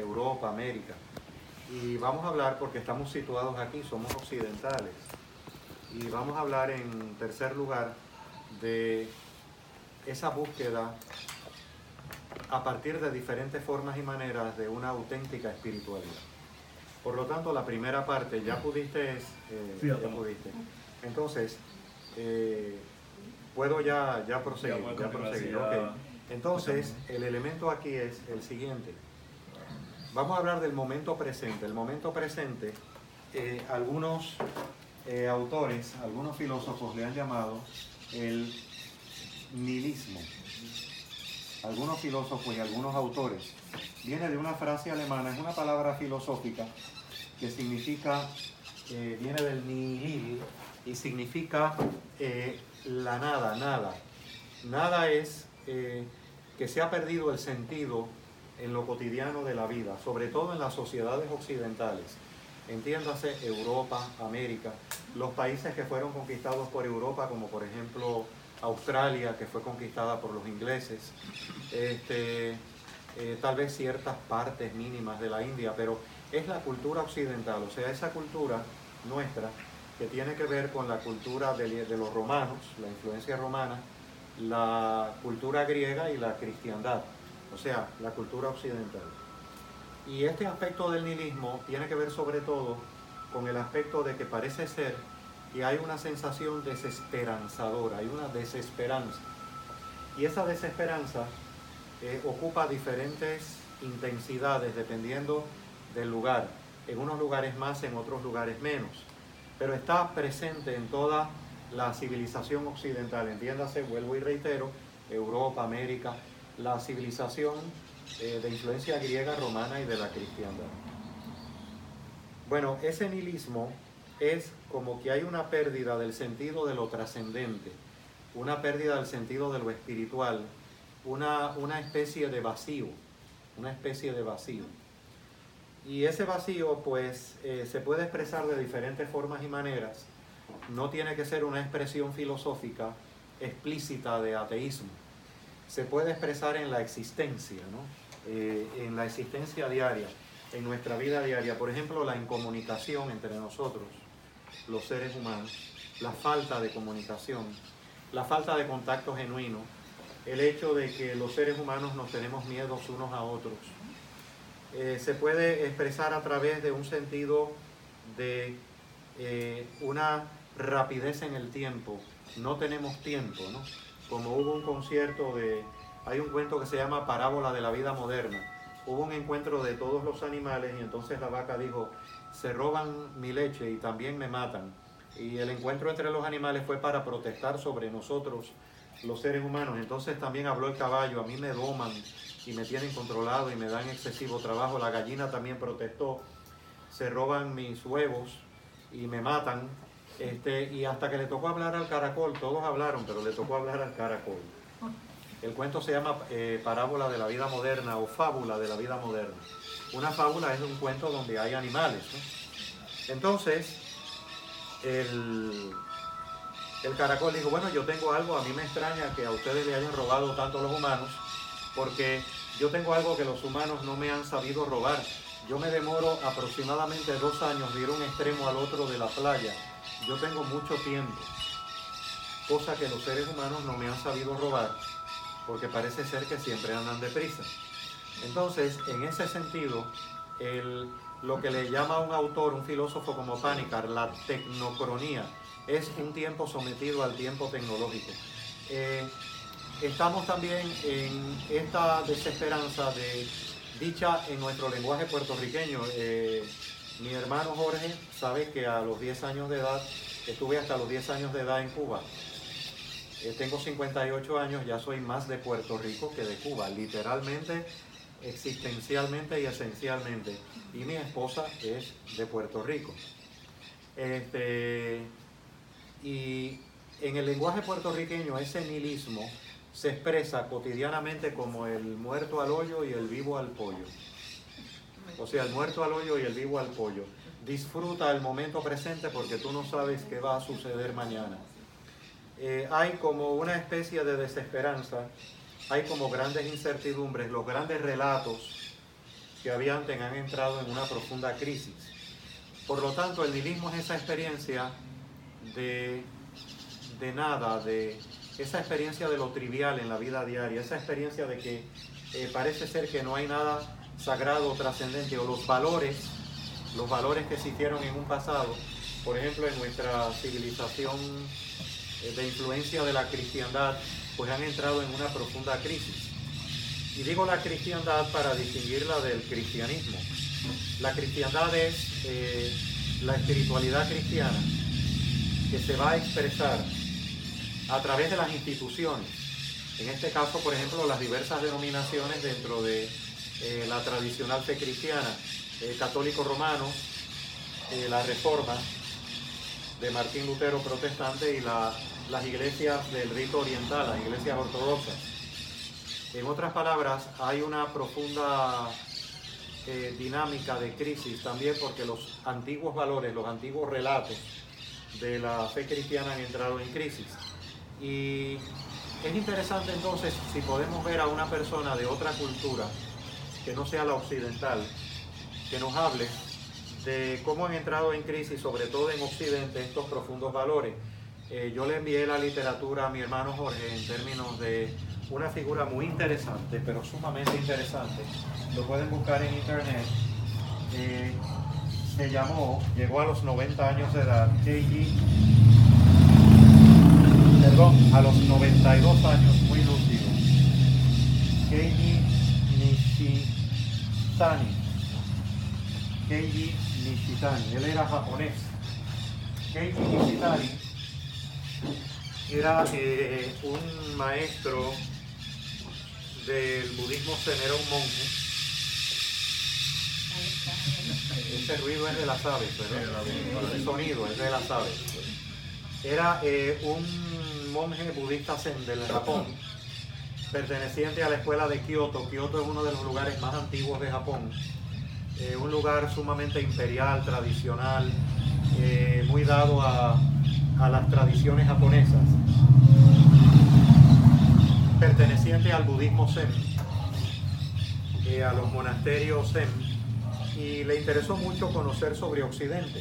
Europa, América. Y vamos a hablar, porque estamos situados aquí, somos occidentales, y vamos a hablar en tercer lugar de esa búsqueda a partir de diferentes formas y maneras de una auténtica espiritualidad. Por lo tanto, la primera parte ya pudiste, eh, ya pudiste. Entonces, eh, puedo ya, ya proseguir. Ya proseguir. Entonces, el elemento aquí es el siguiente. Vamos a hablar del momento presente. El momento presente, eh, algunos autores, algunos filósofos le han llamado el nihilismo algunos filósofos y algunos autores, viene de una frase alemana, es una palabra filosófica que significa, eh, viene del nihil y significa eh, la nada, nada. Nada es eh, que se ha perdido el sentido en lo cotidiano de la vida, sobre todo en las sociedades occidentales. Entiéndase Europa, América, los países que fueron conquistados por Europa, como por ejemplo Australia, que fue conquistada por los ingleses, este, eh, tal vez ciertas partes mínimas de la India, pero es la cultura occidental, o sea, esa cultura nuestra que tiene que ver con la cultura de, de los romanos, la influencia romana, la cultura griega y la cristiandad, o sea, la cultura occidental. Y este aspecto del nihilismo tiene que ver sobre todo con el aspecto de que parece ser y hay una sensación desesperanzadora, hay una desesperanza. Y esa desesperanza eh, ocupa diferentes intensidades dependiendo del lugar. En unos lugares más, en otros lugares menos. Pero está presente en toda la civilización occidental. Entiéndase, vuelvo y reitero, Europa, América, la civilización eh, de influencia griega, romana y de la cristiandad. Bueno, ese nihilismo es como que hay una pérdida del sentido de lo trascendente, una pérdida del sentido de lo espiritual, una, una especie de vacío, una especie de vacío. Y ese vacío pues eh, se puede expresar de diferentes formas y maneras. No tiene que ser una expresión filosófica explícita de ateísmo. Se puede expresar en la existencia, ¿no? Eh, en la existencia diaria, en nuestra vida diaria. Por ejemplo, la incomunicación entre nosotros los seres humanos, la falta de comunicación, la falta de contacto genuino, el hecho de que los seres humanos nos tenemos miedos unos a otros. Eh, se puede expresar a través de un sentido de eh, una rapidez en el tiempo. No tenemos tiempo, ¿no? Como hubo un concierto de, hay un cuento que se llama Parábola de la vida moderna. Hubo un encuentro de todos los animales y entonces la vaca dijo, se roban mi leche y también me matan. Y el encuentro entre los animales fue para protestar sobre nosotros, los seres humanos. Entonces también habló el caballo, a mí me doman y me tienen controlado y me dan excesivo trabajo. La gallina también protestó, se roban mis huevos y me matan. Este, y hasta que le tocó hablar al caracol, todos hablaron, pero le tocó hablar al caracol. El cuento se llama eh, Parábola de la vida moderna o Fábula de la vida moderna. Una fábula es un cuento donde hay animales. Entonces, el, el caracol dijo, bueno, yo tengo algo, a mí me extraña que a ustedes le hayan robado tanto los humanos, porque yo tengo algo que los humanos no me han sabido robar. Yo me demoro aproximadamente dos años de ir un extremo al otro de la playa. Yo tengo mucho tiempo, cosa que los seres humanos no me han sabido robar, porque parece ser que siempre andan deprisa. Entonces, en ese sentido, lo que le llama un autor, un filósofo como Panicar, la tecnocronía, es un tiempo sometido al tiempo tecnológico. Eh, estamos también en esta desesperanza de dicha en nuestro lenguaje puertorriqueño. Eh, mi hermano Jorge sabe que a los 10 años de edad, estuve hasta los 10 años de edad en Cuba. Eh, tengo 58 años, ya soy más de Puerto Rico que de Cuba. Literalmente existencialmente y esencialmente. Y mi esposa es de Puerto Rico. Este, y en el lenguaje puertorriqueño ese nihilismo se expresa cotidianamente como el muerto al hoyo y el vivo al pollo. O sea, el muerto al hoyo y el vivo al pollo. Disfruta el momento presente porque tú no sabes qué va a suceder mañana. Eh, hay como una especie de desesperanza hay como grandes incertidumbres, los grandes relatos que habían han entrado en una profunda crisis. Por lo tanto, el nihilismo es esa experiencia de, de nada, de esa experiencia de lo trivial en la vida diaria, esa experiencia de que eh, parece ser que no hay nada sagrado trascendente, o los valores, los valores que existieron en un pasado, por ejemplo, en nuestra civilización eh, de influencia de la cristiandad, pues han entrado en una profunda crisis. Y digo la cristiandad para distinguirla del cristianismo. La cristiandad es eh, la espiritualidad cristiana que se va a expresar a través de las instituciones. En este caso, por ejemplo, las diversas denominaciones dentro de eh, la tradicional fe cristiana, el católico romano, eh, la reforma de Martín Lutero protestante y las iglesias del rito oriental, las iglesias ortodoxas. En otras palabras, hay una profunda eh, dinámica de crisis también porque los antiguos valores, los antiguos relatos de la fe cristiana han entrado en crisis. Y es interesante entonces si podemos ver a una persona de otra cultura que no sea la occidental, que nos hable de cómo han entrado en crisis, sobre todo en Occidente, estos profundos valores. Eh, yo le envié la literatura a mi hermano Jorge en términos de una figura muy interesante, pero sumamente interesante. Lo pueden buscar en internet. Eh, se llamó, llegó a los 90 años de edad, Keiji, perdón, a los 92 años, muy lúcido. Keiji Nishitani. Keiji Nishitani, él era japonés. Keiji Nishitani era eh, un maestro del budismo zen era un monje. Ese ruido es de las aves, ¿verdad? El sonido es de las aves. Era eh, un monje budista zen del Japón, perteneciente a la escuela de Kioto. Kioto es uno de los lugares más antiguos de Japón. Eh, un lugar sumamente imperial, tradicional, eh, muy dado a, a las tradiciones japonesas perteneciente al budismo Zen, eh, a los monasterios Zen, y le interesó mucho conocer sobre Occidente.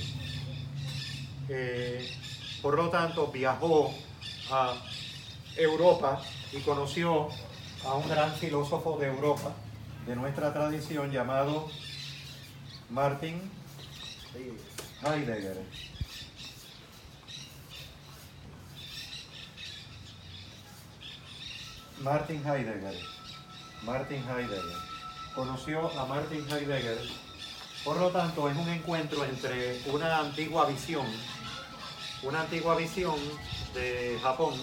Por lo tanto, viajó a Europa y conoció a un gran filósofo de Europa, de nuestra tradición, llamado Martin Heidegger. Martin Heidegger. Martin Heidegger. Conoció a Martin Heidegger. Por lo tanto, es un encuentro entre una antigua visión, una antigua visión de Japón,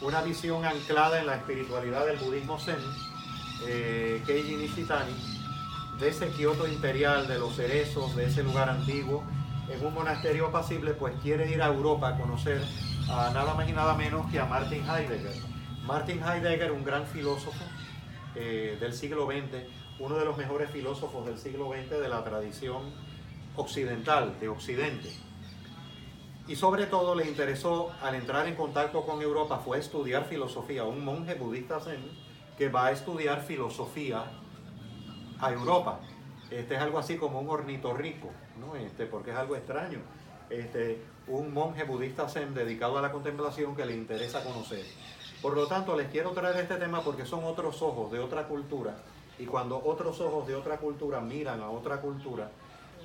una visión anclada en la espiritualidad del budismo zen, eh, Keiji Nishitani, de ese Kioto imperial, de los cerezos, de ese lugar antiguo, en un monasterio apacible, pues quiere ir a Europa a conocer a nada más y nada menos que a Martin Heidegger Martin Heidegger, un gran filósofo eh, del siglo XX, uno de los mejores filósofos del siglo XX de la tradición occidental, de Occidente. Y sobre todo le interesó, al entrar en contacto con Europa, fue estudiar filosofía, un monje budista zen que va a estudiar filosofía a Europa. Este es algo así como un ornitorrico, ¿no? Este, porque es algo extraño. Este, un monje budista zen dedicado a la contemplación que le interesa conocer. Por lo tanto, les quiero traer este tema porque son otros ojos de otra cultura y cuando otros ojos de otra cultura miran a otra cultura,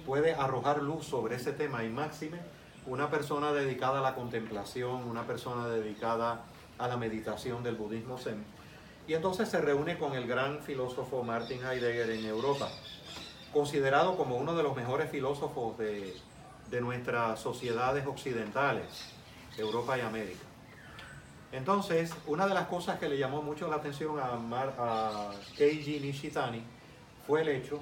puede arrojar luz sobre ese tema y máxime una persona dedicada a la contemplación, una persona dedicada a la meditación del budismo zen. Y entonces se reúne con el gran filósofo Martin Heidegger en Europa, considerado como uno de los mejores filósofos de, de nuestras sociedades occidentales, Europa y América. Entonces, una de las cosas que le llamó mucho la atención a, Keiji Nishitani fue el hecho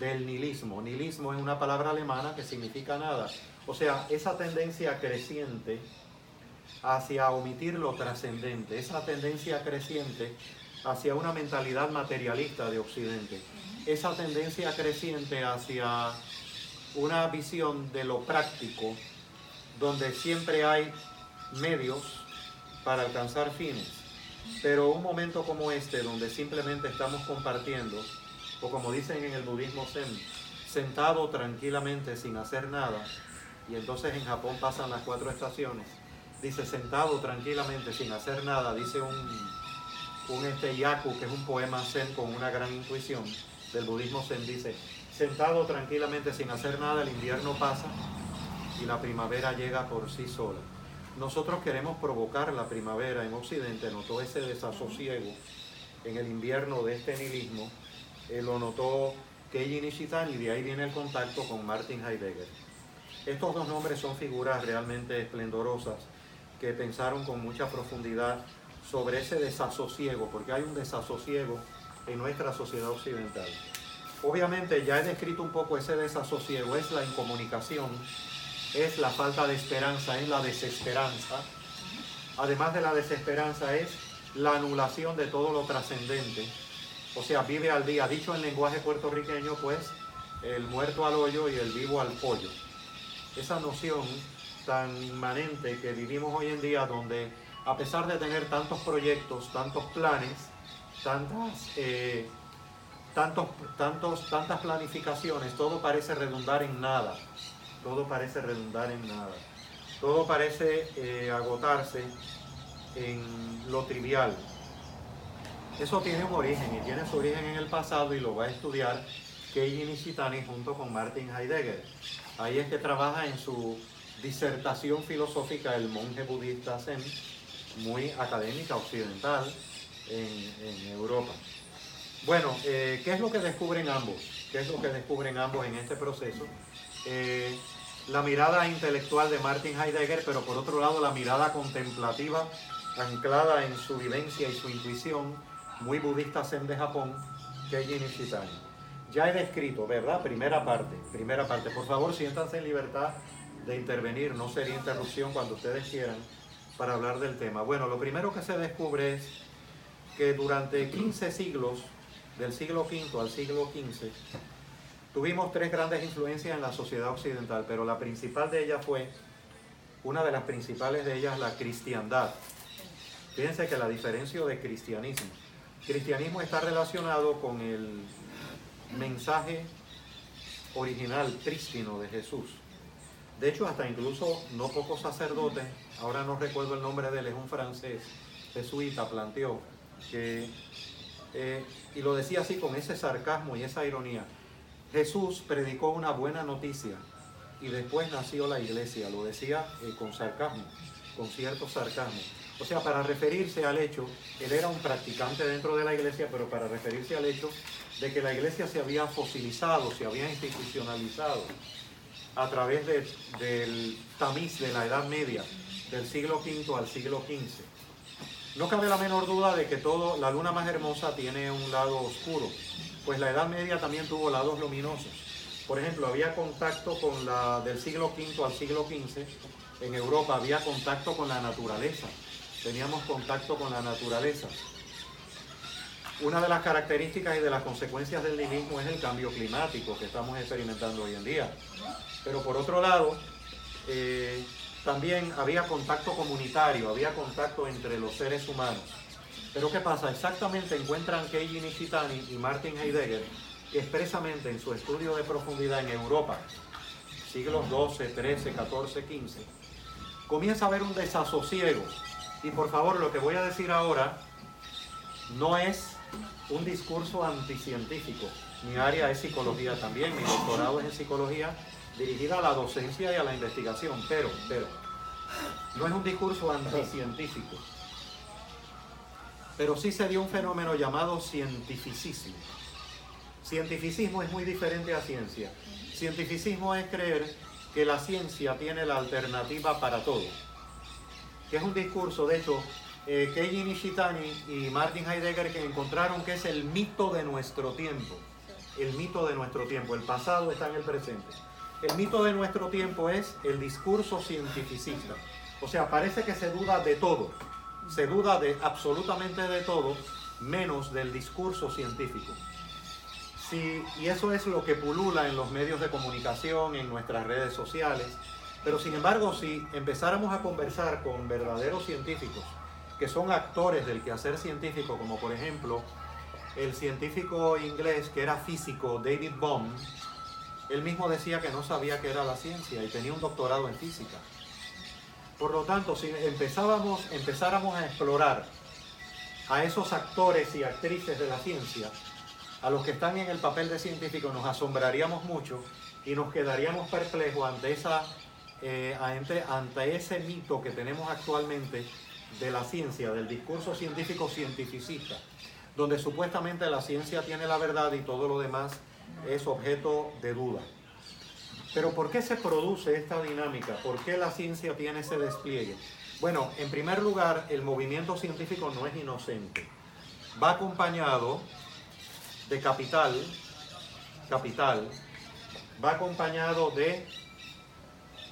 del nihilismo. Nihilismo es una palabra alemana que significa nada. O sea, esa tendencia creciente hacia omitir lo trascendente, esa tendencia creciente hacia una mentalidad materialista de Occidente, esa tendencia creciente hacia una visión de lo práctico, donde siempre hay medios para alcanzar fines. Pero un momento como este, donde simplemente estamos compartiendo, o como dicen en el budismo zen, sentado tranquilamente sin hacer nada, y entonces en Japón pasan las cuatro estaciones, dice sentado tranquilamente sin hacer nada, dice un, un este yaku, que es un poema zen con una gran intuición del budismo zen, dice, sentado tranquilamente sin hacer nada, el invierno pasa y la primavera llega por sí sola. Nosotros queremos provocar la primavera en Occidente, notó ese desasosiego en el invierno de este nihilismo, eh, lo notó Keiji Nishitani y de ahí viene el contacto con Martin Heidegger. Estos dos nombres son figuras realmente esplendorosas que pensaron con mucha profundidad sobre ese desasosiego, porque hay un desasosiego en nuestra sociedad occidental. Obviamente ya he descrito un poco ese desasosiego, es la incomunicación, es la falta de esperanza, es la desesperanza. Además de la desesperanza es la anulación de todo lo trascendente. O sea, vive al día, dicho en lenguaje puertorriqueño, pues el muerto al hoyo y el vivo al pollo. Esa noción tan inmanente que vivimos hoy en día donde a pesar de tener tantos proyectos, tantos planes, tantas, eh, tantos, tantos, tantas planificaciones, todo parece redundar en nada. Todo parece redundar en nada. Todo parece eh, agotarse en lo trivial. Eso tiene un origen y tiene su origen en el pasado y lo va a estudiar Keiji Nishitani junto con Martin Heidegger. Ahí es que trabaja en su disertación filosófica el monje budista Zen, muy académica occidental en, Europa. Bueno, eh, ¿qué es lo que descubren ambos? ¿Qué es lo que descubren ambos en este proceso? Eh, la mirada intelectual de Martin Heidegger, pero por otro lado la mirada contemplativa anclada en su vivencia y su intuición, muy budista zen de Japón, Keiji Nishitani. Ya he descrito, ¿verdad? Primera parte, primera parte. Por favor, siéntanse en libertad de intervenir, no sería interrupción cuando ustedes quieran para hablar del tema. Bueno, lo primero que se descubre es que durante 15 siglos, del siglo V al siglo XV, tuvimos tres grandes influencias en la sociedad occidental, pero la principal de ellas fue, una de las principales de ellas, la cristiandad. Fíjense que la diferencia de cristianismo. Cristianismo está relacionado con el mensaje original, prístino de Jesús. De hecho, hasta incluso no pocos sacerdotes, ahora no recuerdo el nombre de él, es un francés, jesuita, planteó que, eh, y lo decía así con ese sarcasmo y esa ironía, Jesús predicó una buena noticia y después nació la iglesia, lo decía eh, con sarcasmo, con cierto sarcasmo. O sea, para referirse al hecho, él era un practicante dentro de la iglesia, pero para referirse al hecho de que la iglesia se había fosilizado, se había institucionalizado a través del tamiz de la Edad Media, del siglo V al siglo XV. No cabe la menor duda de que todo, la luna más hermosa tiene un lado oscuro, pues la Edad Media también tuvo lados luminosos. Por ejemplo, había contacto con la del siglo V al siglo XV, en Europa había contacto con la naturaleza, teníamos contacto con la naturaleza. Una de las características y de las consecuencias del nihilismo es el cambio climático que estamos experimentando hoy en día. Pero por otro lado, eh, también había contacto comunitario, había contacto entre los seres humanos. Pero ¿qué pasa? Exactamente encuentran Keiji Nishitani y Martin Heidegger expresamente en su estudio de profundidad en Europa, siglos XII, XIII, XIV, XV, comienza a haber un desasosiego. Y por favor, lo que voy a decir ahora no es un discurso anticientífico. Mi área es psicología también, mi doctorado es en psicología dirigida a la docencia y a la investigación, pero, pero, no es un discurso anticientífico. Pero sí se dio un fenómeno llamado cientificismo. Cientificismo es muy diferente a ciencia. Cientificismo es creer que la ciencia tiene la alternativa para todo. Que es un discurso, de hecho, eh, Keiji Nishitani y Martin Heidegger que encontraron que es el mito de nuestro tiempo. El mito de nuestro tiempo. El pasado está en el presente. El mito de nuestro tiempo es el discurso cientificista. O sea, parece que se duda de todo. Se duda de absolutamente de todo, menos del discurso científico. Sí, y eso es lo que pulula en los medios de comunicación, en nuestras redes sociales. Pero sin embargo, si empezáramos a conversar con verdaderos científicos, que son actores del quehacer científico, como por ejemplo el científico inglés que era físico, David Bohm, él mismo decía que no sabía qué era la ciencia y tenía un doctorado en física. Por lo tanto, si empezábamos, empezáramos a explorar a esos actores y actrices de la ciencia, a los que están en el papel de científico, nos asombraríamos mucho y nos quedaríamos perplejos ante, esa, eh, ante, ante ese mito que tenemos actualmente de la ciencia, del discurso científico cientificista, donde supuestamente la ciencia tiene la verdad y todo lo demás es objeto de duda. Pero ¿por qué se produce esta dinámica? ¿Por qué la ciencia tiene ese despliegue? Bueno, en primer lugar, el movimiento científico no es inocente. Va acompañado de capital, capital, va acompañado de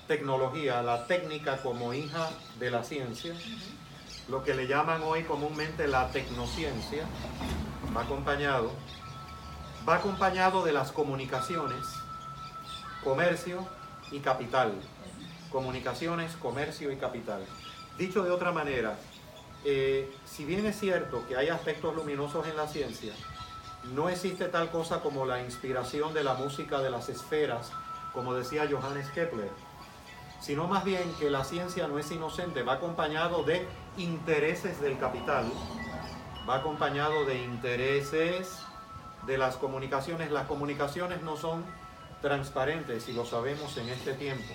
tecnología, la técnica como hija de la ciencia, lo que le llaman hoy comúnmente la tecnociencia, va acompañado, va acompañado de las comunicaciones, comercio y capital. Comunicaciones, comercio y capital. Dicho de otra manera, eh, si bien es cierto que hay aspectos luminosos en la ciencia, no existe tal cosa como la inspiración de la música de las esferas, como decía Johannes Kepler, sino más bien que la ciencia no es inocente, va acompañado de intereses del capital, va acompañado de intereses de las comunicaciones. Las comunicaciones no son transparentes y lo sabemos en este tiempo.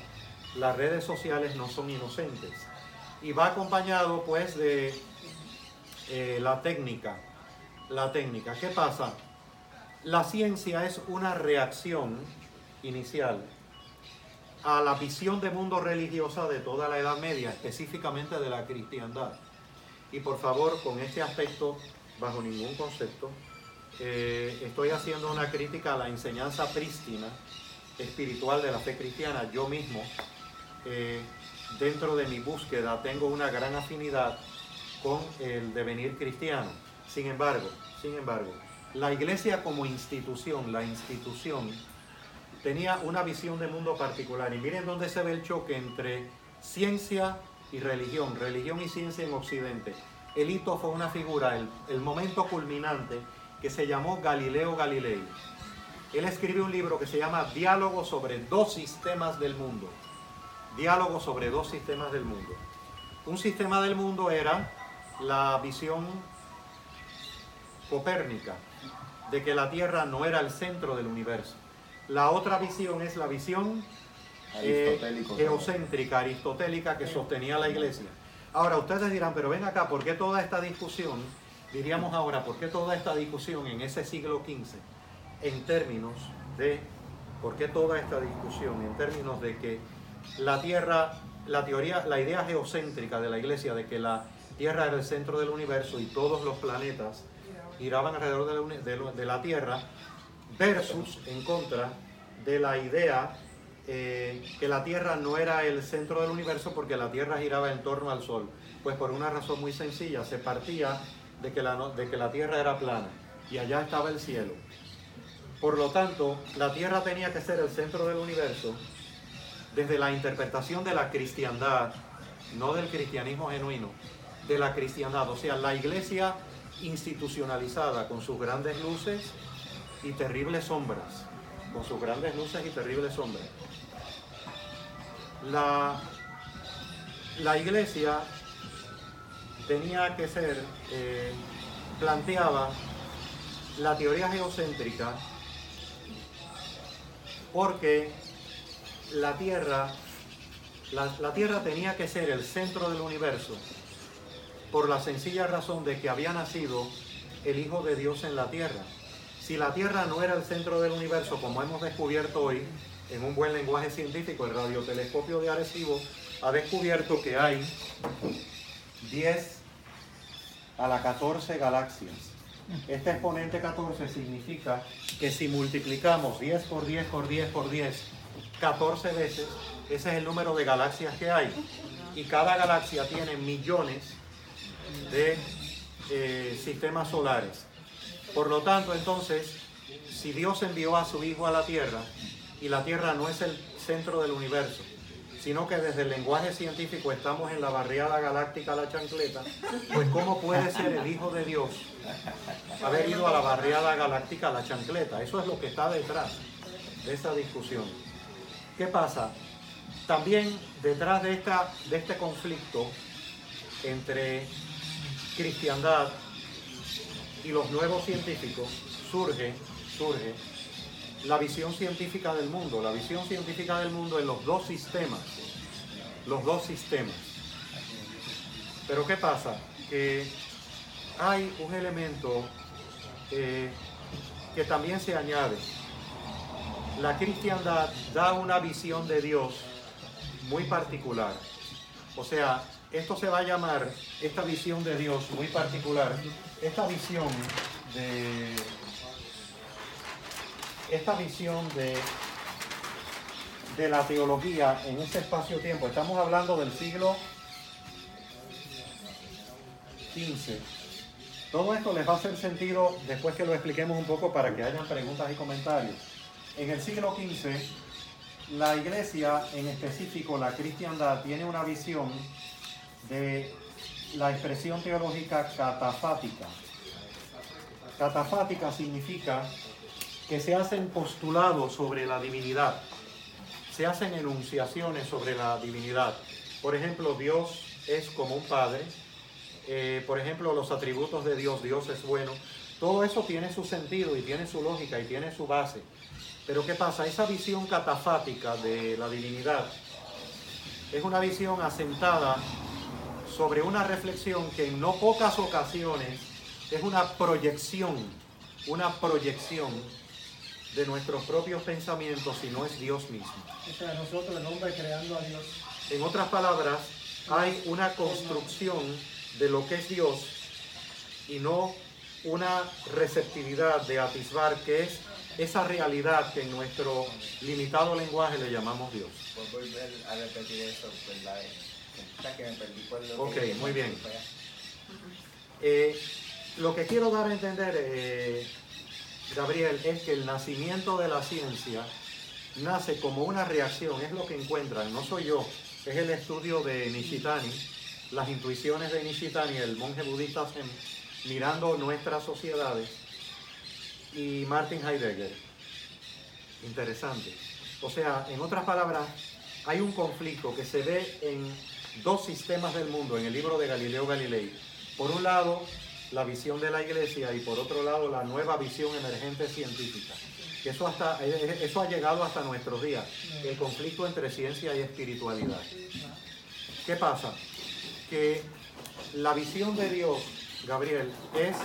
Las redes sociales no son inocentes. Y va acompañado pues de eh, la técnica. La técnica. ¿Qué pasa? La ciencia es una reacción inicial a la visión de mundo religiosa de toda la Edad Media, específicamente de la cristiandad. Y por favor, con este aspecto, bajo ningún concepto, eh, estoy haciendo una crítica a la enseñanza prístina espiritual de la fe cristiana. Yo mismo, eh, dentro de mi búsqueda, tengo una gran afinidad con el devenir cristiano. Sin embargo, sin embargo, la iglesia como institución, la institución, tenía una visión de mundo particular. Y miren dónde se ve el choque entre ciencia y religión, religión y ciencia en Occidente. El hito fue una figura, el, el momento culminante que se llamó Galileo Galilei. Él escribió un libro que se llama Diálogo sobre dos sistemas del mundo. Diálogo sobre dos sistemas del mundo. Un sistema del mundo era la visión copérnica de que la Tierra no era el centro del universo. La otra visión es la visión eh, geocéntrica, aristotélica que sostenía la iglesia. Ahora ustedes dirán, pero ven acá, ¿por qué toda esta discusión diríamos ahora, ¿por qué toda esta discusión en ese siglo XV en términos de, ¿por qué toda esta discusión en términos de que la Tierra, la teoría, la idea geocéntrica de la Iglesia de que la Tierra era el centro del universo y todos los planetas giraban alrededor de la, Tierra, versus en contra de la idea eh, que la Tierra no era el centro del universo porque la Tierra giraba en torno al Sol. Pues por una razón muy sencilla, se partía de que, la, de que la tierra era plana y allá estaba el cielo. Por lo tanto, la tierra tenía que ser el centro del universo desde la interpretación de la cristiandad, no del cristianismo genuino, de la cristiandad, o sea, la iglesia institucionalizada con sus grandes luces y terribles sombras, con sus grandes luces y terribles sombras. La, la iglesia tenía que ser, eh, planteaba la teoría geocéntrica porque la Tierra, la, Tierra tenía que ser el centro del universo por la sencilla razón de que había nacido el Hijo de Dios en la Tierra. Si la Tierra no era el centro del universo, como hemos descubierto hoy en un buen lenguaje científico, el radiotelescopio de Arecibo ha descubierto que hay 10 a las 14 galaxias. Este exponente 14 significa que si multiplicamos 10 por 10 por 10 por 10, 14 veces, ese es el número de galaxias que hay. Y cada galaxia tiene millones de eh, sistemas solares. Por lo tanto, entonces, si Dios envió a su Hijo a la Tierra y la Tierra no es el centro del universo, sino que desde el lenguaje científico estamos en la barriada galáctica La Chancleta, pues ¿cómo puede ser el Hijo de Dios haber ido a la barriada galáctica La Chancleta? Eso es lo que está detrás de esa discusión. ¿Qué pasa? También detrás de, esta, de este conflicto entre cristiandad y los nuevos científicos surge, surge la visión científica del mundo, la visión científica del mundo en los dos sistemas, los dos sistemas. Pero ¿qué pasa? Que hay un elemento eh, que también se añade. La cristiandad da una visión de Dios muy particular. O sea, esto se va a llamar, esta visión de Dios muy particular, esta visión de esta visión de, de la teología en este espacio-tiempo, estamos hablando del siglo XV. Todo esto les va a hacer sentido después que lo expliquemos un poco para que hayan preguntas y comentarios. En el siglo XV, la iglesia, en específico la cristiandad, tiene una visión de la expresión teológica catafática. Catafática significa que se hacen postulados sobre la divinidad, se hacen enunciaciones sobre la divinidad. Por ejemplo, Dios es como un padre, eh, por ejemplo, los atributos de Dios, Dios es bueno. Todo eso tiene su sentido y tiene su lógica y tiene su base. Pero ¿qué pasa? Esa visión catafática de la divinidad es una visión asentada sobre una reflexión que en no pocas ocasiones es una proyección, una proyección de nuestros propios pensamientos si no es Dios mismo. O sea, nosotros el hombre creando a Dios. En otras palabras, hay una construcción de lo que es Dios y no una receptividad de atisbar que es esa realidad que en nuestro limitado lenguaje le llamamos Dios. volver a repetir eso, ¿verdad? Ok, muy bien. Eh, lo que quiero dar a entender, eh, Gabriel, es que el nacimiento de la ciencia nace como una reacción, es lo que encuentran, no soy yo, es el estudio de Nishitani, las intuiciones de Nishitani, el monje budista zen, mirando nuestras sociedades, y Martin Heidegger. Interesante. O sea, en otras palabras, hay un conflicto que se ve en dos sistemas del mundo en el libro de Galileo Galilei. Por un lado, la visión de la iglesia y por otro lado, la nueva visión emergente científica. Eso, hasta, eh, eso ha llegado hasta nuestros días, el conflicto entre ciencia y espiritualidad. ¿Qué pasa? Que la visión de Dios, Gabriel, es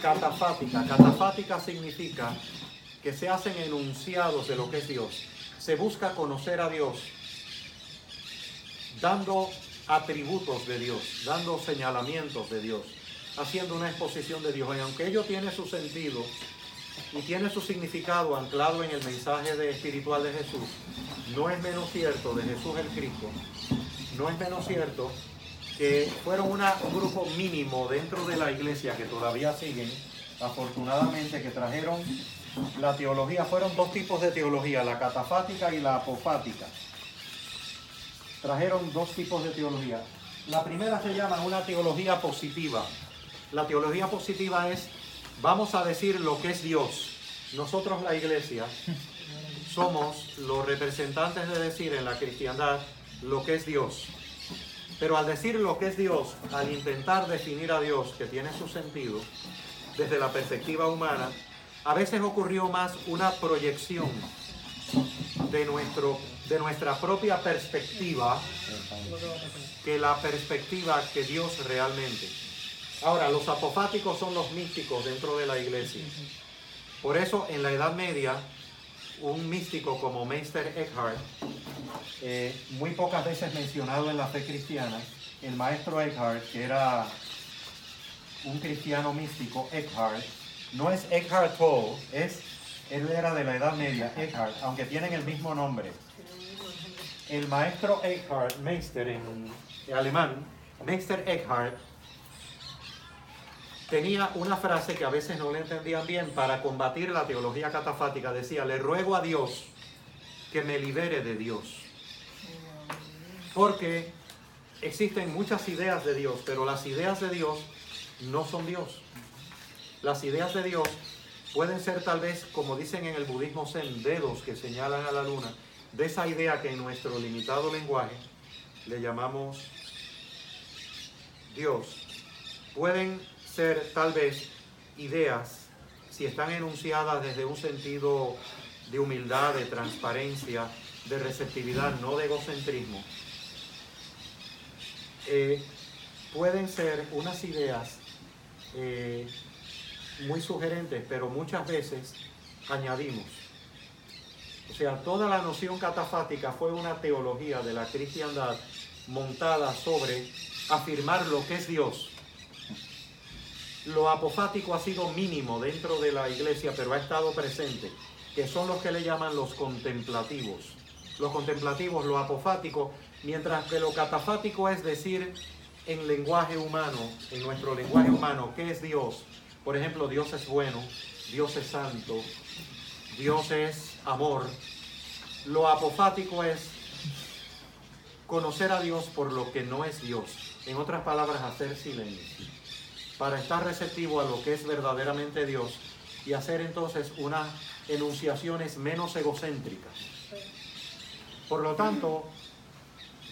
catafática. Catafática significa que se hacen enunciados de lo que es Dios. Se busca conocer a Dios dando atributos de Dios, dando señalamientos de Dios, haciendo una exposición de Dios. Y aunque ello tiene su sentido y tiene su significado anclado en el mensaje de espiritual de Jesús, no es menos cierto de Jesús el Cristo, no es menos cierto que fueron un grupo mínimo dentro de la iglesia que todavía siguen, afortunadamente, que trajeron la teología. Fueron dos tipos de teología, la catafática y la apofática. Trajeron dos tipos de teología. La primera se llama una teología positiva. La teología positiva es, vamos a decir lo que es Dios. Nosotros la iglesia somos los representantes de decir en la cristiandad lo que es Dios. Pero al decir lo que es Dios, al intentar definir a Dios, que tiene su sentido, desde la perspectiva humana, a veces ocurrió más una proyección de, nuestro, de nuestra propia perspectiva que la perspectiva que Dios realmente. Ahora, los apofáticos son los místicos dentro de la iglesia. Por eso, en la Edad Media, un místico como Meister Eckhart, eh, muy pocas veces mencionado en la fe cristiana, el maestro Eckhart, que era un cristiano místico, Eckhart, no es Eckhart Tolle, es, él era de la Edad Media, Eckhart, aunque tienen el mismo nombre. El maestro Eckhart, Meister en alemán, Meister Eckhart, tenía una frase que a veces no le entendían bien para combatir la teología catafática. Decía, le ruego a Dios que me libere de Dios. Porque existen muchas ideas de Dios, pero las ideas de Dios no son Dios. Las ideas de Dios pueden ser tal vez, como dicen en el budismo zen, dedos que señalan a la luna, de esa idea que en nuestro limitado lenguaje le llamamos Dios. Pueden ser tal vez ideas, si están enunciadas desde un sentido de humildad, de transparencia, de receptividad, no de egocentrismo, eh, pueden ser unas ideas eh, muy sugerentes, pero muchas veces añadimos. O sea, toda la noción catafática fue una teología de la cristiandad montada sobre afirmar lo que es Dios. Lo apofático ha sido mínimo dentro de la iglesia, pero ha estado presente, que son los que le llaman los contemplativos. Los contemplativos, lo apofático, mientras que lo catafático es decir en lenguaje humano, en nuestro lenguaje humano, ¿qué es Dios? Por ejemplo, Dios es bueno, Dios es santo, Dios es amor. Lo apofático es conocer a Dios por lo que no es Dios. En otras palabras, hacer silencio. Para estar receptivo a lo que es verdaderamente Dios y hacer entonces unas enunciaciones menos egocéntricas. Por lo tanto,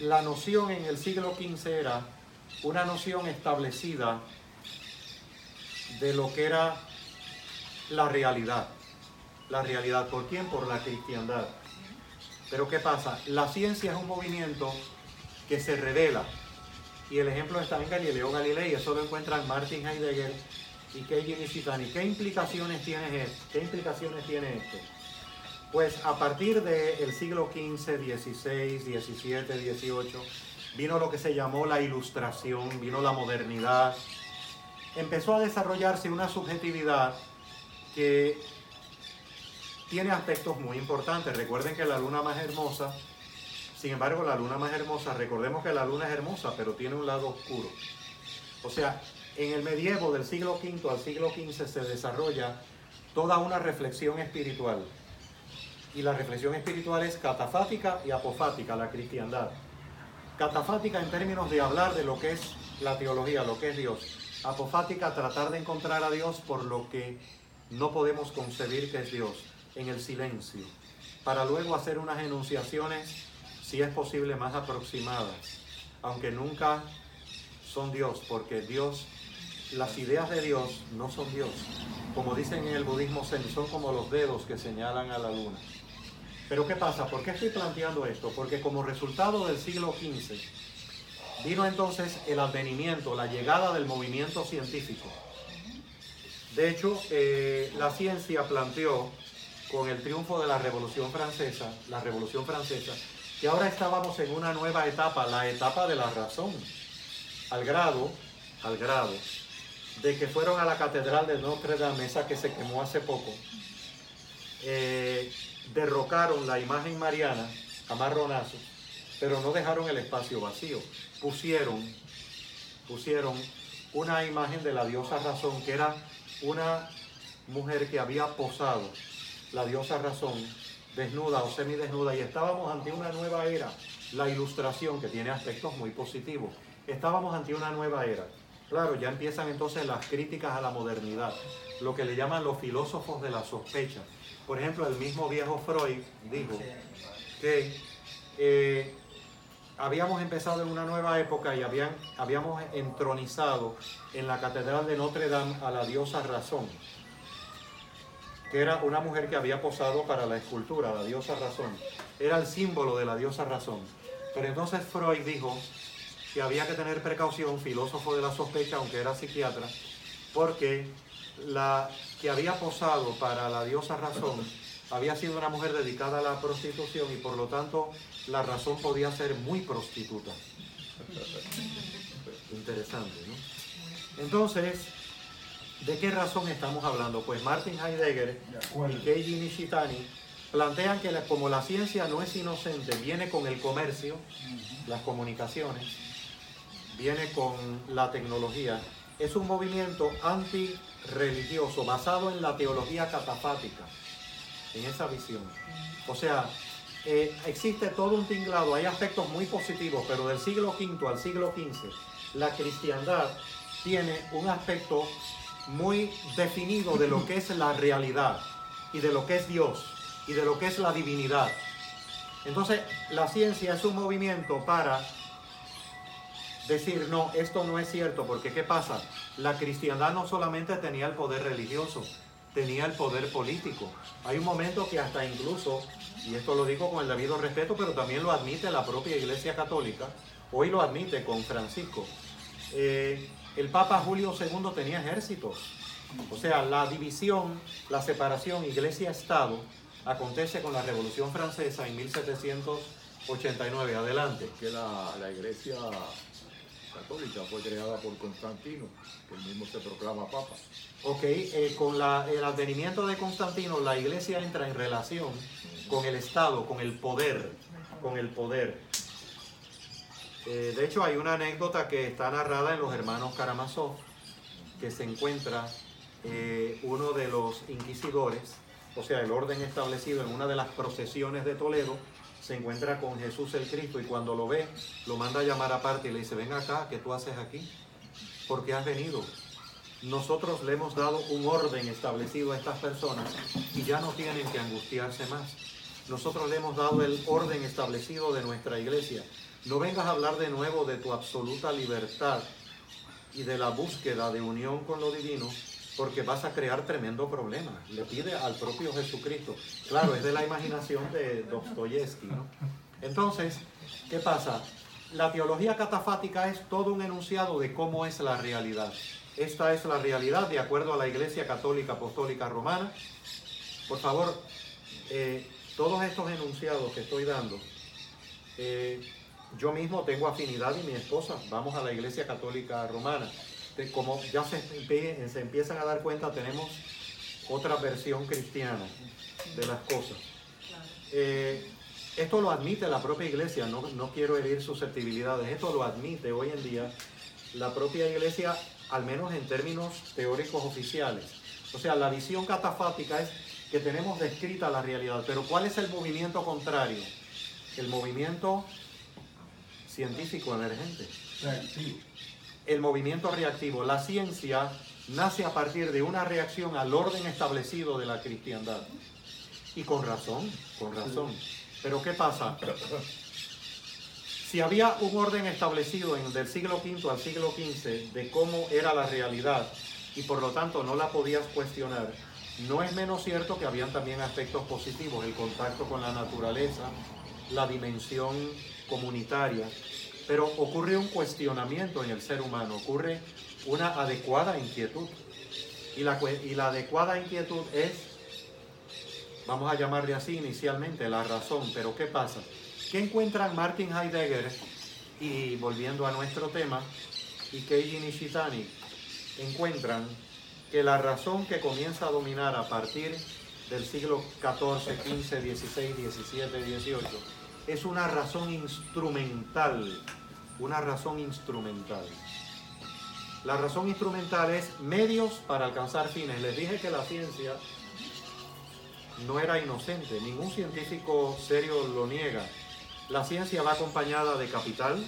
la noción en el siglo XV era una noción establecida de lo que era la realidad. La realidad, ¿por quién? Por la cristiandad. Pero ¿qué pasa? La ciencia es un movimiento que se revela. Y el ejemplo está en Galileo Galilei, eso lo encuentran Martin Heidegger y Keiji Nishitani. ¿Qué implicaciones tiene esto? ¿Qué implicaciones tiene esto? Pues a partir del siglo XV, XVI, XVII, XVIII, vino lo que se llamó la ilustración, vino la modernidad, empezó a desarrollarse una subjetividad que tiene aspectos muy importantes. Recuerden que la luna más hermosa, sin embargo, la luna más hermosa, recordemos que la luna es hermosa, pero tiene un lado oscuro. O sea, en el medievo del siglo V al siglo XV se desarrolla toda una reflexión espiritual. Y la reflexión espiritual es catafática y apofática, la cristiandad. Catafática en términos de hablar de lo que es la teología, lo que es Dios. Apofática, tratar de encontrar a Dios por lo que no podemos concebir que es Dios, en el silencio, para luego hacer unas enunciaciones, si es posible, más aproximadas, aunque nunca son Dios, porque Dios, las ideas de Dios no son Dios. Como dicen en el budismo zen, son como los dedos que señalan a la luna. Pero ¿qué pasa? ¿Por qué estoy planteando esto? Porque como resultado del siglo XV, Vino entonces el advenimiento, la llegada del movimiento científico. De hecho, eh, la ciencia planteó con el triunfo de la Revolución Francesa, la Revolución Francesa, que ahora estábamos en una nueva etapa, la etapa de la razón, al grado, al grado, de que fueron a la Catedral de Notre Dame, esa que se quemó hace poco, eh, derrocaron la imagen mariana a pero no dejaron el espacio vacío. Pusieron, pusieron una imagen de la diosa razón, que era una mujer que había posado, la diosa razón, desnuda o semidesnuda, y estábamos ante una nueva era, la ilustración, que tiene aspectos muy positivos. Estábamos ante una nueva era. Claro, ya empiezan entonces las críticas a la modernidad, lo que le llaman los filósofos de la sospecha. Por ejemplo, el mismo viejo Freud dijo que eh, habíamos empezado en una nueva época y habían, habíamos entronizado en la Catedral de Notre Dame a la diosa Razón, que era una mujer que había posado para la escultura, la diosa Razón. Era el símbolo de la diosa Razón. Pero entonces Freud dijo que había que tener precaución, filósofo de la sospecha, aunque era psiquiatra, porque la que había posado para la diosa Razón había sido una mujer dedicada a la prostitución y por lo tanto la razón podía ser muy prostituta. Interesante, ¿no? Entonces, ¿de qué razón estamos hablando? Pues Martin Heidegger y Keiji Nishitani plantean que como la ciencia no es inocente, viene con el comercio, las comunicaciones, viene con la tecnología, es un movimiento antirreligioso basado en la teología catafática en esa visión. O sea, eh, existe todo un tinglado, hay aspectos muy positivos, pero del siglo V al siglo XV, la cristiandad tiene un aspecto muy definido de lo que es la realidad y de lo que es Dios y de lo que es la divinidad. Entonces, la ciencia es un movimiento para decir, no, esto no es cierto, porque ¿qué pasa? La cristiandad no solamente tenía el poder religioso, tenía el poder político. Hay un momento que hasta incluso, y esto lo digo con el debido respeto, pero también lo admite la propia Iglesia Católica, hoy lo admite con Francisco. Eh, el Papa Julio II tenía ejércitos. O sea, la división, la separación iglesia-estado acontece con la Revolución Francesa en 1789. Adelante. Que la, la iglesia católica fue creada por Constantino, que el mismo se proclama papa. Ok, eh, con la- el advenimiento de Constantino, la iglesia entra en relación con el Estado, con el poder, con el poder. Eh, de hecho, hay una anécdota que está narrada en los hermanos Karamazov, que se encuentra eh, uno de los inquisidores, o sea, el orden establecido en una de las procesiones de Toledo, se encuentra con Jesús el Cristo y cuando lo ve, lo manda a llamar aparte y le dice, ven acá, ¿qué tú haces aquí? ¿Por qué has venido? Nosotros le hemos dado un orden establecido a estas personas y ya no tienen que angustiarse más. Nosotros le hemos dado el orden establecido de nuestra iglesia. No vengas a hablar de nuevo de tu absoluta libertad y de la búsqueda de unión con lo divino, porque vas a crear tremendo problema. Le pide al propio Jesucristo. Claro, es de la imaginación de Dostoyevsky, ¿no? Entonces, ¿qué pasa? La teología catafática es todo un enunciado de cómo es la realidad. Esta es la realidad de acuerdo a la Iglesia Católica Apostólica Romana. Por favor, eh, todos estos enunciados que estoy dando, eh, yo mismo tengo afinidad y mi esposa, vamos a la Iglesia Católica Romana. Como ya se, se empiezan a dar cuenta, tenemos otra versión cristiana de las cosas. Eh, esto lo admite la propia iglesia, no, no quiero herir susceptibilidades, esto lo admite hoy en día la propia iglesia, al menos en términos teóricos oficiales. O sea, la visión catafática es que tenemos descrita la realidad, pero ¿cuál es el movimiento contrario? El movimiento científico emergente Reactivo. el movimiento reactivo. La ciencia nace a partir de una reacción al orden establecido de la cristiandad. Y con razón, con razón. Pero ¿qué pasa? Si había un orden establecido en, del siglo V al siglo XV de cómo era la realidad y por lo tanto no la podías cuestionar, no es menos cierto que habían también aspectos positivos, el contacto con la naturaleza, la dimensión comunitaria, pero ocurre un cuestionamiento en el ser humano, ocurre una adecuada inquietud. Y la, adecuada inquietud es, vamos a llamarle así inicialmente, la razón. Pero ¿qué pasa? ¿Qué encuentran Martin Heidegger y volviendo a nuestro tema, y Keiji Nishitani? Encuentran que la razón que comienza a dominar a partir del siglo XIV, XV, XVI, XVII, XVIII es una razón instrumental, una razón instrumental. La razón instrumental es medios para alcanzar fines. Les dije que la ciencia no era inocente, ningún científico serio lo niega. La ciencia va acompañada de capital,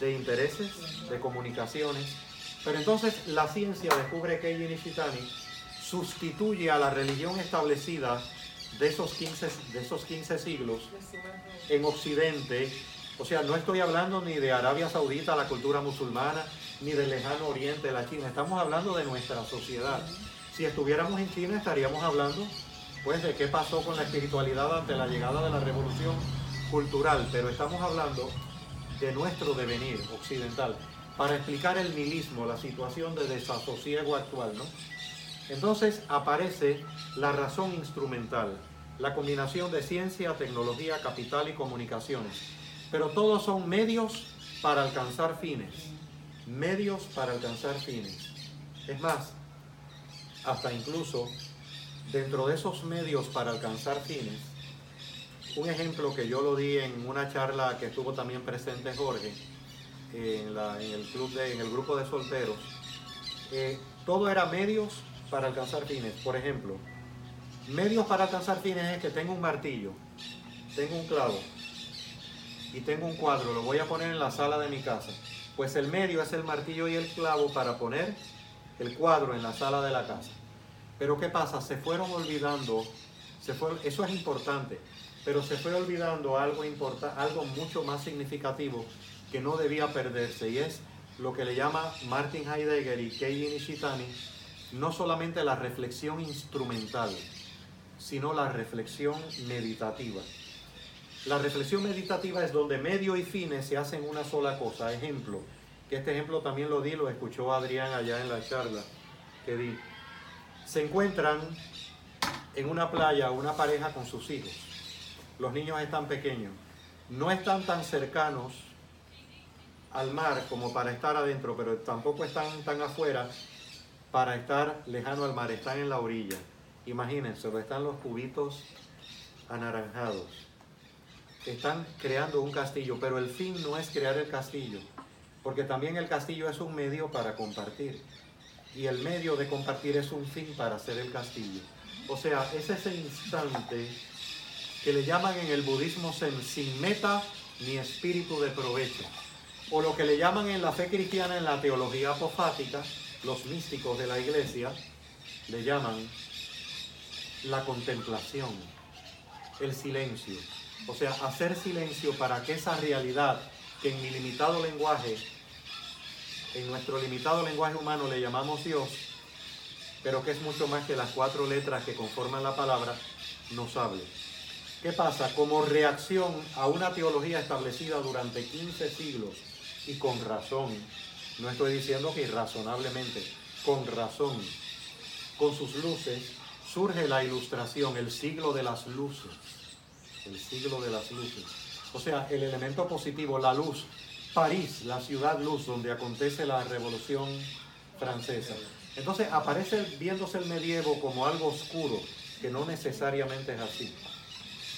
de intereses, de comunicaciones. Pero entonces la ciencia, descubre que Nishitani, sustituye a la religión establecida de esos 15, de esos 15 siglos en Occidente. O sea, no estoy hablando ni de Arabia Saudita, la cultura musulmana, ni del lejano oriente, la China. Estamos hablando de nuestra sociedad. Si estuviéramos en China estaríamos hablando pues de qué pasó con la espiritualidad ante la llegada de la revolución cultural, pero estamos hablando de nuestro devenir occidental para explicar el nihilismo, la situación de desasosiego actual, ¿no? Entonces aparece la razón instrumental, la combinación de ciencia, tecnología, capital y comunicaciones. Pero todos son medios para alcanzar fines. Medios para alcanzar fines. Es más, hasta incluso dentro de esos medios para alcanzar fines, un ejemplo que yo lo di en una charla que estuvo también presente Jorge, en, el, club de, en el grupo de solteros, eh, todo era medios para alcanzar fines. Por ejemplo, Medios para alcanzar fines es que tengo un martillo, tengo un clavo y tengo un cuadro, lo voy a poner en la sala de mi casa. Pues el medio es el martillo y el clavo para poner el cuadro en la sala de la casa. Pero ¿qué pasa? Se fueron olvidando, se fue, eso es importante, pero se fue olvidando algo, importa, algo mucho más significativo que no debía perderse y es lo que le llama Martin Heidegger y Kei Nishitani, no solamente la reflexión instrumental, sino la reflexión meditativa. La reflexión meditativa es donde medio y fines se hacen una sola cosa. Ejemplo, que este ejemplo también lo di, lo escuchó Adrián allá en la charla que di se encuentran en una playa una pareja con sus hijos. Los niños están pequeños. No están tan cercanos al mar como para estar adentro, pero tampoco están tan afuera para estar lejano al mar. Están en la orilla. Imagínense, están los cubitos anaranjados. Están creando un castillo, pero el fin no es crear el castillo, porque también el castillo es un medio para compartir y el medio de compartir es un fin para hacer el castillo. O sea, es ese instante que le llaman en el budismo sin meta ni espíritu de provecho. O lo que le llaman en la fe cristiana, en la teología apofática, los místicos de la iglesia, le llaman la contemplación, el silencio. O sea, hacer silencio para que esa realidad que en mi limitado lenguaje en nuestro limitado lenguaje humano le llamamos Dios, pero que es mucho más que las cuatro letras que conforman la palabra, nos hable. ¿Qué pasa? Como reacción a una teología establecida durante 15 siglos y con razón, no estoy diciendo que irrazonablemente, con razón, con sus luces, surge la ilustración, el siglo de las luces, el siglo de las luces. O sea, el elemento positivo, la luz, París, la ciudad luz donde acontece la revolución francesa. Entonces aparece viéndose el medievo como algo oscuro, que no necesariamente es así.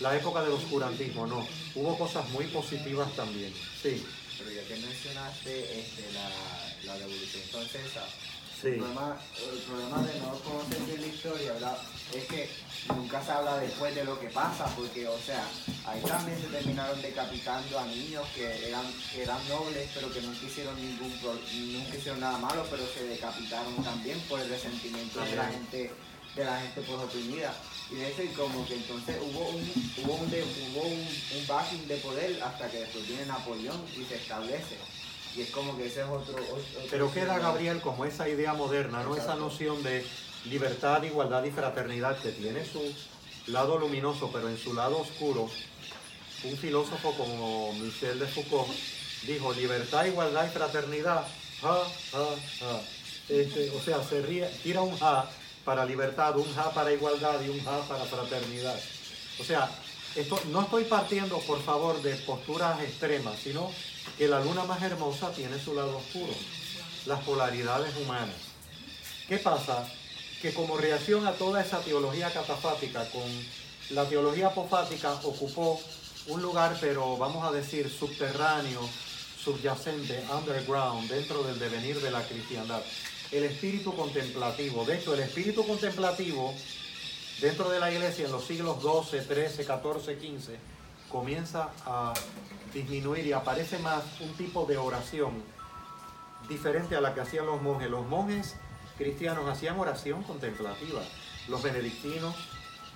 La época del oscurantismo, no. Hubo cosas muy positivas también. Sí. Pero ya que mencionaste este, la, la revolución francesa, Sí. el, problema, el problema de no conocer bien la historia ¿verdad? es que nunca se habla después de lo que pasa, porque, o sea, ahí también se terminaron decapitando a niños que eran, que eran nobles, pero que nunca hicieron ningún nunca hicieron nada malo, pero se decapitaron también por el resentimiento de la gente de la gente pues oprimida y de eso y como que entonces hubo un hubo un, de- hubo un, un backing de poder hasta que después viene Napoleón y se establece y es como que ese es otro, otro Pero queda, Gabriel, como esa idea moderna, no esa noción de libertad, igualdad y fraternidad que tiene su lado luminoso, pero en su lado oscuro, un filósofo como Michel de Foucault dijo libertad, igualdad y fraternidad. Ja, ja, ja. Este, o sea, se ríe, tira un ja para libertad, un ja para igualdad y un ja para fraternidad. O sea, esto, no estoy partiendo, por favor, de posturas extremas, sino que la luna más hermosa tiene su lado oscuro, las polaridades humanas. ¿Qué pasa? Que como reacción a toda esa teología catafática, con la teología apofática ocupó un lugar, pero vamos a decir, subterráneo, subyacente, underground, dentro del devenir de la cristiandad. El espíritu contemplativo. De hecho, el espíritu contemplativo dentro de la iglesia en los siglos 12, 13, 14, 15 comienza a disminuir y aparece más un tipo de oración diferente a la que hacían los monjes. Los monjes cristianos hacían oración contemplativa. Los benedictinos,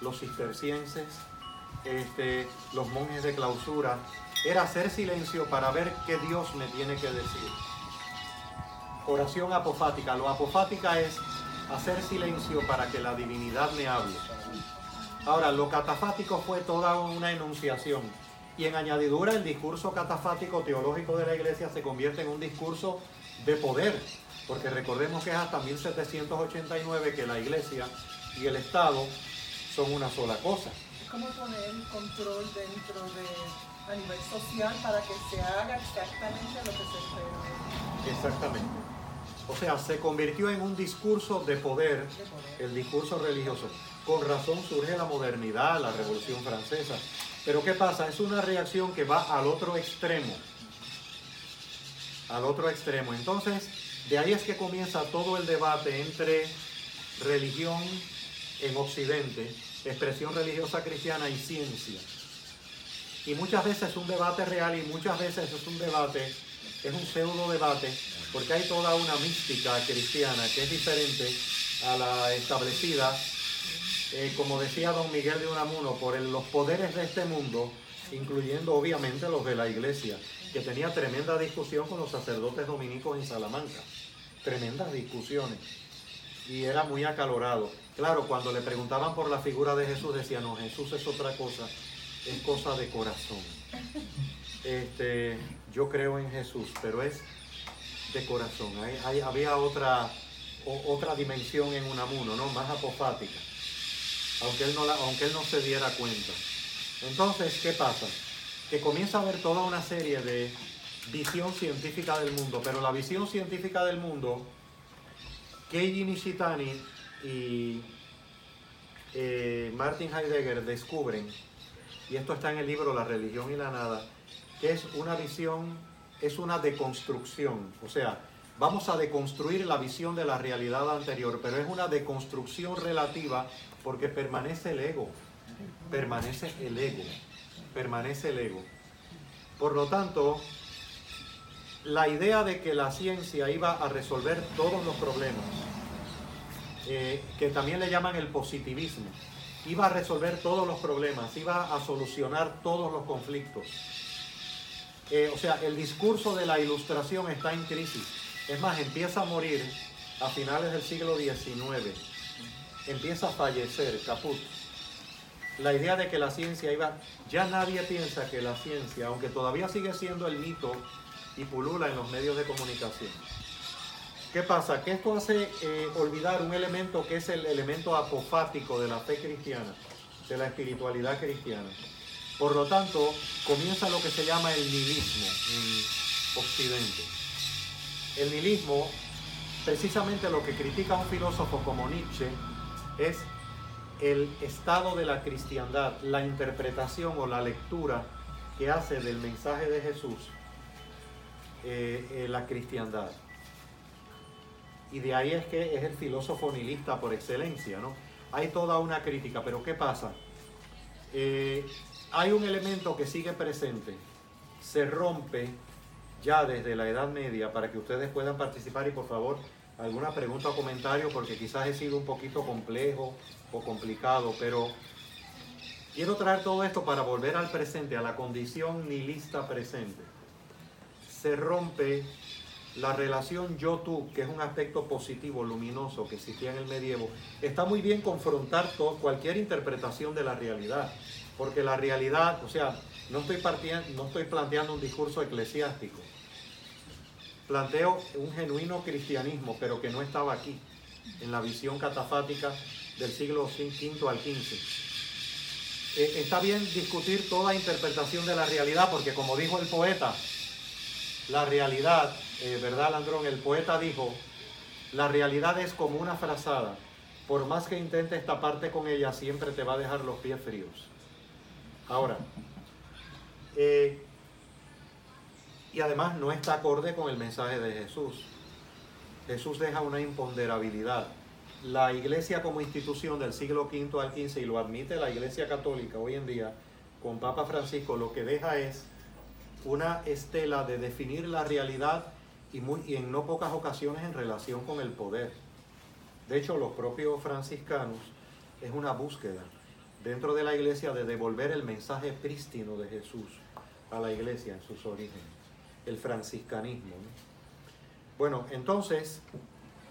los cistercienses, este, los monjes de clausura, era hacer silencio para ver qué Dios me tiene que decir. Oración apofática. Lo apofática es hacer silencio para que la divinidad me hable. Ahora, lo catafático fue toda una enunciación. Y en añadidura, el discurso catafático teológico de la iglesia se convierte en un discurso de poder. Porque recordemos que es hasta 1789 que la iglesia y el Estado son una sola cosa. Es como poner control dentro de, a nivel social para que se haga exactamente lo que se espera Exactamente. O sea, se convirtió en un discurso de poder, de poder. el discurso religioso. Con razón surge la modernidad, la revolución francesa. Pero ¿qué pasa? Es una reacción que va al otro extremo. Al otro extremo. Entonces, de ahí es que comienza todo el debate entre religión en Occidente, expresión religiosa cristiana y ciencia. Y muchas veces es un debate real y muchas veces es un debate, es un pseudo debate, porque hay toda una mística cristiana que es diferente a la establecida, eh, como decía don Miguel de Unamuno, por los poderes de este mundo, incluyendo obviamente los de la iglesia, que tenía tremenda discusión con los sacerdotes dominicos en Salamanca, tremendas discusiones, y era muy acalorado. Claro, cuando le preguntaban por la figura de Jesús, decía, no, Jesús es otra cosa, es cosa de corazón. Este, yo creo en Jesús, pero es de corazón. Había otra, otra dimensión en Unamuno, ¿no? Más apofática, aunque él, no la- aunque él no se diera cuenta. Entonces, ¿qué pasa? Que comienza a haber toda una serie de visión científica del mundo, pero la visión científica del mundo, Keiji Nishitani y eh, Martin Heidegger descubren, y esto está en el libro La religión y la nada, que es una visión, es una deconstrucción, o sea, vamos a deconstruir la visión de la realidad anterior, pero es una deconstrucción relativa porque permanece el ego, permanece el ego, permanece el ego. Por lo tanto, la idea de que la ciencia iba a resolver todos los problemas, eh, que también le llaman el positivismo, iba a resolver todos los problemas, iba a solucionar todos los conflictos. Eh, o sea, el discurso de la ilustración está en crisis. Es más, empieza a morir a finales del siglo XIX. Empieza a fallecer, caput. La idea de que la ciencia iba... Ya nadie piensa que la ciencia, aunque todavía sigue siendo el mito y pulula en los medios de comunicación. ¿Qué pasa? Que esto hace eh, olvidar un elemento que es el elemento apofático de la fe cristiana, de la espiritualidad cristiana. Por lo tanto, comienza lo que se llama el nihilismo en Occidente. El nihilismo, precisamente lo que critica un filósofo como Nietzsche, es el estado de la cristiandad, la interpretación o la lectura que hace del mensaje de Jesús eh, eh, la cristiandad. Y de ahí es que es el filósofo nihilista por excelencia, ¿no? Hay toda una crítica, pero ¿qué pasa? Eh, hay un elemento que sigue presente, se rompe ya desde la Edad Media para que ustedes puedan participar y por favor alguna pregunta o comentario porque quizás he sido un poquito complejo o complicado, pero quiero traer todo esto para volver al presente, a la condición nihilista presente. Se rompe la relación yo-tú, que es un aspecto positivo, luminoso, que existía en el medievo, está muy bien confrontar todo, cualquier interpretación de la realidad, porque la realidad, o sea, no estoy, partiendo, no estoy planteando un discurso eclesiástico, planteo un genuino cristianismo, pero que no estaba aquí, en la visión catafática del siglo V al XV. Eh, está bien discutir toda interpretación de la realidad, porque como dijo el poeta, la realidad, eh, ¿verdad, Landrón? El poeta dijo, la realidad es como una frazada. Por más que intentes taparte con ella, siempre te va a dejar los pies fríos. Ahora, eh, y además no está acorde con el mensaje de Jesús. Jesús deja una imponderabilidad. La iglesia como institución del siglo V al XV, y lo admite la iglesia católica hoy en día, con Papa Francisco, lo que deja es una estela de definir la realidad y, muy, y en no pocas ocasiones en relación con el poder. De hecho, los propios franciscanos es una búsqueda dentro de la iglesia de devolver el mensaje prístino de Jesús a la iglesia en sus orígenes, el franciscanismo. ¿no? Bueno, entonces,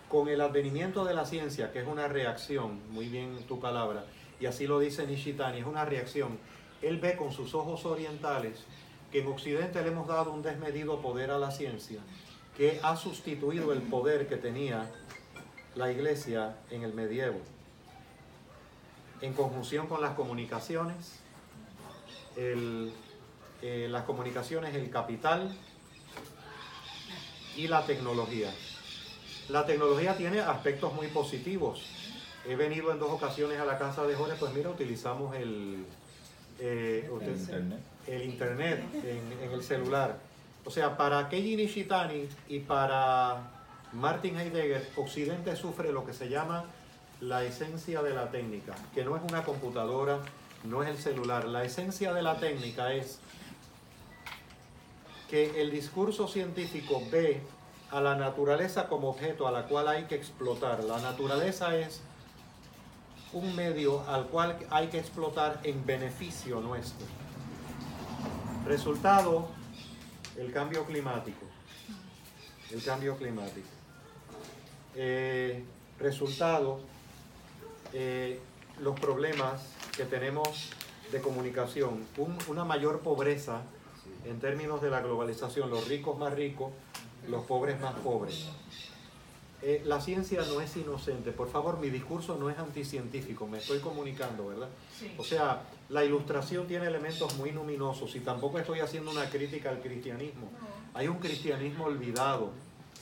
con el advenimiento de la ciencia, que es una reacción, muy bien tu palabra, y así lo dice Nishitani, es una reacción, él ve con sus ojos orientales que en Occidente le hemos dado un desmedido poder a la ciencia, que ha sustituido el poder que tenía la iglesia en el medievo. En conjunción con las comunicaciones, eh, las comunicaciones, el capital y la tecnología. La tecnología tiene aspectos muy positivos. He venido en dos ocasiones a la casa de Jorge, pues mira, utilizamos el, eh, El internet. el internet en, en el celular. O sea, para Keiji Nishitani y para Martin Heidegger, Occidente sufre lo que se llama la esencia de la técnica, que no es una computadora, no es el celular. La esencia de la técnica es que el discurso científico ve a la naturaleza como objeto a la cual hay que explotar. La naturaleza es un medio al cual hay que explotar en beneficio nuestro. Resultado, el cambio climático. El cambio climático. Eh, resultado, eh, los problemas que tenemos de comunicación, Un- una mayor pobreza en términos de la globalización, los ricos más ricos, los pobres más pobres. Eh, la ciencia no es inocente, por favor, mi discurso no es anticientífico, me estoy comunicando, ¿verdad? O sea, la ilustración tiene elementos muy luminosos y tampoco estoy haciendo una crítica al cristianismo. Hay un cristianismo olvidado,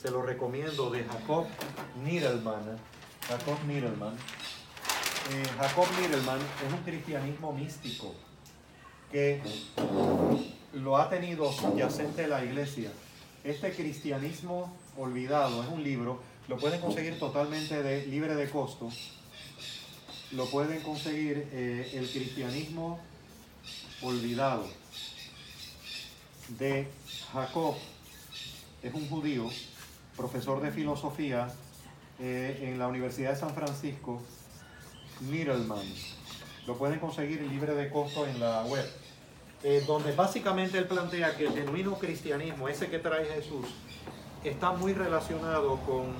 se lo recomiendo, de Jacob Niedelman. Jacob Niedelman. Eh, Jacob Niedelman es un cristianismo místico que lo ha tenido subyacente la iglesia. Este cristianismo olvidado es un libro, lo pueden conseguir totalmente de, libre de costo. Lo pueden conseguir eh, el cristianismo olvidado de Jacob. Es un judío, profesor de filosofía eh, en la Universidad de San Francisco, Middleman. Lo pueden conseguir libre de costo en la web. Eh, donde básicamente él plantea que el genuino cristianismo, ese que trae Jesús, está muy relacionado con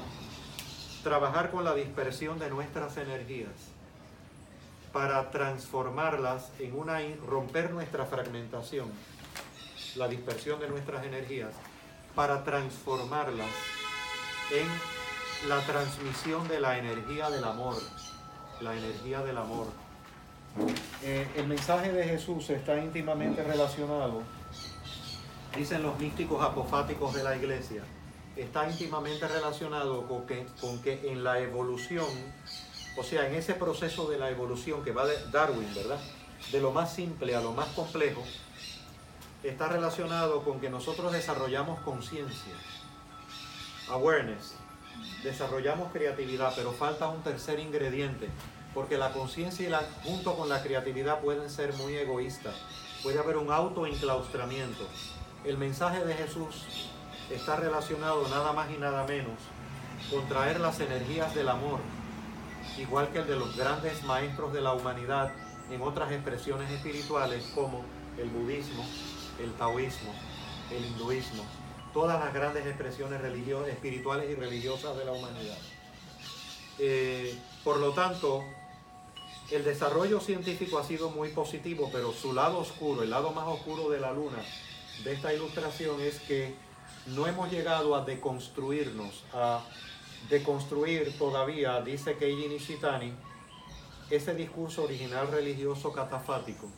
trabajar con la dispersión de nuestras energías para transformarlas en una, romper nuestra fragmentación, la dispersión de nuestras energías, para transformarlas en la transmisión de la energía del amor, la energía del amor. Eh, el mensaje de Jesús está íntimamente relacionado, dicen los místicos apofáticos de la iglesia, está íntimamente relacionado con que, con que en la evolución, o sea, en ese proceso de la evolución que va de Darwin, ¿verdad? De lo más simple a lo más complejo, está relacionado con que nosotros desarrollamos conciencia, awareness, desarrollamos creatividad, pero falta un tercer ingrediente, porque la conciencia y la, junto con la creatividad pueden ser muy egoístas. Puede haber un autoenclaustramiento. El mensaje de Jesús está relacionado nada más y nada menos con traer las energías del amor, igual que el de los grandes maestros de la humanidad en otras expresiones espirituales como el budismo, el taoísmo, el hinduismo, todas las grandes expresiones espirituales y religiosas de la humanidad. Eh, por lo tanto, el desarrollo científico ha sido muy positivo, pero su lado oscuro, el lado más oscuro de la luna de esta ilustración es que no hemos llegado a deconstruirnos, a deconstruir todavía, dice Keiji Nishitani, ese discurso original religioso catafático.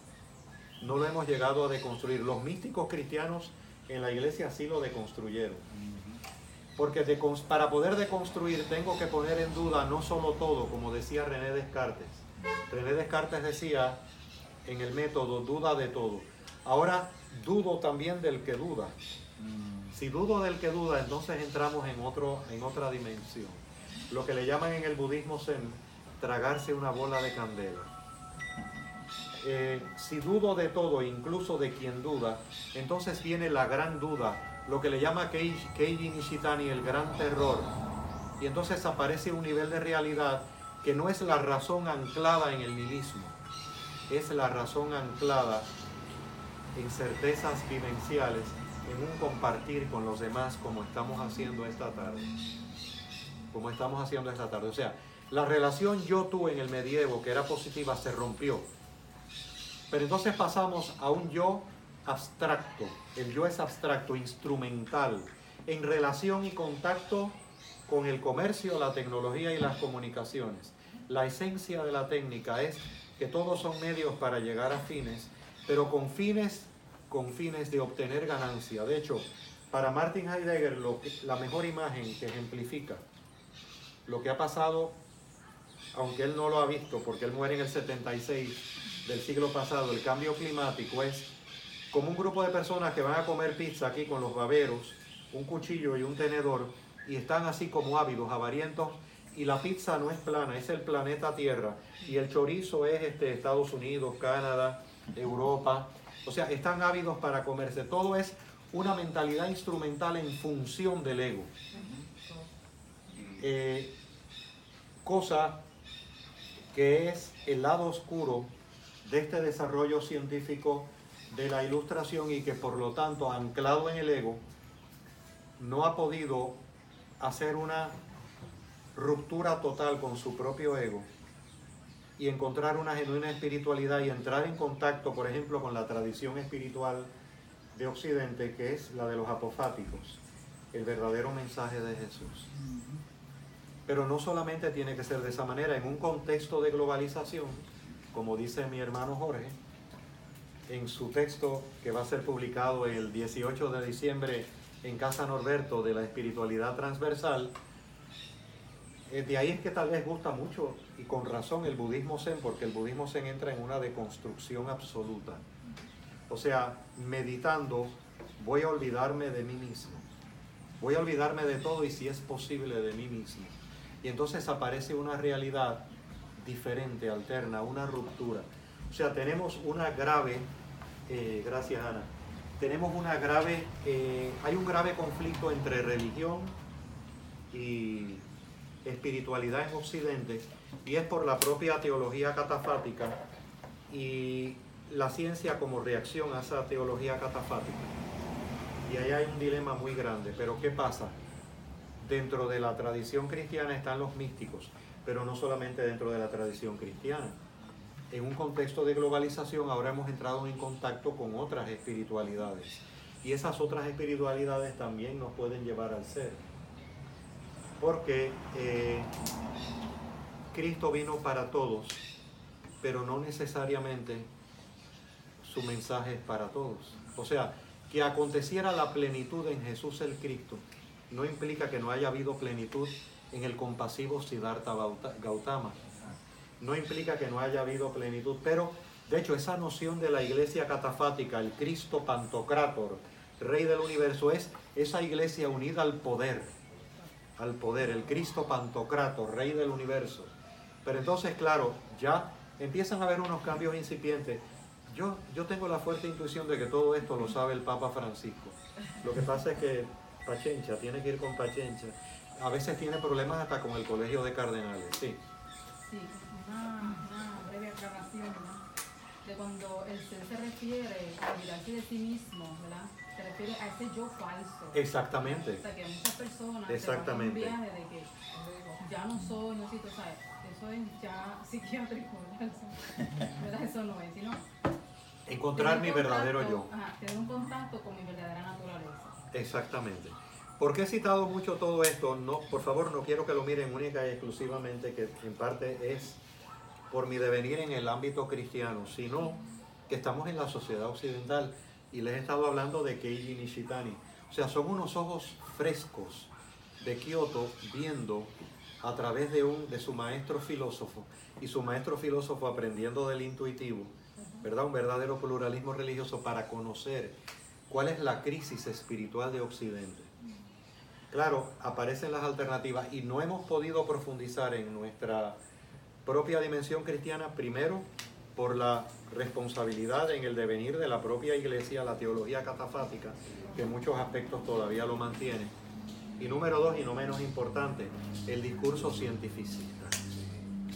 No lo hemos llegado a deconstruir. Los místicos cristianos en la iglesia sí lo deconstruyeron. Porque de, para poder deconstruir tengo que poner en duda no solo todo, como decía René Descartes. René Descartes decía en el método, duda de todo. Ahora dudo también del que duda. Si dudo del que duda, entonces entramos en, otro, en otra dimensión. Lo que le llaman en el budismo zen, tragarse una bola de candela. Eh, si dudo de todo, incluso de quien duda, entonces viene la gran duda, lo que le llama Keiji, Keiji Nishitani el gran terror. Y entonces aparece un nivel de realidad que no es la razón anclada en el nihilismo, es la razón anclada en certezas vivenciales, en un compartir con los demás como estamos haciendo esta tarde. Como estamos haciendo esta tarde. O sea, la relación yo-tú en el medievo, que era positiva, se rompió. Pero entonces pasamos a un yo abstracto. El yo es abstracto, instrumental, en relación y contacto con el comercio, la tecnología y las comunicaciones. La esencia de la técnica es que todos son medios para llegar a fines, pero con fines, con fines de obtener ganancia. De hecho, para Martin Heidegger, lo que- la mejor imagen que ejemplifica lo que ha pasado, aunque él no lo ha visto, porque él muere en el 76 del siglo pasado, el cambio climático es como un grupo de personas que van a comer pizza aquí con los baberos, un cuchillo y un tenedor, y están así como ávidos, avarientos, y la pizza no es plana, es el planeta Tierra. Y el chorizo es este, Estados Unidos, Canadá, Europa. O sea, están ávidos para comerse. Todo es una mentalidad instrumental en función del ego. Eh, cosa que es el lado oscuro de este desarrollo científico de la ilustración y que por lo tanto, anclado en el ego, no ha podido hacer una ruptura total con su propio ego y encontrar una genuina espiritualidad y entrar en contacto, por ejemplo, con la tradición espiritual de Occidente, que es la de los apofáticos, el verdadero mensaje de Jesús. Pero no solamente tiene que ser de esa manera, en un contexto de globalización, como dice mi hermano Jorge, en su texto que va a ser publicado el 18 de diciembre en Casa Norberto de la espiritualidad transversal, de ahí es que tal vez gusta mucho y con razón el budismo zen, porque el budismo zen entra en una deconstrucción absoluta. O sea, meditando, voy a olvidarme de mí mismo. Voy a olvidarme de todo y si es posible de mí mismo. Y entonces aparece una realidad diferente, alterna, una ruptura. O sea, tenemos una grave, eh, gracias Ana, tenemos una grave, eh, hay un grave conflicto entre religión y espiritualidad en Occidente y es por la propia teología catafática y la ciencia como reacción a esa teología catafática. Y ahí hay un dilema muy grande, pero ¿qué pasa? Dentro de la tradición cristiana están los místicos, pero no solamente dentro de la tradición cristiana. En un contexto de globalización ahora hemos entrado en contacto con otras espiritualidades y esas otras espiritualidades también nos pueden llevar al ser porque eh, Cristo vino para todos, pero no necesariamente su mensaje es para todos. O sea, que aconteciera la plenitud en Jesús el Cristo no implica que no haya habido plenitud en el compasivo Siddhartha Gautama. No implica que no haya habido plenitud, pero de hecho esa noción de la iglesia catafática, el Cristo Pantocrátor, Rey del universo, es esa iglesia unida al poder al poder, el Cristo Pantocrato, Rey del universo. Pero entonces, claro, ya empiezan a haber unos cambios incipientes. Yo, yo tengo la fuerte intuición de que todo esto lo sabe el Papa Francisco. Lo que pasa es que Pachencha, tiene que ir con Pachencha. A veces tiene problemas hasta con el colegio de cardenales, sí. Sí, una, breve aclaración, ¿no? De cuando el se refiere a olvidarse de sí mismo, ¿verdad? Se refiere a ese yo falso. Exactamente. O sea, que muchas personas Exactamente. se van un viaje de que ya no soy, no necesito, o sea, eso es ya psiquiátrico, ¿verdad? Eso no es, sino encontrar mi verdadero yo. Ajá, tener un contacto con mi verdadera naturaleza. Exactamente. ¿Por qué he citado mucho todo esto? No, por favor, no quiero que lo miren única y exclusivamente, que en parte es por mi devenir en el ámbito cristiano, sino que estamos en la sociedad occidental y les he estado hablando de Keiji Nishitani. O sea, son unos ojos frescos de Kioto viendo a través de, un, de su maestro filósofo y su maestro filósofo aprendiendo del intuitivo, ¿verdad? Un verdadero pluralismo religioso para conocer cuál es la crisis espiritual de Occidente. Claro, aparecen las alternativas y no hemos podido profundizar en nuestra propia dimensión cristiana, primero por la responsabilidad en el devenir de la propia iglesia, la teología catafática, que en muchos aspectos todavía lo mantiene. Y número dos, y no menos importante, el discurso cientificista.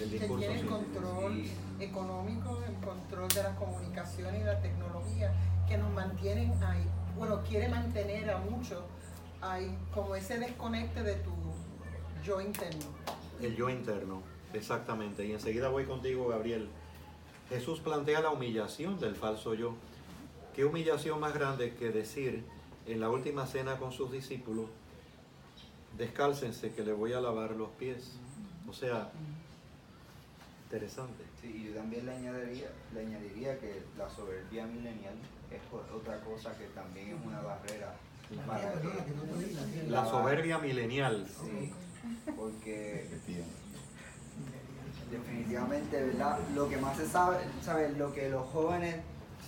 El discurso que tiene el control económico, el control de las comunicaciones y la tecnología, que nos mantienen ahí. Bueno, quiere mantener a muchos ahí, como ese desconecte de tu yo interno. El yo interno, exactamente. Y enseguida voy contigo, Gabriel Jesús plantea la humillación del falso yo. ¿Qué humillación más grande que decir en la última cena con sus discípulos, descálcense que le voy a lavar los pies? O sea, interesante. Sí, y yo también le añadiría, le añadiría que la soberbia milenial es otra cosa que también es una barrera para la soberbia milenial. Sí, porque definitivamente, ¿verdad? Lo que más se sabe, ¿sabes? Lo que los jóvenes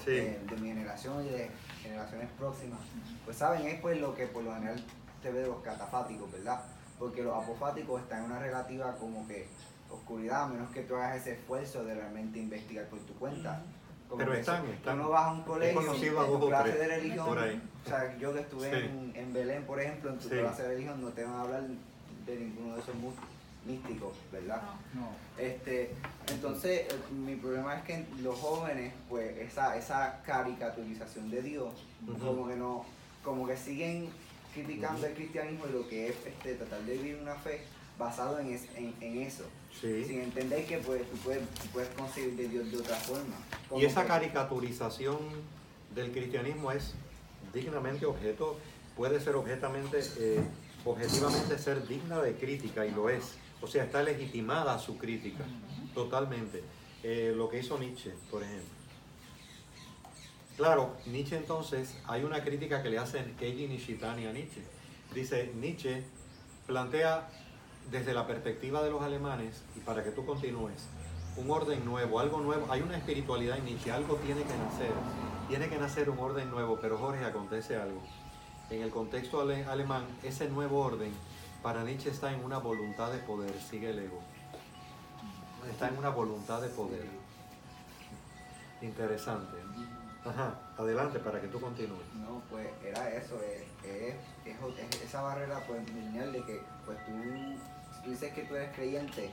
eh, de mi generación y de generaciones próximas, pues saben es pues lo que por lo general se ve de los catafáticos, ¿verdad? porque los apofáticos están en una relativa como que oscuridad, a menos que tú hagas ese esfuerzo de realmente investigar por tu cuenta. Como Pero están, eso, están. Tú no vas a un colegio, conocido en tu clase de religión, por ahí. o sea, yo que estuve Sí. en, en Belén, por ejemplo, en tu Sí. clase de religión no te van a hablar de ninguno de esos mu- místicos, ¿verdad? No. Este, entonces, mi problema es que los jóvenes, pues, esa, esa caricaturización de Dios, como que no, como que siguen criticando el cristianismo y lo que es este, tratar de vivir una fe basado en, es- en, en eso, sin entender que pues, tú, puedes, tú puedes concebir de Dios de otra forma. Y esa que- caricaturización del cristianismo es dignamente objeto, puede ser objetamente, eh, objetivamente ser digna de crítica y lo es. O sea, está legitimada su crítica, totalmente. Eh, lo que hizo Nietzsche, por ejemplo. Claro, Nietzsche entonces, hay una crítica que le hacen Keiji Nishitani a Nietzsche. Dice, Nietzsche plantea desde la perspectiva de los alemanes, y para que tú continúes, un orden nuevo, algo nuevo. Hay una espiritualidad en Nietzsche, algo tiene que nacer. Tiene que nacer un orden nuevo, pero Jorge, acontece algo. En el contexto ale- alemán, ese nuevo orden para Nietzsche está en una voluntad de poder, sigue el ego. Está en una voluntad de poder. Interesante. Ajá, adelante para que tú continúes. No, pues era eso, es, es- es- es esa barrera pues lineal de que pues tú, dices que tú eres creyente,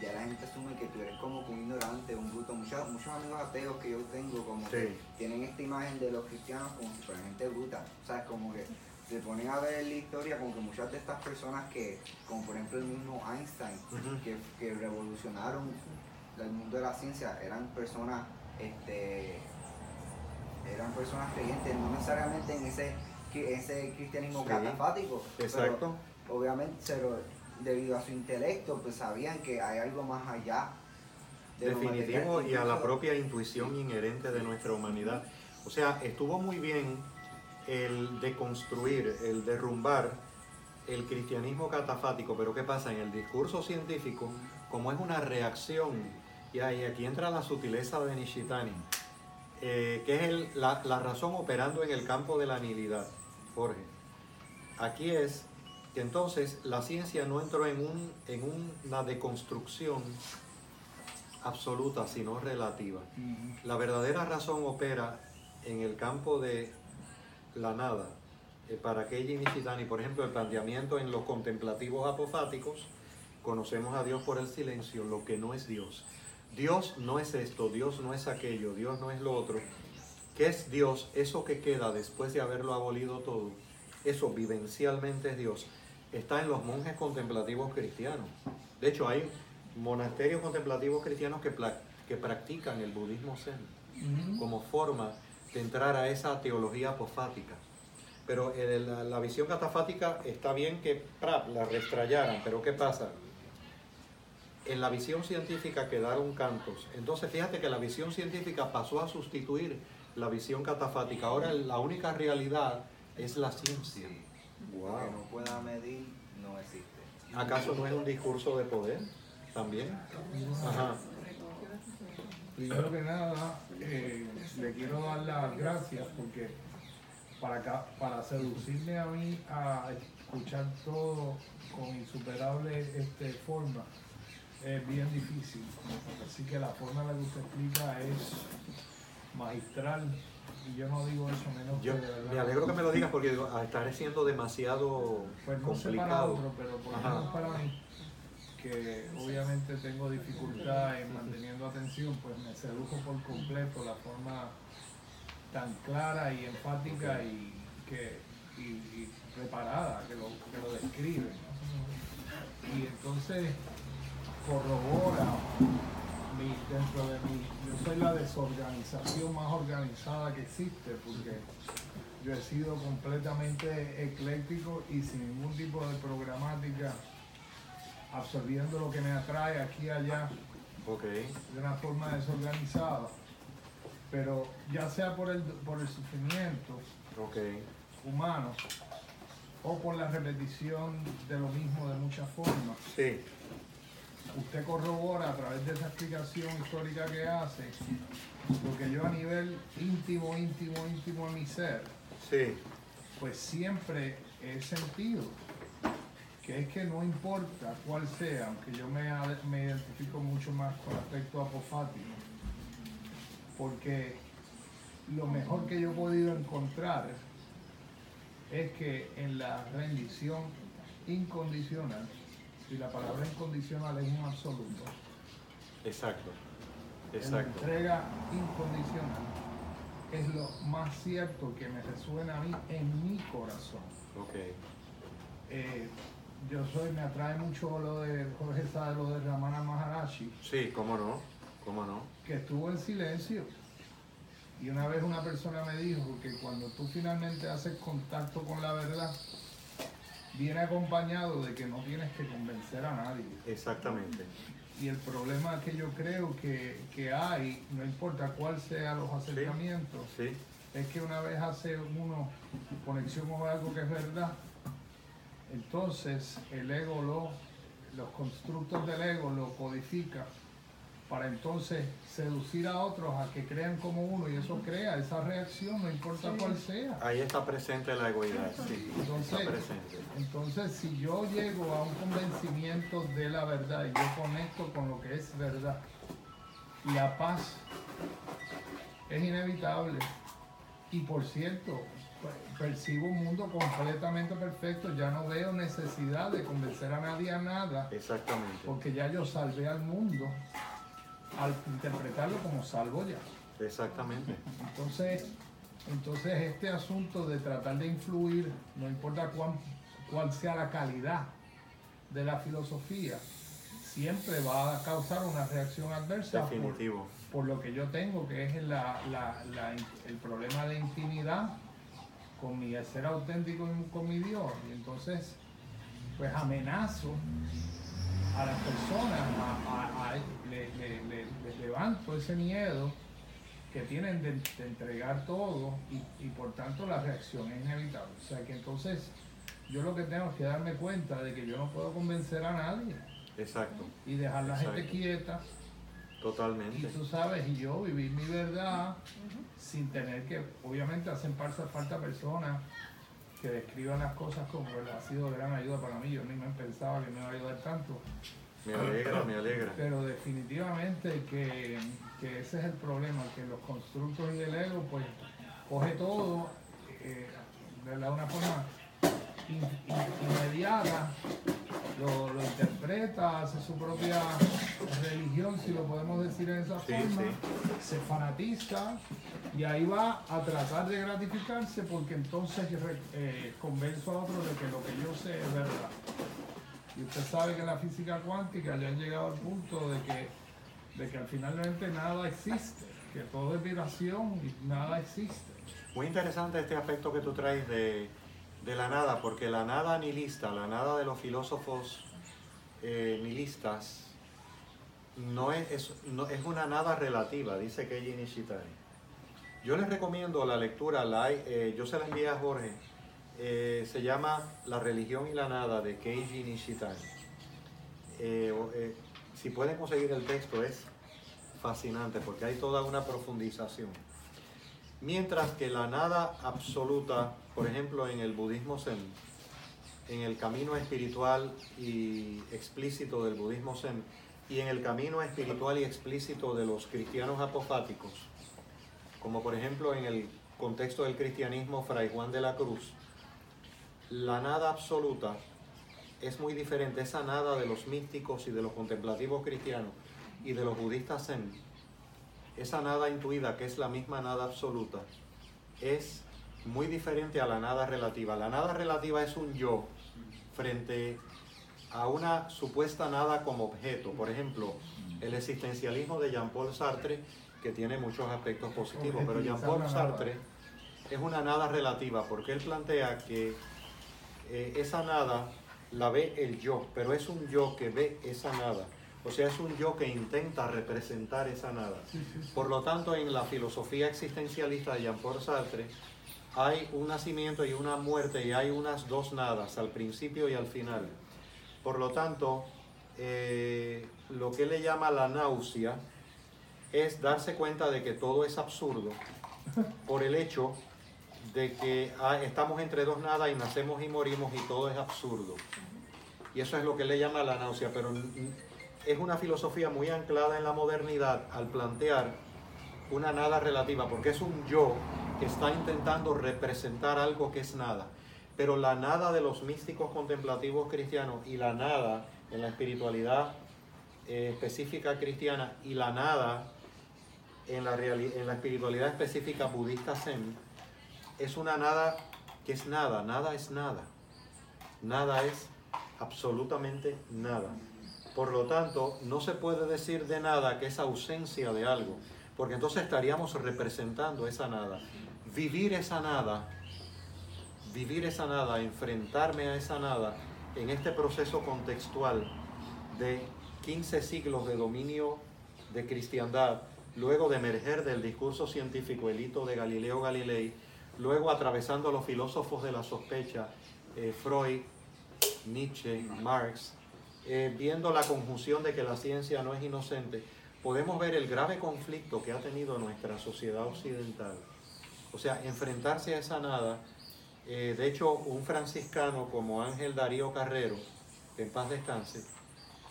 ya la gente asume que tú eres como un ignorante, un bruto. Muchos, muchos amigos ateos que yo tengo como que tienen esta imagen de los cristianos como si fueran gente bruta. O sea, como que se ponen a ver la historia como que muchas de estas personas que, como por ejemplo el mismo Einstein, que, que revolucionaron el mundo de la ciencia, eran personas, este, eran personas creyentes, no necesariamente en ese, ese cristianismo Sí. catafático, Exacto. pero obviamente pero debido a su intelecto, pues sabían que hay algo más allá. de Definitivo y a la propia intuición inherente de nuestra humanidad. O sea, estuvo muy bien el deconstruir, el derrumbar el cristianismo catafático, pero ¿qué pasa? En el discurso científico, como es una reacción, y ahí aquí entra la sutileza de Nishitani, eh, que es el- la, la razón operando en el campo de la nihilidad, Jorge. Aquí es que entonces la ciencia no entró en, un, en una deconstrucción absoluta, sino relativa. La verdadera razón opera en el campo de la nada. Eh, para Keiji Nishitani, por ejemplo, el planteamiento en los contemplativos apofáticos, conocemos a Dios por el silencio, lo que no es Dios. Dios no es esto, Dios no es aquello, Dios no es lo otro. ¿Qué es Dios? Eso que queda después de haberlo abolido todo, eso vivencialmente es Dios. Está en los monjes contemplativos cristianos. De hecho, hay monasterios contemplativos cristianos que, que practican el budismo zen como forma de entrar a esa teología apofática. Pero el- la, la visión catafática está bien que pra, la restrayaran, pero ¿qué pasa? En la visión científica quedaron cantos. Entonces fíjate que la visión científica pasó a sustituir la visión catafática. Ahora la única realidad es la ciencia. Lo que no pueda medir no existe. ¿Acaso no es un discurso de poder también? Ajá. Primero que nada, eh, le quiero dar las gracias porque para, para seducirme a mí a escuchar todo con insuperable este, forma es bien difícil. Así que la forma en la que usted explica es magistral y yo no digo eso menos Yo que de verdad. me alegro que me lo digas porque digo, ah, estaré siendo demasiado Pues no sé para complicado. otro, pero por lo Ajá. menos para mí, que obviamente tengo dificultad en manteniendo atención, pues me sedujo por completo la forma tan clara y enfática y, que, y, y preparada que lo, que lo describe. ¿no? Y entonces corrobora mi, dentro de mí, yo soy la desorganización más organizada que existe, porque yo he sido completamente ecléctico y sin ningún tipo de programática, absorbiendo lo que me atrae aquí y allá de una forma desorganizada. Pero ya sea por el, por el sufrimiento humano o por la repetición de lo mismo de muchas formas, Sí, usted corrobora a través de esa explicación histórica que hace lo que yo a nivel íntimo, íntimo, íntimo de mi ser, sí. pues siempre he sentido. Que es que no importa cuál sea, aunque yo me, me identifico mucho más con aspecto apofático, porque lo mejor que yo he podido encontrar es que en la rendición incondicional, y la palabra incondicional es un absoluto, Exacto. en la Exacto. entrega incondicional es lo más cierto que me resuena a mí en mi corazón. Ok. Eh, yo soy, me atrae mucho lo de Jorge Sade, lo de Ramana Maharashi, Sí, cómo no. Cómo no. que estuvo en silencio. Y una vez una persona me dijo que cuando tú finalmente haces contacto con la verdad, viene acompañado de que no tienes que convencer a nadie. Exactamente. Y el problema que yo creo que, que hay, no importa cuál sea los acercamientos, Sí. es que una vez hace uno conexión con algo que es verdad, entonces el ego lo, los constructos del ego lo codifica para entonces seducir a otros a que crean como uno y eso crea esa reacción, no importa cuál sea. Ahí está presente la egoidad. Sí. Está Entonces, presente. entonces, si yo llego a un convencimiento de la verdad y yo conecto con lo que es verdad, la paz es inevitable. Y por cierto, percibo un mundo completamente perfecto. Ya no veo necesidad de convencer a nadie a nada, Exactamente. porque ya yo salvé al mundo al interpretarlo como salvo ya. Exactamente. Entonces, entonces este asunto de tratar de influir, no importa cuán, cuál sea la calidad de la filosofía, siempre va a causar una reacción adversa por, Definitivo. por lo que yo tengo, que es la- la- la- el problema de intimidad con mi ser auténtico y con mi Dios. Y entonces, pues amenazo a las personas, a- a- a- le- le- le- les levanto ese miedo que tienen de, de entregar todo y, y por tanto la reacción es inevitable. O sea que entonces yo lo que tengo es que darme cuenta de que yo no puedo convencer a nadie Exacto. y dejar la gente Exacto. Quieta y Totalmente. tú sabes, y yo vivir mi verdad sin tener que, obviamente hacen falta, falta personas que describan las cosas como ha sido de gran ayuda para mí, yo ni me pensaba que me iba a ayudar tanto, Me alegra, me alegra. pero definitivamente que, que ese es el problema, que los constructos y el ego pues coge todo eh, de la- una forma in- in- inmediata, lo, lo interpreta, hace su propia religión, si lo podemos decir en esa Sí, forma, sí. se fanatiza y ahí va a tratar de gratificarse porque entonces eh, convenzo a otros de que lo que yo sé es verdad. Y usted sabe que en la física cuántica ya han llegado al punto de que, de que al finalmente nada existe, que todo es vibración y nada existe. Muy interesante este aspecto que tú traes de, de la nada, porque la nada nihilista, la nada de los filósofos eh, nihilistas, no es, es- no- es una nada relativa, dice Keiji Nishitani. Yo les recomiendo la lectura, la eh, yo se la envié a Jorge, eh, se llama La religión y la nada de Keiji Nishitani. Si pueden conseguir el texto es fascinante porque hay toda una profundización. Mientras que la nada absoluta, por ejemplo, en el budismo zen, en el camino espiritual y explícito del budismo zen, y en el camino espiritual y explícito de los cristianos apofáticos, como por ejemplo en el contexto del cristianismo Fray Juan de la Cruz, la nada absoluta es muy diferente, esa nada de los místicos y de los contemplativos cristianos y de los budistas zen, esa nada intuida, que es la misma nada absoluta, es muy diferente a la nada relativa. La nada relativa es un yo frente a una supuesta nada como objeto. Por ejemplo, el existencialismo de Jean-Paul Sartre, que tiene muchos aspectos positivos, pero Jean-Paul. Sartre es una nada relativa, porque él plantea que eh, esa nada la ve el yo, pero es un yo que ve esa nada. O sea, es un yo que intenta representar esa nada. Por lo tanto, en la filosofía existencialista de Jean-Paul Sartre, hay un nacimiento y una muerte y hay unas dos nadas, al principio y al final. Por lo tanto, eh, lo que le llama la náusea es darse cuenta de que todo es absurdo por el hecho de que ah, estamos entre dos nadas y nacemos y morimos y todo es absurdo. Y eso es lo que le llama la náusea, pero es una filosofía muy anclada en la modernidad al plantear una nada relativa, porque es un yo que está intentando representar algo que es nada. Pero la nada de los místicos contemplativos cristianos y la nada en la espiritualidad eh, específica cristiana y la nada en la, en la espiritualidad específica budista zen es una nada que es nada, nada es nada. Nada es absolutamente nada. Por lo tanto, no se puede decir de nada que es ausencia de algo, porque entonces estaríamos representando esa nada. Vivir esa nada, vivir esa nada, enfrentarme a esa nada en este proceso contextual de 15 siglos de dominio de cristiandad, luego de emerger del discurso científico el hito de Galileo Galilei, luego atravesando los filósofos de la sospecha, eh, Freud, Nietzsche, Marx, eh, viendo la conjunción de que la ciencia no es inocente, podemos ver el grave conflicto que ha tenido nuestra sociedad occidental. O sea, enfrentarse a esa nada. eh, de hecho, un franciscano como Ángel Darío Carrero, que en paz descanse,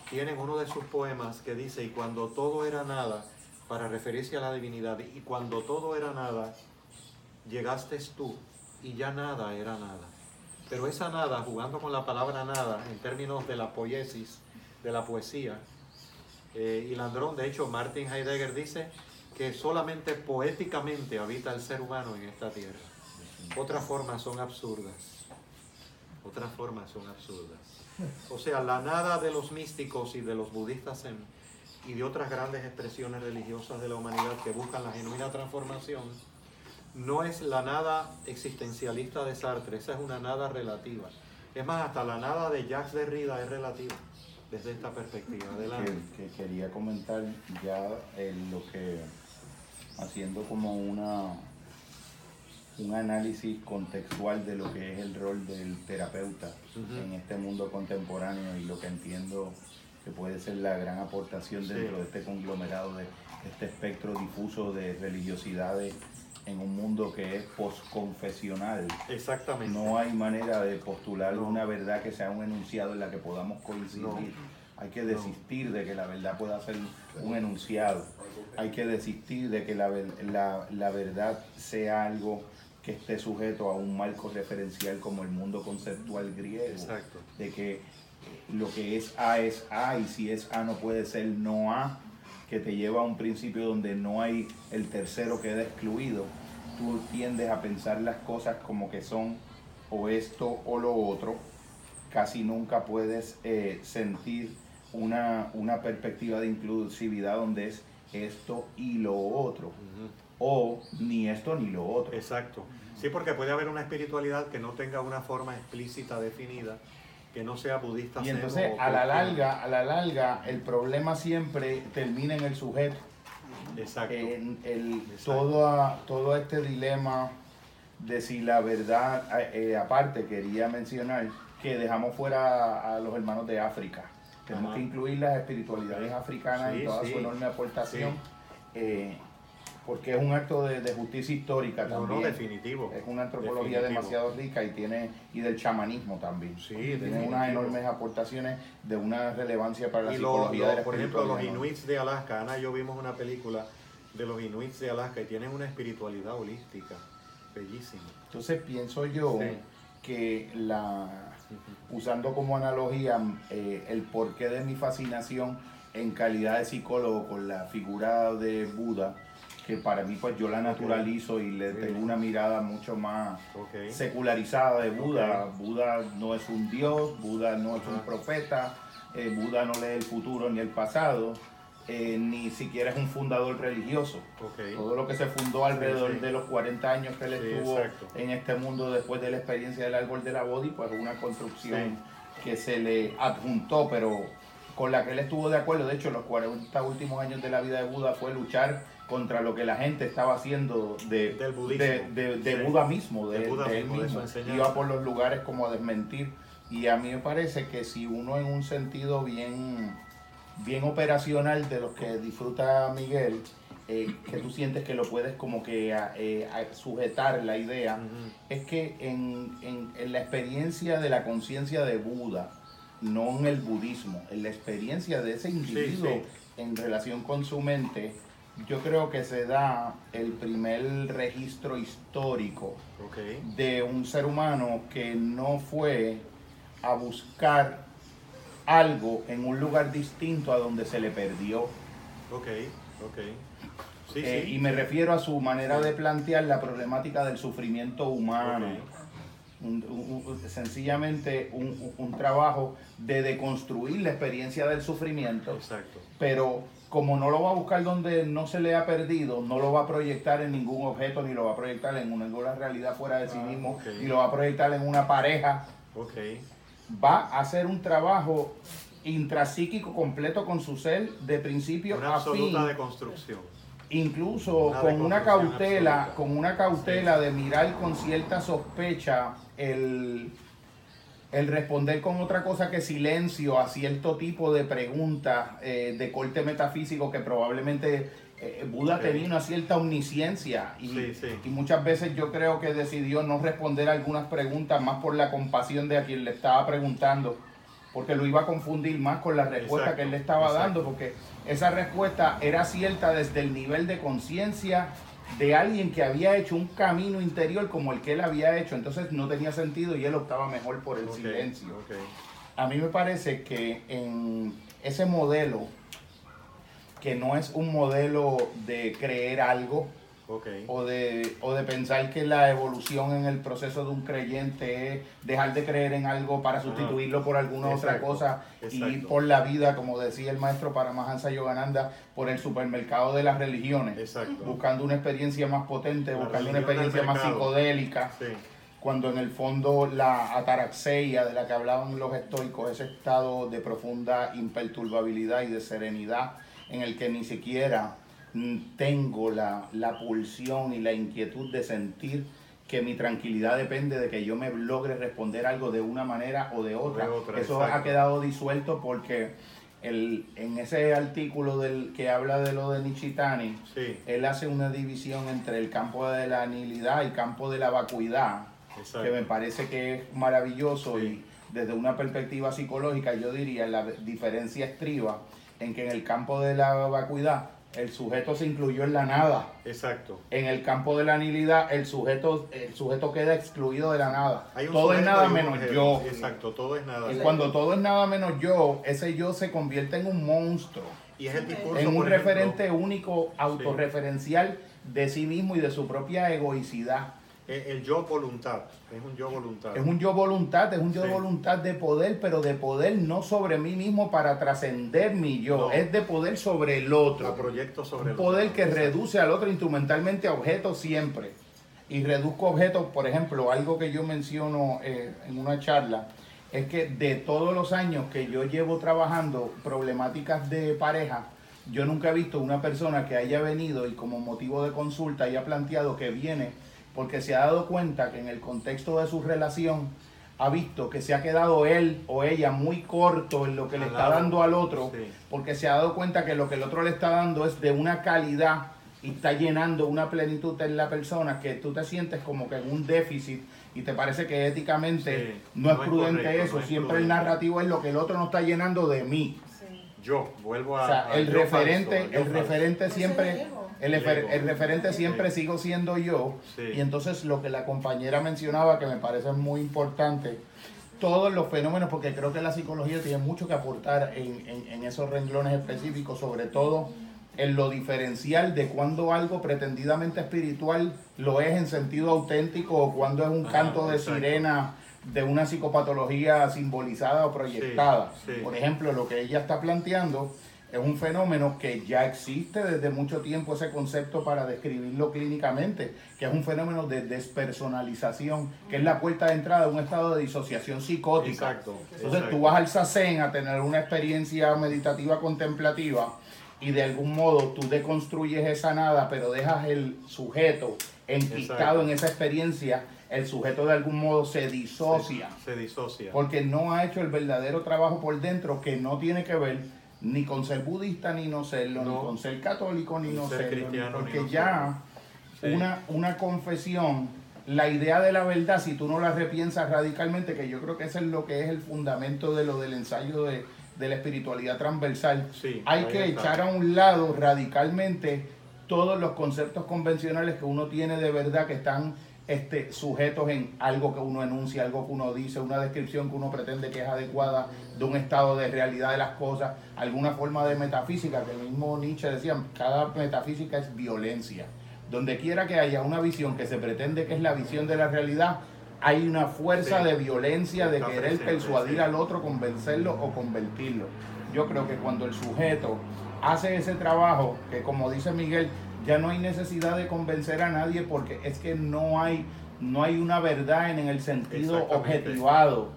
tiene en uno de sus poemas que dice, y cuando todo era nada, para referirse a la divinidad, y cuando todo era nada, llegaste tú, y ya nada era nada. Pero esa nada, jugando con la palabra nada, en términos de la poiesis, de la poesía, eh, y Landrón, de hecho, Martin Heidegger dice que solamente poéticamente habita el ser humano en esta tierra. Otras formas son absurdas. Otras formas son absurdas. O sea, la nada de los místicos y de los budistas y de otras grandes expresiones religiosas de la humanidad que buscan la genuina transformación no es la nada existencialista de Sartre, esa es una nada relativa. Es más, hasta la nada de Jacques Derrida es relativa desde esta perspectiva. Adelante. que, que quería comentar ya en lo que haciendo como una un análisis contextual de lo que es el rol del terapeuta en este mundo contemporáneo y lo que entiendo que puede ser la gran aportación Sí. dentro de este conglomerado de este espectro difuso de religiosidades en un mundo que es posconfesional. Exactamente. No hay manera de postular No. una verdad que sea un enunciado en la que podamos coincidir. No. Hay que desistir de que la verdad pueda ser un enunciado. Hay que desistir de que la, la- la verdad sea algo que esté sujeto a un marco referencial como el mundo conceptual griego. Exacto. De que eh, lo que es A es A y si es A no puede ser no A, que te lleva a un principio donde no hay el tercero queda excluido. Tú tiendes a pensar las cosas como que son o esto o lo otro. Casi nunca puedes eh, sentir una, una perspectiva de inclusividad donde es esto y lo otro. O ni esto ni lo otro. Exacto. Sí, porque puede haber una espiritualidad que no tenga una forma explícita definida, que no sea budista. Y entonces a la larga, a la larga, el problema siempre termina en el sujeto. Exacto. en el, Exacto. todo, a- todo este dilema de si la verdad, eh, aparte quería mencionar que dejamos fuera a los hermanos de África. Tenemos Ajá. que incluir las espiritualidades africanas Sí, y toda sí. su enorme aportación, eh, porque es un acto de, de justicia histórica no, también. no, definitivo. Es una antropología Definitivo. demasiado rica y tiene y del chamanismo también. Sí, tiene definitivo. unas enormes aportaciones de una relevancia para la Y lo- psicología lo- de la por ejemplo, los inuits de Alaska, Ana y yo vimos una película de los inuits de Alaska y tienen una espiritualidad holística, bellísima. Entonces pienso yo Sí. que la usando como analogía eh, el porqué de mi fascinación en calidad de psicólogo con la figura de Buda, que para mí pues yo la naturalizo y le Sí. tengo una mirada mucho más Ok. secularizada de Buda. Ok. Buda no es un dios, Buda no es un profeta, eh, Buda no lee el futuro ni el pasado, eh, ni siquiera es un fundador religioso. Todo lo que se fundó alrededor Sí, sí. de los 40 años que él Sí, estuvo en este mundo después de la experiencia del árbol de la Bodhi, pues una construcción que se le adjuntó, pero con la que él estuvo de acuerdo. De hecho, los 40 últimos años de la vida de Buda fue luchar contra lo que la gente estaba haciendo de, Del budismo. de, de- de Sí. Buda mismo, de, De Buda de él mismo, de su mismo. enseñanza. Iba por los lugares como a desmentir. Y a mí me parece que si uno en un sentido bien, bien operacional de los que disfruta Miguel, eh, que tú sientes que lo puedes como que a- eh, a sujetar la idea, Ujú. es que en, en- en la experiencia de la conciencia de Buda, no en el budismo, en la experiencia de ese individuo sí. en relación con su mente, yo creo que se da el primer registro histórico de un ser humano que no fue a buscar algo en un lugar distinto a donde se le perdió. ok, ok. Sí, Eh, sí. y me refiero a su manera de plantear la problemática del sufrimiento humano. Un- un- un- sencillamente un trabajo de deconstruir la experiencia del sufrimiento, Exacto. pero como no lo va a buscar donde no se le ha perdido, no lo va a proyectar en ningún objeto, ni lo va a proyectar en una, ninguna realidad fuera de sí Ah, mismo, ni lo va a proyectar en una pareja, va a hacer un trabajo intrapsíquico completo con su ser de principio una a fin. absoluta deconstrucción. incluso Una con una cautela, con una cautela de mirar con cierta sospecha el, el responder con otra cosa que silencio a cierto tipo de preguntas eh, de corte metafísico que probablemente eh, Buda Ok. tenía una cierta omnisciencia y, Sí, sí. y muchas veces yo creo que decidió no responder algunas preguntas más por la compasión de a quien le estaba preguntando porque lo iba a confundir más con la respuesta Exacto, que él le estaba exacto. dando porque esa respuesta era cierta desde el nivel de conciencia de alguien que había hecho un camino interior como el que él había hecho, entonces no tenía sentido y él optaba mejor por el silencio. A mí me parece que en ese modelo, que no es un modelo de creer algo Ok. o de, o de pensar que la evolución en el proceso de un creyente es dejar de creer en algo para sustituirlo por alguna otra Exacto, cosa y ir exacto. por la vida, como decía el maestro Paramahansa Yogananda, por el supermercado de las religiones, Exacto. buscando una experiencia más potente, La buscando una experiencia más psicodélica Sí, cuando en el fondo la ataraxia de la que hablaban los estoicos, ese estado de profunda imperturbabilidad y de serenidad en el que ni siquiera tengo la, la pulsión y la inquietud de sentir que mi tranquilidad depende de que yo me logre responder algo de una manera o de otra. otra, Eso exacto. ha quedado disuelto porque el, en ese artículo del que habla de lo de Nichitani, sí, él hace una división entre el campo de la anilidad y el campo de la vacuidad exacto. que me parece que es maravilloso Sí. y desde una perspectiva psicológica yo diría la diferencia estriba en que en el campo de la vacuidad el sujeto se incluyó en la nada. Exacto. En el campo de la anilidad el sujeto, el sujeto queda excluido de la nada. Hay un Todo es nada menos yo. Exacto, todo es nada. Y cuando todo es nada menos yo, ese yo se convierte en un monstruo, Y es el discurso, en un ejemplo, referente único, autorreferencial de sí mismo y de su propia egoicidad. El, yo voluntad, es un yo voluntad. Es un yo voluntad, es un yo Sí. voluntad de poder, pero de poder no sobre mí mismo para trascender mi yo, No. es de poder sobre el otro. Proyecto sobre Un el poder otro. que reduce al otro instrumentalmente a objetos siempre. Y reduzco objetos, por ejemplo, algo que yo menciono eh, en una charla, es que de todos los años que yo llevo trabajando problemáticas de pareja, yo nunca he visto una persona que haya venido y como motivo de consulta haya planteado que viene porque se ha dado cuenta que en el contexto de su relación ha visto que se ha quedado él o ella muy corto en lo que le está lado. dando al otro, Sí. porque se ha dado cuenta que lo que el otro le está dando es de una calidad y está llenando una plenitud en la persona que tú te sientes como que en un déficit y te parece que éticamente Sí, no es no es prudente correcto, eso, no es siempre el narrativo es lo que el otro no está llenando de mí. Sí. Yo, vuelvo a. O sea, el referente, falso, el referente siempre. El, referente siempre Sí. sigo siendo yo. Sí. Y entonces lo que la compañera mencionaba, que me parece muy importante, todos los fenómenos, porque creo que la psicología tiene mucho que aportar en, en- en esos renglones específicos, sobre todo en lo diferencial de cuando algo pretendidamente espiritual lo es en sentido auténtico o cuando es un Ajá, canto de exacto. sirena de una psicopatología simbolizada o proyectada. Sí, sí. Por ejemplo, lo que ella está planteando es un fenómeno que ya existe desde mucho tiempo ese concepto para describirlo clínicamente, que es un fenómeno de despersonalización, que es la puerta de entrada de un estado de disociación psicótica. Exacto. Entonces exacto. tú vas al sasen a tener una experiencia meditativa contemplativa y de algún modo tú deconstruyes esa nada, pero dejas el sujeto enquistado en esa experiencia, el sujeto de algún modo se disocia Se disocia. porque no ha hecho el verdadero trabajo por dentro que no tiene que ver ni con ser budista ni no serlo, ni con ser católico ni Ni no ser serlo, cristiano, ni porque no ya una, una confesión la idea de la verdad, si tú no la repiensas radicalmente, que yo creo que ese es lo que es el fundamento de lo del ensayo de, de la espiritualidad transversal, Sí, hay que está. echar a un lado radicalmente todos los conceptos convencionales que uno tiene de verdad que están este, sujetos en algo que uno enuncia, algo que uno dice, una descripción que uno pretende que es adecuada de un estado de realidad de las cosas, alguna forma de metafísica, que el mismo Nietzsche decía, cada metafísica es violencia. Donde quiera que haya una visión que se pretende que es la visión de la realidad, hay una fuerza Sí. de violencia, de querer presente, persuadir sí. al otro, convencerlo o convertirlo. Yo creo que cuando el sujeto hace ese trabajo, que como dice Miguel, ya no hay necesidad de convencer a nadie porque es que no hay, no hay una verdad en, el sentido objetivado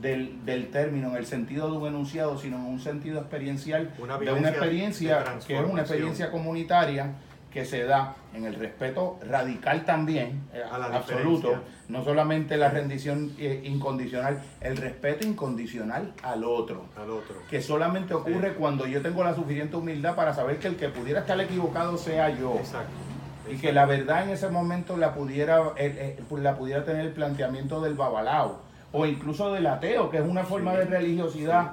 del, del término, en el sentido de un enunciado, sino en un sentido experiencial Una de una experiencia que es una experiencia comunitaria que se da en el respeto radical también, eh, A la absoluto, diferencia. no solamente la rendición eh, incondicional, el respeto incondicional al otro. Al otro. que solamente ocurre cuando yo tengo la suficiente humildad para saber que el que pudiera estar equivocado sea yo. Exacto. y que la verdad en ese momento la pudiera eh, eh, la pudiera tener el planteamiento del babalao o incluso del ateo que es una forma Sí, de religiosidad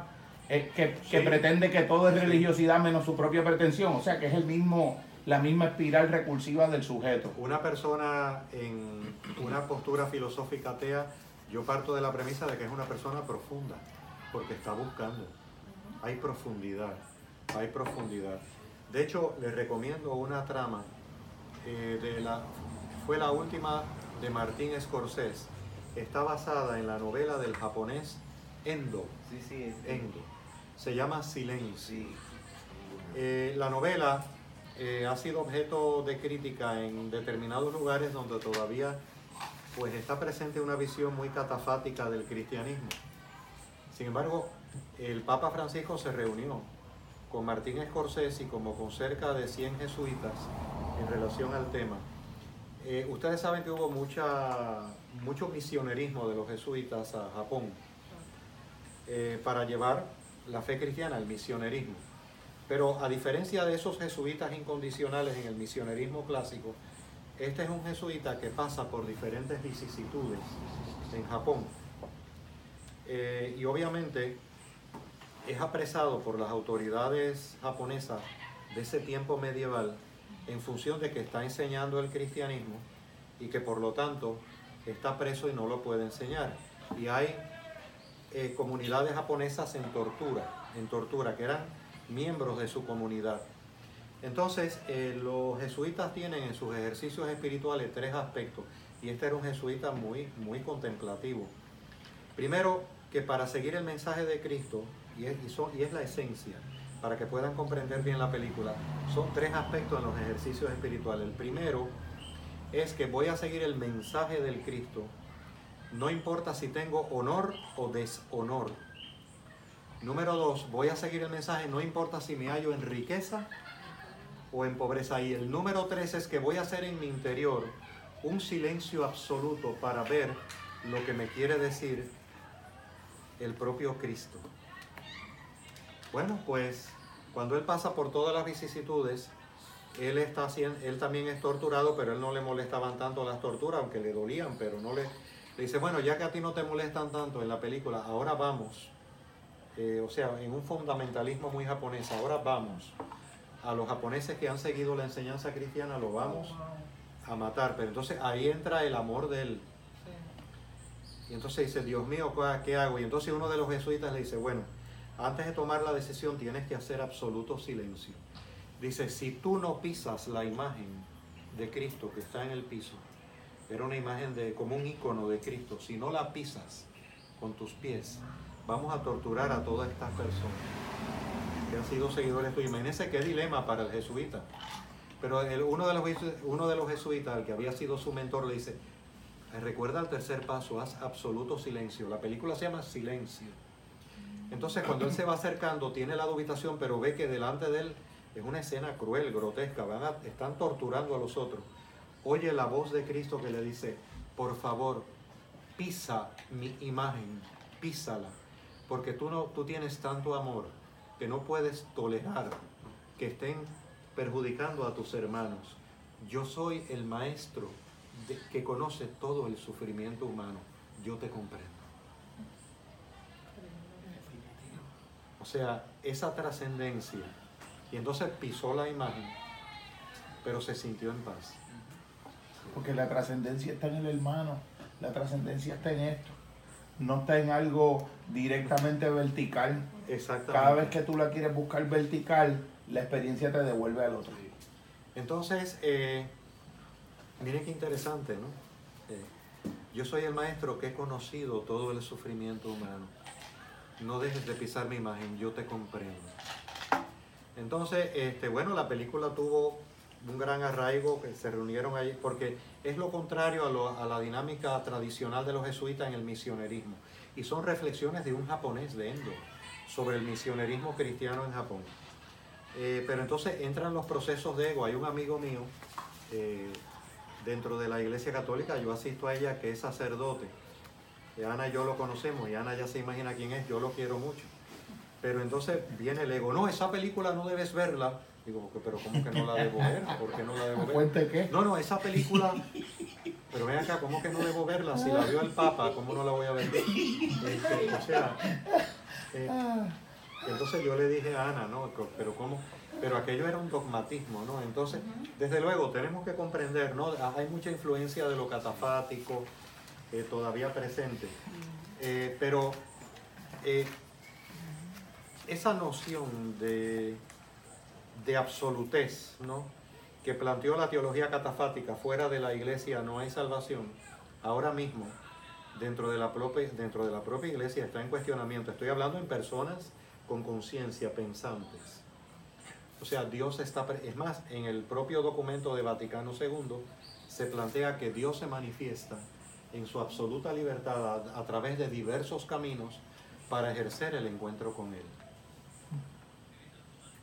eh, que, que pretende que todo es religiosidad menos su propia pretensión. O sea que es el mismo la misma espiral recursiva del sujeto Una persona en una postura filosófica atea, yo parto de la premisa de que es una persona profunda, porque está buscando. Hay profundidad, hay profundidad. De hecho, les recomiendo una trama eh, de la, fue la última de Martín Scorsese. Está basada en la novela del japonés Endo. Sí, sí. Endo. Se llama Silencio. Sí. Eh, la novela eh, ha sido objeto de crítica en determinados lugares donde todavía pues, está presente una visión muy catafática del cristianismo. Sin embargo, el Papa Francisco se reunió con Martín Scorsese y como con cerca de 100 jesuitas en relación al tema. Eh, ustedes saben que hubo mucho misionerismo de los jesuitas a Japón eh, para llevar la fe cristiana, el misionerismo. Pero a diferencia de esos jesuitas incondicionales en el misionerismo clásico, este es un jesuita que pasa por diferentes vicisitudes en Japón. Eh, y obviamente es apresado por las autoridades japonesas de ese tiempo medieval en función de que está enseñando el cristianismo y que por lo tanto está preso y no lo puede enseñar. Y hay eh, comunidades japonesas en tortura, en tortura, que eran miembros de su comunidad. Entonces, eh, los jesuitas tienen en sus ejercicios espirituales tres aspectos, y este era un jesuita muy, muy contemplativo. Primero, que para seguir el mensaje de Cristo, y es, y es la esencia, para que puedan comprender bien la película, son tres aspectos en los ejercicios espirituales. El primero es que voy a seguir el mensaje del Cristo, no importa si tengo honor o deshonor. Número dos, voy a seguir el mensaje, no importa si me hallo en riqueza o en pobreza. Y el número tres es que voy a hacer en mi interior un silencio absoluto para ver lo que me quiere decir el propio Cristo. Bueno, pues cuando él pasa por todas las vicisitudes, él, está él también es torturado, pero él no le molestaban tanto las torturas, aunque le dolían, pero no le... Le dice, bueno, ya que a ti no te molestan tanto en la película, ahora vamos, eh, o sea, en un fundamentalismo muy japonés, ahora vamos a los japoneses que han seguido la enseñanza cristiana, lo vamos a matar. Pero entonces ahí entra el amor de él. Y entonces dice, Dios mío, ¿cuá- ¿qué hago? Y entonces uno de los jesuitas le dice, bueno, antes de tomar la decisión tienes que hacer absoluto silencio. Dice, si tú no pisas la imagen de Cristo que está en el piso, era una imagen de como un icono de Cristo, si no la pisas con tus pies, vamos a torturar a todas estas personas que han sido seguidores tuyos. Imagínense qué dilema para el jesuita. Pero el- uno, de los, uno de los jesuitas, el que había sido su mentor, le dice, "Eh, recuerda el tercer paso, haz absoluto silencio. La película se llama Silencio. Entonces cuando él se va acercando, tiene la dubitación, pero ve que delante de él es una escena cruel, grotesca, van están torturando a los otros. Oye la voz de Cristo que le dice, por favor, pisa mi imagen, písala, porque tú, no, tú tienes tanto amor que no puedes tolerar que estén perjudicando a tus hermanos. Yo soy el maestro que conoce todo el sufrimiento humano, yo te comprendo. O sea, esa trascendencia. Y entonces pisó la imagen, pero se sintió en paz. Porque la trascendencia está en el hermano, la trascendencia está en esto. No está en algo directamente vertical. Exactamente. Cada vez que tú la quieres buscar vertical, la experiencia te devuelve al otro. Entonces, eh, miren qué interesante, ¿no? Eh, yo soy el maestro que he conocido todo el sufrimiento humano. No dejes de pisar mi imagen, yo te comprendo. Entonces, este, bueno, la película tuvo un gran arraigo, que se reunieron ahí, porque es lo contrario a, la dinámica tradicional de los jesuitas en el misionerismo. Y son reflexiones de un japonés, de Endo, sobre el misionerismo cristiano en Japón. Eh, pero entonces entran los procesos de ego. Hay un amigo mío eh, dentro de la iglesia católica, yo asisto a ella, que es sacerdote. Ana y yo lo conocemos y Ana ya se imagina quién es, yo lo quiero mucho. Pero entonces viene el ego, no, esa película no debes verla. Digo, pero ¿cómo que no la debo ver? ¿Por qué no la debo ver? ¿Cuente qué? No, no, esa película. Pero ven acá, ¿cómo que no debo verla? Si la vio el Papa, ¿cómo no la voy a ver? Este, o sea, eh, entonces yo le dije a Ana, ¿no? Pero ¿cómo? Pero aquello era un dogmatismo, ¿no? Entonces, desde luego, tenemos que comprender, ¿no? Ah, Hay mucha influencia de lo catafático eh, todavía presente. Eh, pero eh, esa noción de, de absolutez, ¿no? que planteó la teología catafática, fuera de la iglesia no hay salvación, ahora mismo, dentro de la propia, dentro de la propia iglesia está en cuestionamiento. Estoy hablando en personas con conciencia, pensantes. O sea, Dios está... Es más, en el propio documento de Vaticano II se plantea que Dios se manifiesta en su absoluta libertad a través de diversos caminos para ejercer el encuentro con Él.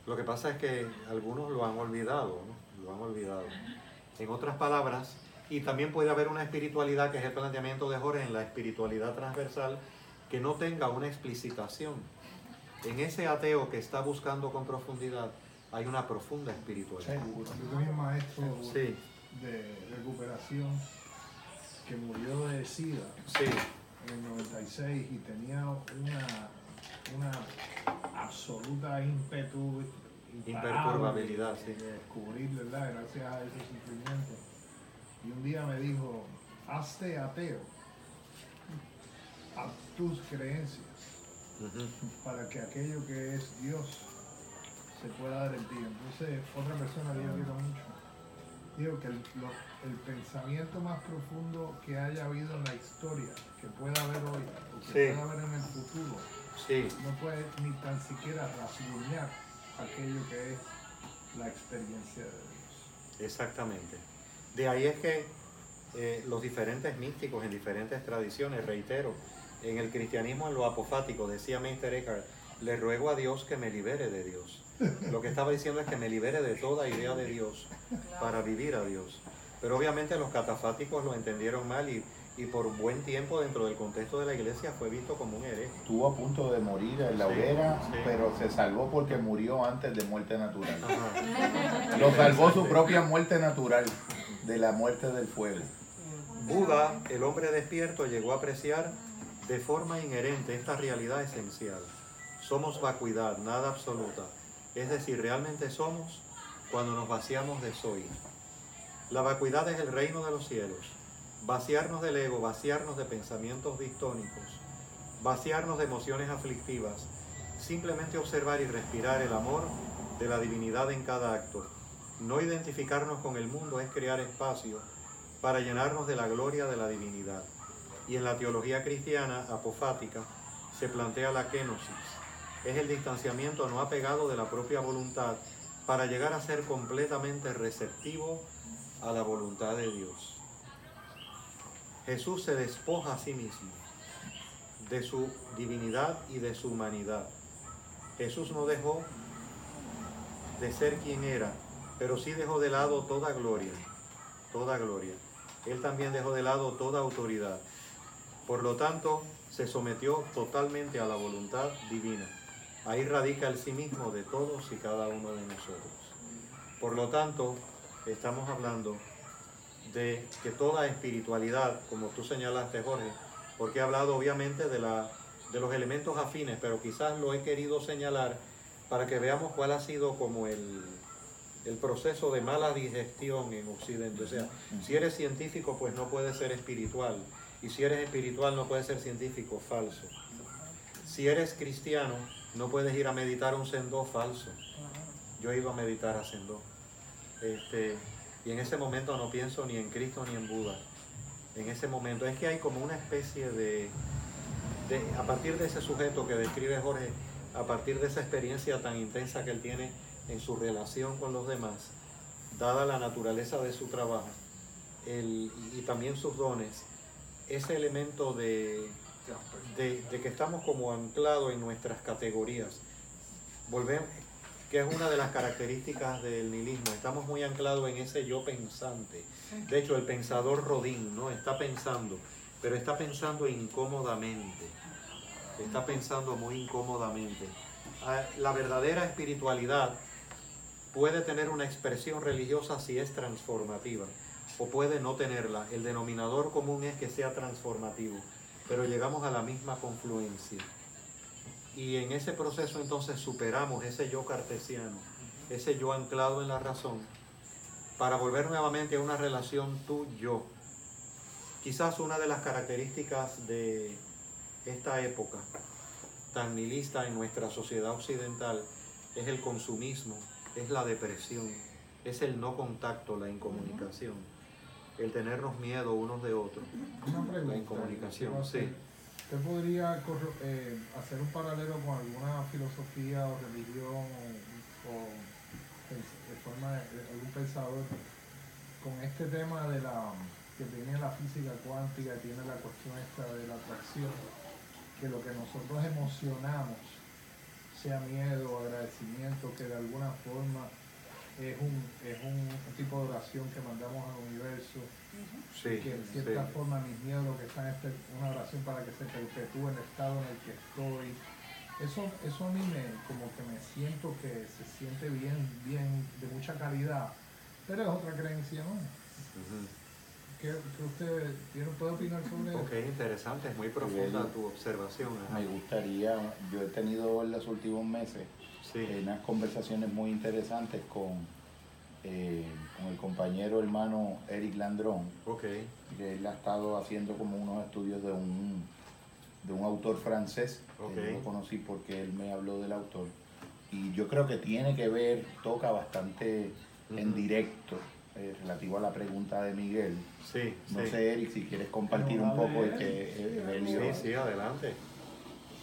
Lo que pasa es que algunos lo han olvidado, ¿no? Lo han olvidado. En otras palabras, y también puede haber una espiritualidad, que es el planteamiento de Jorge en la espiritualidad transversal, que no tenga una explicitación. En ese ateo que está buscando con profundidad, hay una profunda espiritualidad. Seguro. Yo un maestro Sí, de recuperación que murió de SIDA sí, en el 96 y tenía una, una absoluta ímpetu imparable Imperturbabilidad, sí. de descubrir, ¿verdad? Gracias a ese sufrimiento. Y un día me dijo, hazte ateo a tus creencias para que aquello que es Dios se pueda dar en ti. Entonces, otra persona que yo quiero mucho, digo que el, lo- el pensamiento más profundo que haya habido en la historia, que pueda haber hoy, o que Sí. pueda haber en el futuro, sí, no puede ni tan siquiera rasguñar aquello que es la experiencia de Dios. exactamente. De ahí es que eh, los diferentes místicos en diferentes tradiciones, reitero, en el cristianismo, en lo apofático, decía Meister Eckhart, le ruego a Dios que me libere de Dios. Lo que estaba diciendo es que me libere de toda idea de Dios para vivir a Dios. Pero obviamente los catafáticos lo entendieron mal y, y por un buen tiempo dentro del contexto de la iglesia fue visto como un hereje. Estuvo a punto de morir en la Sí, hoguera, sí. pero se salvó porque murió antes de muerte natural. Ajá. Lo salvó su propia muerte natural, de la muerte del fuego. Buda, el hombre despierto, llegó a apreciar de forma inherente esta realidad esencial. Somos vacuidad, nada absoluta. Es decir, realmente somos cuando nos vaciamos de soy. La vacuidad es el reino de los cielos. Vaciarnos del ego, vaciarnos de pensamientos distónicos, vaciarnos de emociones aflictivas, simplemente observar y respirar el amor de la divinidad en cada acto. No identificarnos con el mundo es crear espacio para llenarnos de la gloria de la divinidad. Y en la teología cristiana apofática se plantea la kenosis. Es el distanciamiento no apegado de la propia voluntad para llegar a ser completamente receptivo a la voluntad de Dios. Jesús se despoja a sí mismo de su divinidad y de su humanidad. Jesús no dejó de ser quien era, pero sí dejó de lado toda gloria, toda gloria. Él también dejó de lado toda autoridad. Por lo tanto, se sometió totalmente a la voluntad divina. Ahí radica el sí mismo de todos y cada uno de nosotros. Por lo tanto, estamos hablando de que toda espiritualidad, como tú señalaste Jorge, porque he hablado obviamente de, la, de los elementos afines, pero quizás lo he querido señalar para que veamos cuál ha sido como el, el proceso de mala digestión en Occidente. O sea, si eres científico, pues no puedes ser espiritual. Y si eres espiritual, no puedes ser científico, falso. Si eres cristiano, no puedes ir a meditar un sendó falso. Yo iba a meditar a sendó. Este, y en ese momento no pienso ni en Cristo ni en Buda. En ese momento es que hay como una especie de, a partir de ese sujeto que describe Jorge, a partir de esa experiencia tan intensa que él tiene en su relación con los demás, dada la naturaleza de su trabajo el, y también sus dones, ese elemento de, de, de que estamos como anclados en nuestras categorías. Volvemos, que es una de las características del nihilismo. Estamos muy anclados en ese yo pensante. De hecho, el pensador Rodín no está pensando, pero está pensando incómodamente. Está pensando muy incómodamente. Ah, La verdadera espiritualidad puede tener una expresión religiosa si es transformativa o puede no tenerla. El denominador común es que sea transformativo, pero llegamos a la misma confluencia. Y en ese proceso entonces superamos ese yo cartesiano, ese yo anclado en la razón, para volver nuevamente a una relación tú-yo. Quizás una de las características de esta época tan nihilista en nuestra sociedad occidental es el consumismo, es la depresión, es el no contacto, la incomunicación, el tenernos miedo unos de otros. La incomunicación, sí. ¿Usted podría eh, hacer un paralelo con alguna filosofía o religión o, de forma de, algún pensador con este tema de la que tiene la física cuántica, tiene la cuestión esta de la atracción, que lo que nosotros emocionamos, sea miedo, agradecimiento, que de alguna forma es un, es un tipo de oración que mandamos al universo, Sí, que en sí. cierta forma mis miedos lo que están es per- una oración para que se perpetúe el estado en el que estoy. Eso, eso a mí me, como que me siento que se siente bien, bien, de mucha calidad, pero es otra creencia, ¿no? ¿Qué, qué usted tiene, puede opinar sobre eso? interesante, es muy profunda tu observación. ajá. Me gustaría, yo he tenido en los últimos meses Sí, eh, unas conversaciones muy interesantes con, eh, con el compañero hermano Eric Landrón, ok, que él ha estado haciendo como unos estudios de un, de un autor francés, Ok. que yo lo conocí porque él me habló del autor, y yo creo que tiene que ver, toca bastante en directo, eh, relativo a la pregunta de Miguel. sí, No sí. sé, Eric, si quieres compartir un poco y que eh, Evelio- Sí, sí, adelante.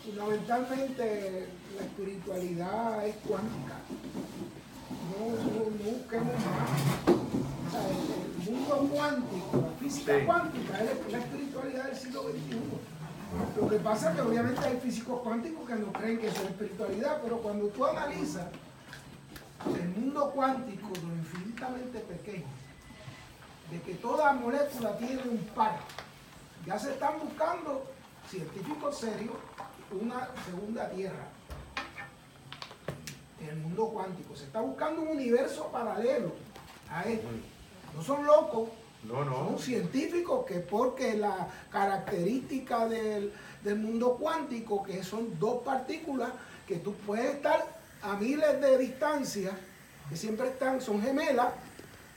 Fundamentalmente la espiritualidad es cuántica. No, no, busquemos más. O el, mundo cuántico, la física cuántica es la espiritualidad del siglo XXI. Lo que pasa es que obviamente hay físicos cuánticos que no creen que eso es espiritualidad, pero cuando tú analizas el mundo cuántico, lo infinitamente pequeño, de que toda molécula tiene un par, ya se están buscando científicos serios una segunda tierra en el mundo cuántico. Se está buscando un universo paralelo a este. No son locos, No, no. son científicos que porque la característica del, del mundo cuántico, que son dos partículas, que tú puedes estar a miles de distancia, que siempre están, son gemelas,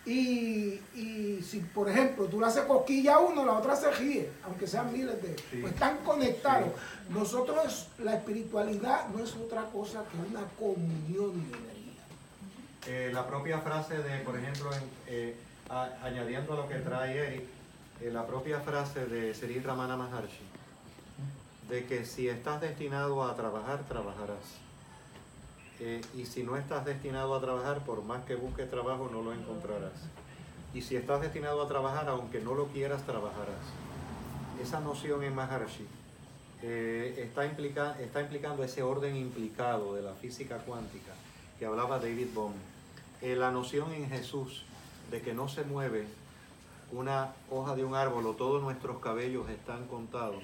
y, y si por ejemplo tú le haces cosquilla a uno, la otra se ríe, aunque sean miles de, Sí. pues están conectados. Nosotros, la espiritualidad no es otra cosa que una comunión de energía. Eh, la propia frase de, por ejemplo, en, eh, a- añadiendo a lo que trae Eric, eh, la propia frase de Sri Ramana Maharshi, de que si estás destinado a trabajar, trabajarás. Eh, y si no estás destinado a trabajar, por más que busques trabajo, no lo encontrarás. Y si estás destinado a trabajar, aunque no lo quieras, trabajarás. Esa noción en Maharshi eh, está, está implicando ese orden implicado de la física cuántica que hablaba David Bohm. Eh, la noción en Jesús de que no se mueve una hoja de un árbol o todos nuestros cabellos están contados,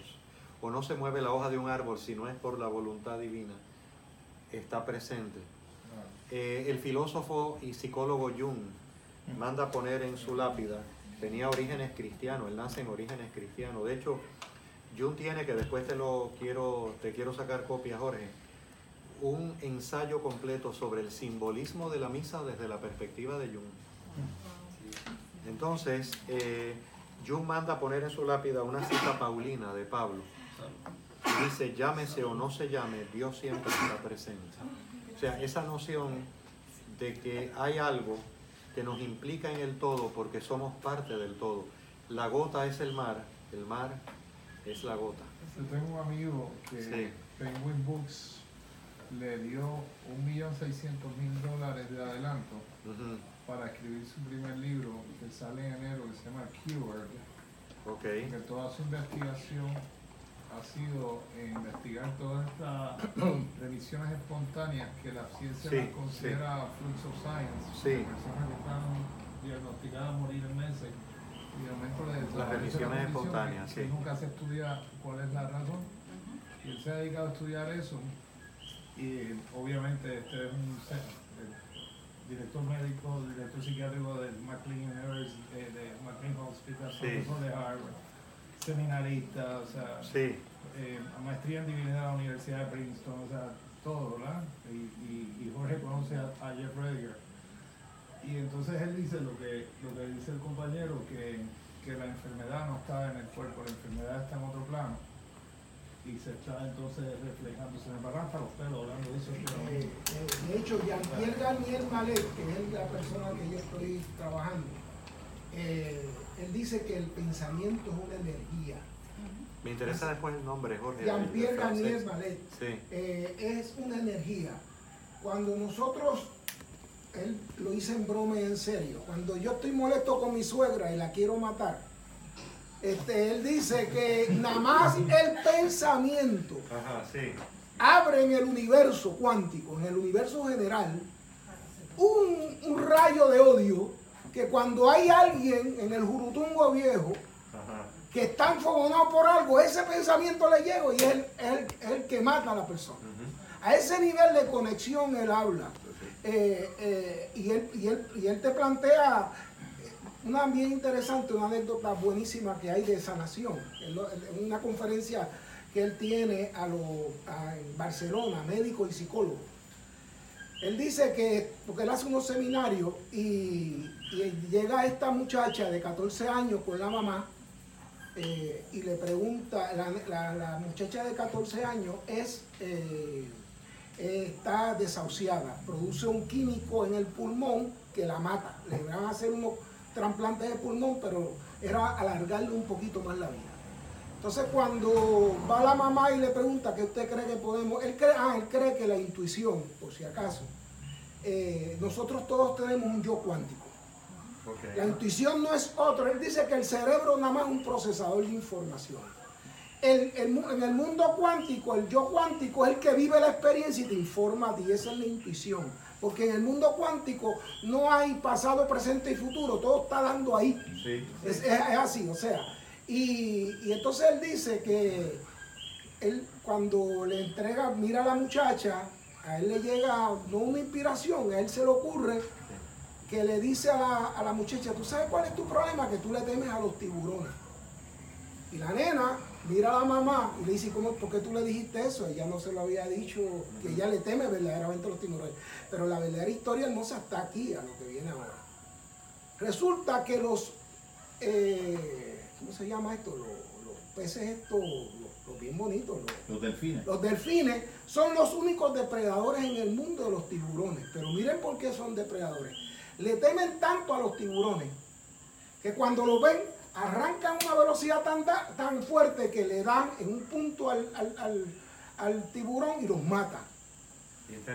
o no se mueve la hoja de un árbol si no es por la voluntad divina, está presente. Eh, el filósofo y psicólogo Jung manda poner en su lápida tenía orígenes cristianos, él nace en orígenes cristianos. De hecho, Jung tiene, que después te lo quiero, te quiero sacar copia, Jorge, un ensayo completo sobre el simbolismo de la misa desde la perspectiva de Jung. Entonces, eh, Jung manda poner en su lápida una cita paulina de Pablo. Dice, llámese o no se llame, Dios siempre está presente. O sea, esa noción de que hay algo que nos implica en el todo porque somos parte del todo. La gota es el mar, el mar es la gota. Yo tengo un amigo que Sí. Penguin Books le dio un millón seiscientos mil dólares de adelanto Ujú, para escribir su primer libro que sale en enero que se llama Cured, Ok, que toda su investigación ha sido en investigar todas estas remisiones espontáneas que la ciencia Sí, las considera flux of science, Sí. de personas que están diagnosticadas a morir en meses y de momento les Las remisiones espontáneas, que, que sí. nunca se estudia cuál es la razón y él se ha dedicado a estudiar eso y obviamente este es un el director médico, director psiquiátrico del McLean University, eh, de McLean Hospital, Sí. profesor de Harvard, seminarista, o sea, sí, eh, maestría en divinidad de la Universidad de Princeton, o sea, todo, ¿verdad? Y, y- y Jorge conoce a, a Jeff Rediger. Y entonces él dice lo que, lo que dice el compañero, que, que la enfermedad no está en el cuerpo, la enfermedad está en otro plano. Y se está entonces reflejando, se me paran hasta los pelos hablando de eso. Eh, eh, de hecho, Jean-Pierre Garnier Malet, que es la persona que yo estoy trabajando, eh, él dice que el pensamiento es una energía. me interesa después el nombre, Jorge. Jean-Pierre el francés. Garnier Malet Sí, eh, es una energía. Cuando nosotros, él lo dice en broma y en serio, cuando yo estoy molesto con mi suegra y la quiero matar, este, él dice que nada más el pensamiento ajá, sí, abre en el universo cuántico, en el universo general, un, un rayo de odio que cuando hay alguien en el Jurutungo viejo ajá, que está enfogonado por algo, ese pensamiento le llega y es el, el- el que mata a la persona. A ese nivel de conexión él habla. Eh, eh, y, él, y, él, y él te plantea una bien interesante, una anécdota buenísima que hay de sanación. En una conferencia que él tiene a lo- a- en Barcelona, médico y psicólogo. Él dice que, porque él hace unos seminarios y, y llega esta muchacha de 14 años con la mamá eh, y le pregunta, la, muchacha de 14 años es, eh, está desahuciada, produce un químico en el pulmón que la mata. Le van a hacer unos trasplantes de pulmón, pero era alargarle un poquito más la vida. Entonces cuando va la mamá y le pregunta qué usted cree que podemos, él cree, ah, él cree que la intuición, por si acaso, eh, nosotros todos tenemos un yo cuántico. La intuición no es otro. Él dice que el cerebro nada más es un procesador de información. El- el en el mundo cuántico, el yo cuántico es el que vive la experiencia y te informa a ti. Esa es la intuición. Porque en el mundo cuántico no hay pasado, presente y futuro. Todo está dando ahí. Sí, Es, es- es así, o sea. Y, y entonces él dice que él cuando le entrega, mira a la muchacha, a él le llega no una inspiración, a él se le ocurre que le dice a la, a la muchacha, ¿tú sabes cuál es tu problema? Que tú le temes a los tiburones. Y la nena mira a la mamá y le dice, ¿cómo, ¿por qué tú le dijiste eso? Ella no se lo había dicho, que ella le teme verdaderamente a los tiburones. Pero la verdadera historia hermosa está aquí, a lo que viene ahora. Resulta que los, eh, ¿cómo se llama esto? Los, los peces estos, los, los bien bonitos, los, Los delfines. los delfines son los únicos depredadores en el mundo de los tiburones. Pero miren por qué son depredadores. Le temen tanto a los tiburones que cuando los ven arrancan a una velocidad tan, da- tan fuerte que le dan en un punto al, al- al- al tiburón y los mata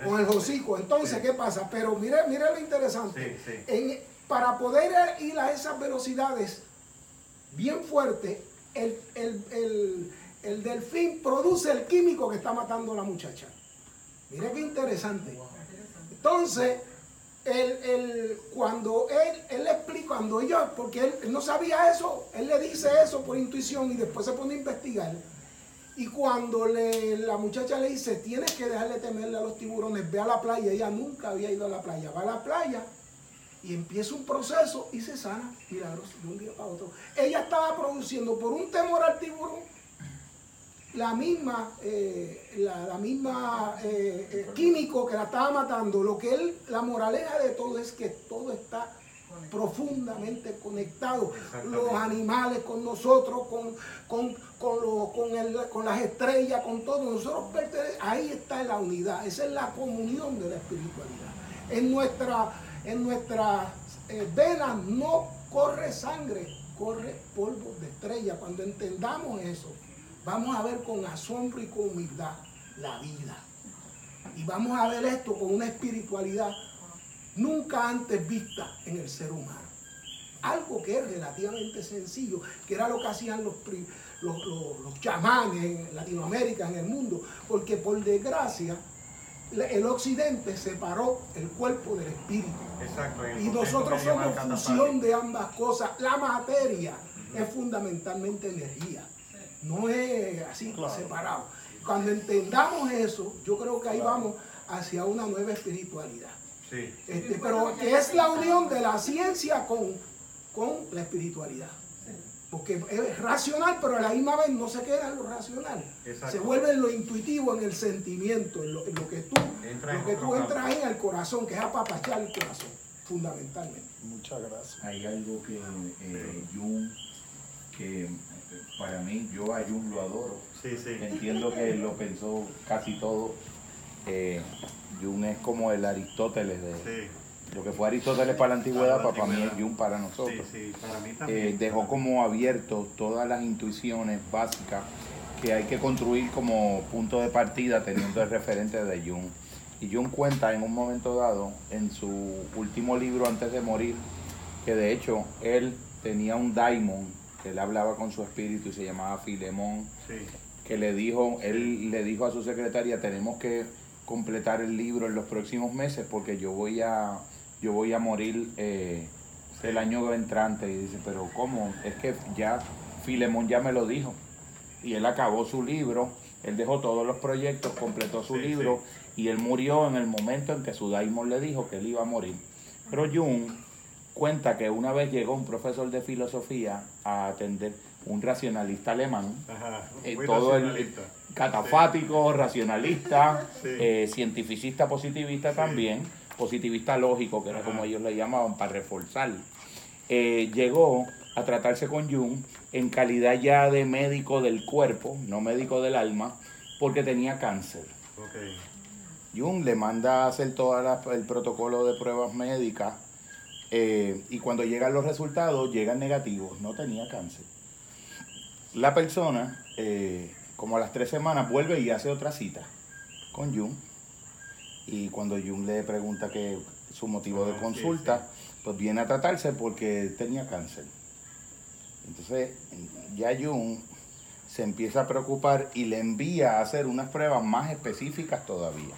con el hocico. Entonces, Sí. ¿qué pasa? Pero mire, mire lo interesante. Sí, sí. En- para poder ir a esas velocidades bien fuertes, el, el- el- el delfín produce el químico que está matando a la muchacha. Mire qué interesante. Entonces, el, el- cuando él, él le explica, cuando ellos, porque él, no sabía eso, él le dice eso por intuición y después se pone a investigar. Y cuando le- la muchacha le dice, tienes que dejarle temerle a los tiburones, ve a la playa, ella nunca había ido a la playa, va a la playa Y empieza un proceso y se sana milagroso de un día para otro. Ella estaba produciendo por un temor al tiburón la misma, eh, la, la misma eh, eh, químico que la estaba matando. Lo que él, la moraleja de todo es que todo está profundamente conectado. Los animales con nosotros, con, con, con, lo- con, el- con las estrellas, con todo. Nosotros ahí está la unidad. Esa es la comunión de la espiritualidad. En nuestra, en nuestras eh, venas no corre sangre, corre polvo de estrella. Cuando entendamos eso, vamos a ver con asombro y con humildad la vida. Y vamos a ver esto con una espiritualidad nunca antes vista en el ser humano. Algo que es relativamente sencillo, que era lo que hacían los, los, los- los chamanes en Latinoamérica, en el mundo, porque por desgracia el occidente separó el cuerpo del espíritu. Exacto. Y nosotros somos fusión de ambas cosas. La materia es fundamentalmente energía, no es así separado. Cuando entendamos eso, yo creo que ahí vamos hacia una nueva espiritualidad. Sí. Este, pero que es la unión de la ciencia con, con la espiritualidad. Porque es racional, pero a la misma vez no se queda en lo racional. Exacto. Se vuelve en lo intuitivo, en el sentimiento, en lo, en lo que tú, Entra en lo que tú entras ahí en el corazón, que es apapachar el corazón, fundamentalmente. Muchas gracias. Hay algo que eh, Jung, que para mí, yo a Jung lo adoro. Sí, sí. Entiendo que lo pensó casi todo. Eh, Jung es como el Aristóteles de Sí, lo que fue Aristóteles para la antigüedad, Para la para mí es. Jung para sí, nosotros. sí, para mí Eh, también. dejó como abierto todas las intuiciones básicas que hay que construir como punto de partida teniendo el referente de Jung. Y Jung cuenta en un momento dado, en su último libro antes de morir, que de hecho él tenía un daimon, que él hablaba con su espíritu y se llamaba Filemón, Sí, que le dijo, él le dijo a su secretaria, tenemos que completar el libro en los próximos meses porque yo voy a, yo voy a morir eh, el año entrante. Y dice, pero ¿cómo? Es que ya Filemón ya me lo dijo. Y él acabó su libro, él dejó todos los proyectos, completó su Sí, libro y él murió en el momento en que su daimon le dijo que él iba a morir. Pero Jung cuenta que una vez llegó un profesor de filosofía a atender un racionalista alemán ajá. eh, todo el racionalista. catafático, racionalista, Sí. eh, cientificista positivista Sí. también, positivista lógico, que era como ellos le llamaban, para reforzar. Eh, llegó a tratarse con Jung en calidad ya de médico del cuerpo, no médico del alma, porque tenía cáncer. Jung le manda a hacer todo el protocolo de pruebas médicas eh, y cuando llegan los resultados llegan negativos, no tenía cáncer. La persona, eh, como a las tres semanas, vuelve y hace otra cita con Jung y cuando Jung le pregunta que su motivo Ah, de sí, consulta, pues viene a tratarse porque tenía cáncer. Entonces ya Jung se empieza a preocupar y le envía a hacer unas pruebas más específicas todavía.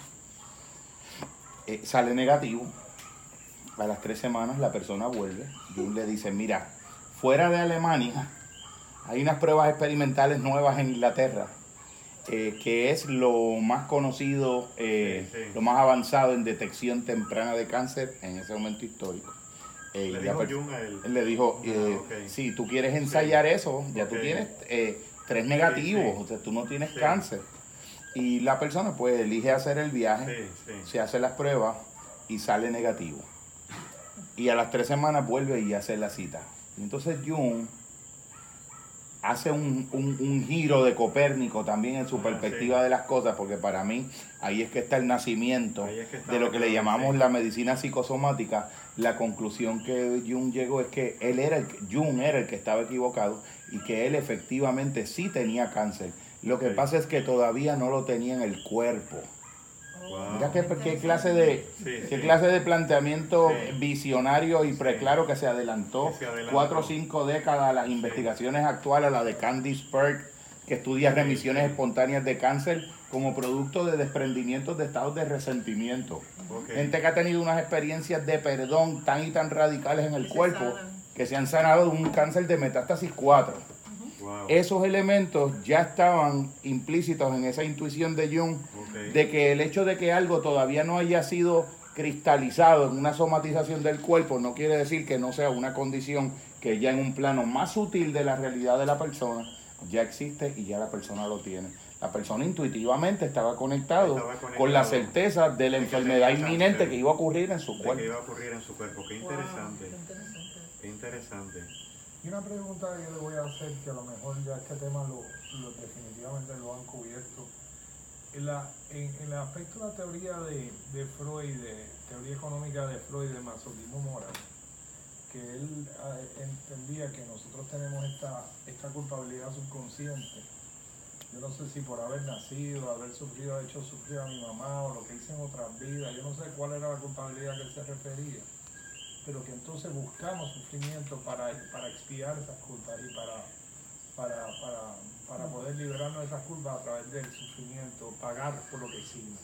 Eh, sale negativo. A las tres semanas la persona vuelve. Jung le dice, mira, fuera de Alemania hay unas pruebas experimentales nuevas en Inglaterra, eh, que es lo más conocido, eh, Sí, sí. lo más avanzado en detección temprana de cáncer en ese momento histórico. Eh, Le dijo Jung a él. él le dijo, Ah, si tú quieres ensayar eso, ya tú tienes tres negativos, o sea, tú no tienes cáncer. Y la persona pues elige hacer el viaje, se hace las pruebas y sale negativo. Y a las tres semanas vuelve y hace la cita. Entonces Jung hace un, un- un giro de Copérnico también en su Ah, perspectiva sí. de las cosas, porque para mí ahí es que está el nacimiento Ahí es que está de lo que le llamamos la medicina psicosomática. La conclusión que Jung llegó es que él era el, Jung era el que estaba equivocado y que él efectivamente sí tenía cáncer. Lo que pasa es que todavía no lo tenía en el cuerpo. Wow. Mira qué, qué clase de Sí, qué sí. clase de planteamiento Sí. visionario y preclaro que se adelantó Que se adelantó. cuatro o cinco décadas a las investigaciones actuales, la de Candice Perk, que estudia Sí, remisiones sí. espontáneas de cáncer como producto de desprendimientos de estados de resentimiento. Gente que ha tenido unas experiencias de perdón tan y tan radicales en el cuerpo que se han sanado de un cáncer de metástasis 4. Wow. Esos elementos ya estaban implícitos en esa intuición de Jung de que el hecho de que algo todavía no haya sido, cristalizado en una somatización del cuerpo, no quiere decir que no sea una condición que ya en un plano más sutil de la realidad de la persona ya existe y ya la persona lo tiene. La persona intuitivamente estaba conectado, Estaba conectado con la certeza de la de enfermedad inminente que iba a ocurrir en su que cuerpo. iba a ocurrir en su cuerpo. Qué interesante, Wow, qué interesante. qué interesante. Y una pregunta que yo le voy a hacer, que a lo mejor ya este tema lo, definitivamente lo han cubierto. En, el aspecto de la teoría de, Freud, de teoría económica de Freud, de masoquismo moral, que él ah, entendía que nosotros tenemos esta, esta culpabilidad subconsciente. Yo no sé si por haber nacido, haber sufrido, hecho sufrir a mi mamá o lo que hice en otras vidas, yo no sé cuál era la culpabilidad que él se refería pero que entonces buscamos sufrimiento para, para expiar esas culpas y para, para, para, para poder librarnos de esas culpas a través del sufrimiento, pagar por lo que hicimos.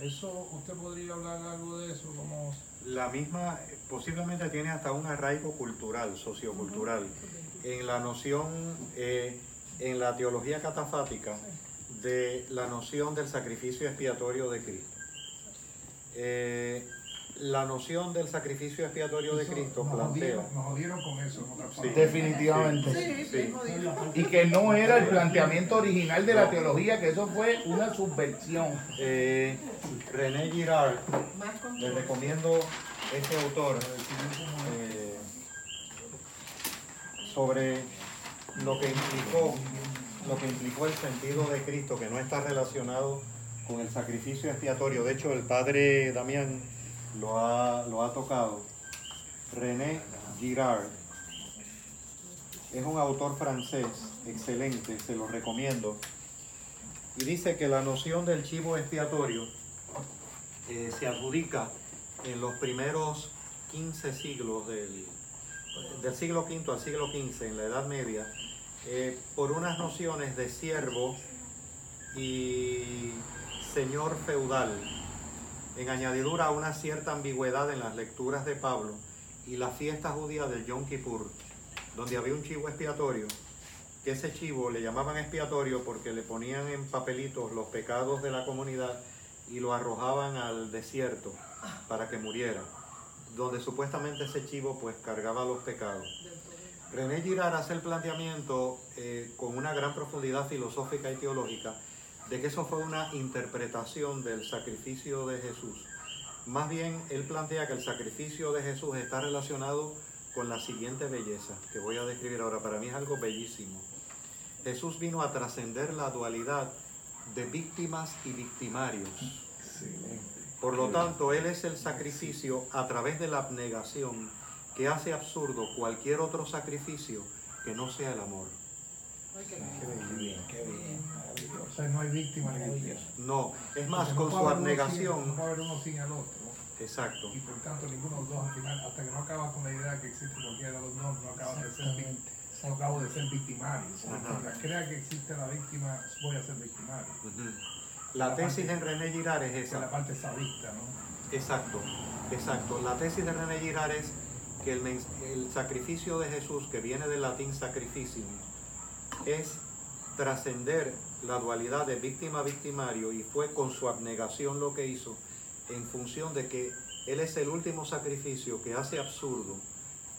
¿Eso, usted podría hablar algo de eso? Como, La misma, posiblemente tiene hasta un arraigo cultural, sociocultural, en la noción, eh, en la teología catafática, de la noción del sacrificio expiatorio de Cristo. Eh, la noción del sacrificio expiatorio de Cristo nos plantea. jodieron, nos jodieron con eso, Sí. Definitivamente. Sí, Sí. jodido. Y que no era el planteamiento original de la teología, que eso fue una subversión. Eh, René Girard, les recomiendo este autor eh, sobre lo que implicó lo que implicó el sentido de Cristo que no está relacionado con el sacrificio expiatorio. De hecho, el padre Damián lo ha, lo ha tocado. René Girard es un autor francés excelente, se lo recomiendo. Y dice que la noción del chivo expiatorio eh, se adjudica en los primeros 15 siglos del, del siglo V al siglo XV, en la Edad Media, eh, por unas nociones de siervo y señor feudal, en añadidura a una cierta ambigüedad en las lecturas de Pablo y la fiesta judía del Yom Kippur, donde había un chivo expiatorio, que ese chivo le llamaban expiatorio porque le ponían en papelitos los pecados de la comunidad y lo arrojaban al desierto para que muriera, donde supuestamente ese chivo pues cargaba los pecados. René Girard hace el planteamiento eh, con una gran profundidad filosófica y teológica de que eso fue una interpretación del sacrificio de Jesús. Más bien, él plantea que el sacrificio de Jesús está relacionado con la siguiente belleza que voy a describir ahora. Para mí es algo bellísimo. Jesús vino a trascender la dualidad de víctimas y victimarios. Por lo tanto, Él es el sacrificio a través de la abnegación que hace absurdo cualquier otro sacrificio que no sea el amor. Qué bien, qué bien, sea, no hay víctima ni víctima. No, es más, Porque no con su puede haber uno sin- abnegación. No puede haber uno sin el otro. Exacto. Y por tanto, ninguno de los dos al final, hasta que no acaba con la idea que existe cualquiera de los dos, no acaba de ser, vic- no acabo de ser victimario. Mientras crea que existe la víctima, voy a ser victimario. Ujú. La tesis de René Girard es Esa es la parte sadista, ¿no? Exacto, exacto. La tesis de René Girard es que el, el sacrificio de Jesús, que viene del latín sacrificium, es trascender la dualidad de víctima-victimario y fue con su abnegación lo que hizo en función de que Él es el último sacrificio que hace absurdo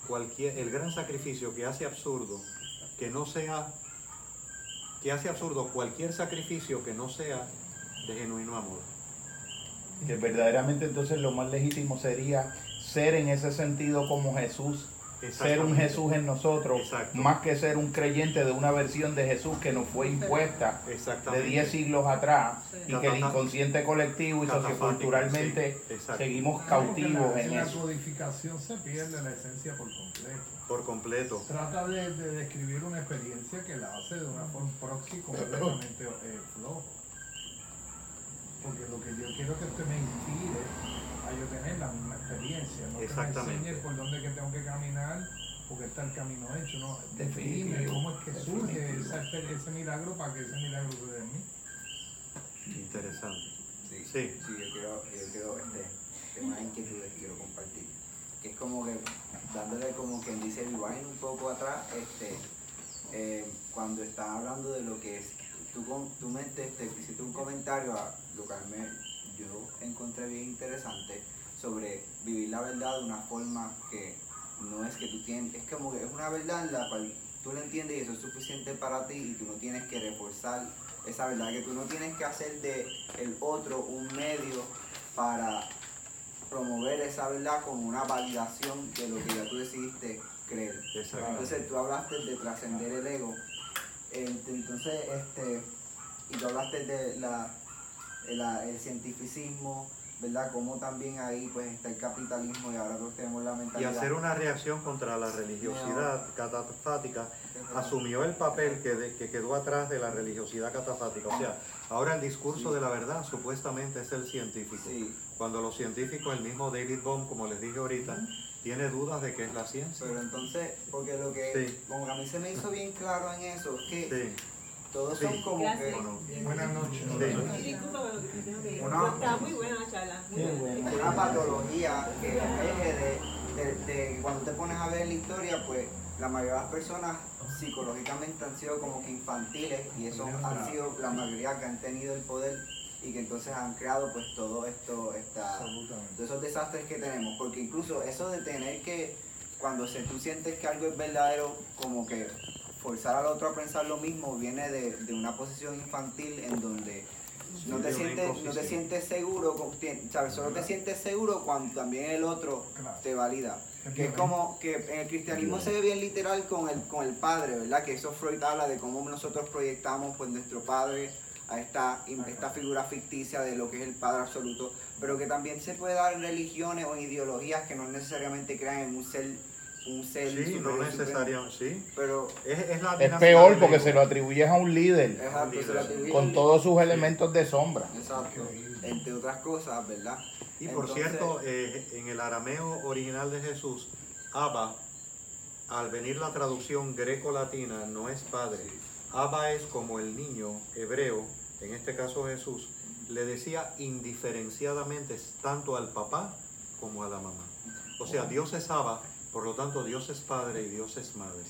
cualquier, el gran sacrificio que hace absurdo que no sea, que hace absurdo cualquier sacrificio que no sea de genuino amor. Que verdaderamente entonces lo más legítimo sería ser en ese sentido como Jesús, ser un. Jesús en nosotros, Exacto. más que ser un creyente de una versión de Jesús que nos fue impuesta de Exactamente. 10 siglos atrás y que el inconsciente colectivo y socioculturalmente sí, seguimos cautivos la- en la eso. codificación se pierde la esencia por completo. Por completo. Trata de, de describir una experiencia que la hace de una forma proxy completamente eh, flojo. Porque lo que yo quiero que usted me inspire a yo tener la misma experiencia, no que me Exactamente. enseñe por dónde que tengo que caminar, porque está el camino hecho, no. Definitivo, Dime cómo es que surge ese milagro para que ese milagro se dé en mí. Interesante. Sí, Sí. sí, yo quiero, yo quiero, este, tengo unas inquietudes que quiero compartir. Que es como que, dándole como quien dice el wine un poco atrás, este, eh, cuando estás hablando de lo que es, tú, con- tú me este, hiciste un comentario a lo que me- yo encontré bien interesante, sobre vivir la verdad de una forma que no es que tú tienes, es como que es una verdad en la cual tú lo entiendes y eso es suficiente para ti y tú no tienes que reforzar esa verdad, que tú no tienes que hacer de el otro un medio para promover esa verdad como una validación de lo que ya tú decidiste creer. Entonces tú hablaste de trascender el ego. Ent- Entonces, este, y tú hablaste de la, la- el cientificismo, ¿verdad? Como también ahí pues está el capitalismo y ahora todos tenemos la Y mentalidad. hacer una reacción contra la religiosidad catafática asumió el papel que, de- que quedó atrás de la religiosidad catafática. O sea, ahora el discurso Sí. de la verdad supuestamente es el científico. Sí, Cuando los científicos, el mismo David Bohm, como les dije ahorita, tiene dudas de qué es la ciencia. pero entonces, porque lo que Sí. como que a mí se me hizo bien claro en eso es que Sí, todos Sí. son como Gracias. que... bueno, Buenas noches. sí. Lo que te tengo que ir. Una- Está muy buena la charla. muy Qué buena. una patología que emerge de, de- de cuando te pones a ver la historia, pues la mayoría de las personas psicológicamente han sido como que infantiles y esos han sido la mayoría que han tenido el poder y que entonces han creado pues todo esto, esta, Absolutamente. todos esos desastres que tenemos, porque incluso eso de tener que, cuando se, tú sientes que algo es verdadero, como que forzar al otro a pensar lo mismo viene de, de una posición infantil en donde no te sientes, no te sientes seguro, ¿sabes? Solo te sientes seguro cuando también el otro te valida. Que es como que en el cristianismo se ve bien literal con el, con el padre, ¿verdad? Que eso Freud habla de cómo nosotros proyectamos pues nuestro padre a esta, esta figura ficticia de lo que es el padre absoluto, pero que también se puede dar en religiones o en ideologías que no necesariamente crean en un ser, un ser Sí, no necesariamente, sí. Pero Es, es la Es peor porque se lo atribuyes a un líder exacto, se lo atribuye- con todos sus elementos de sombra. Exacto, entre otras cosas, ¿verdad? Y por Entonces- cierto, eh, en el arameo original de Jesús, Abba, al venir la traducción greco-latina, no es padre. Abba es como el niño hebreo, en este caso Jesús, le decía indiferenciadamente tanto al papá como a la mamá. O sea, Dios es Abba, por lo tanto Dios es padre y Dios es madre.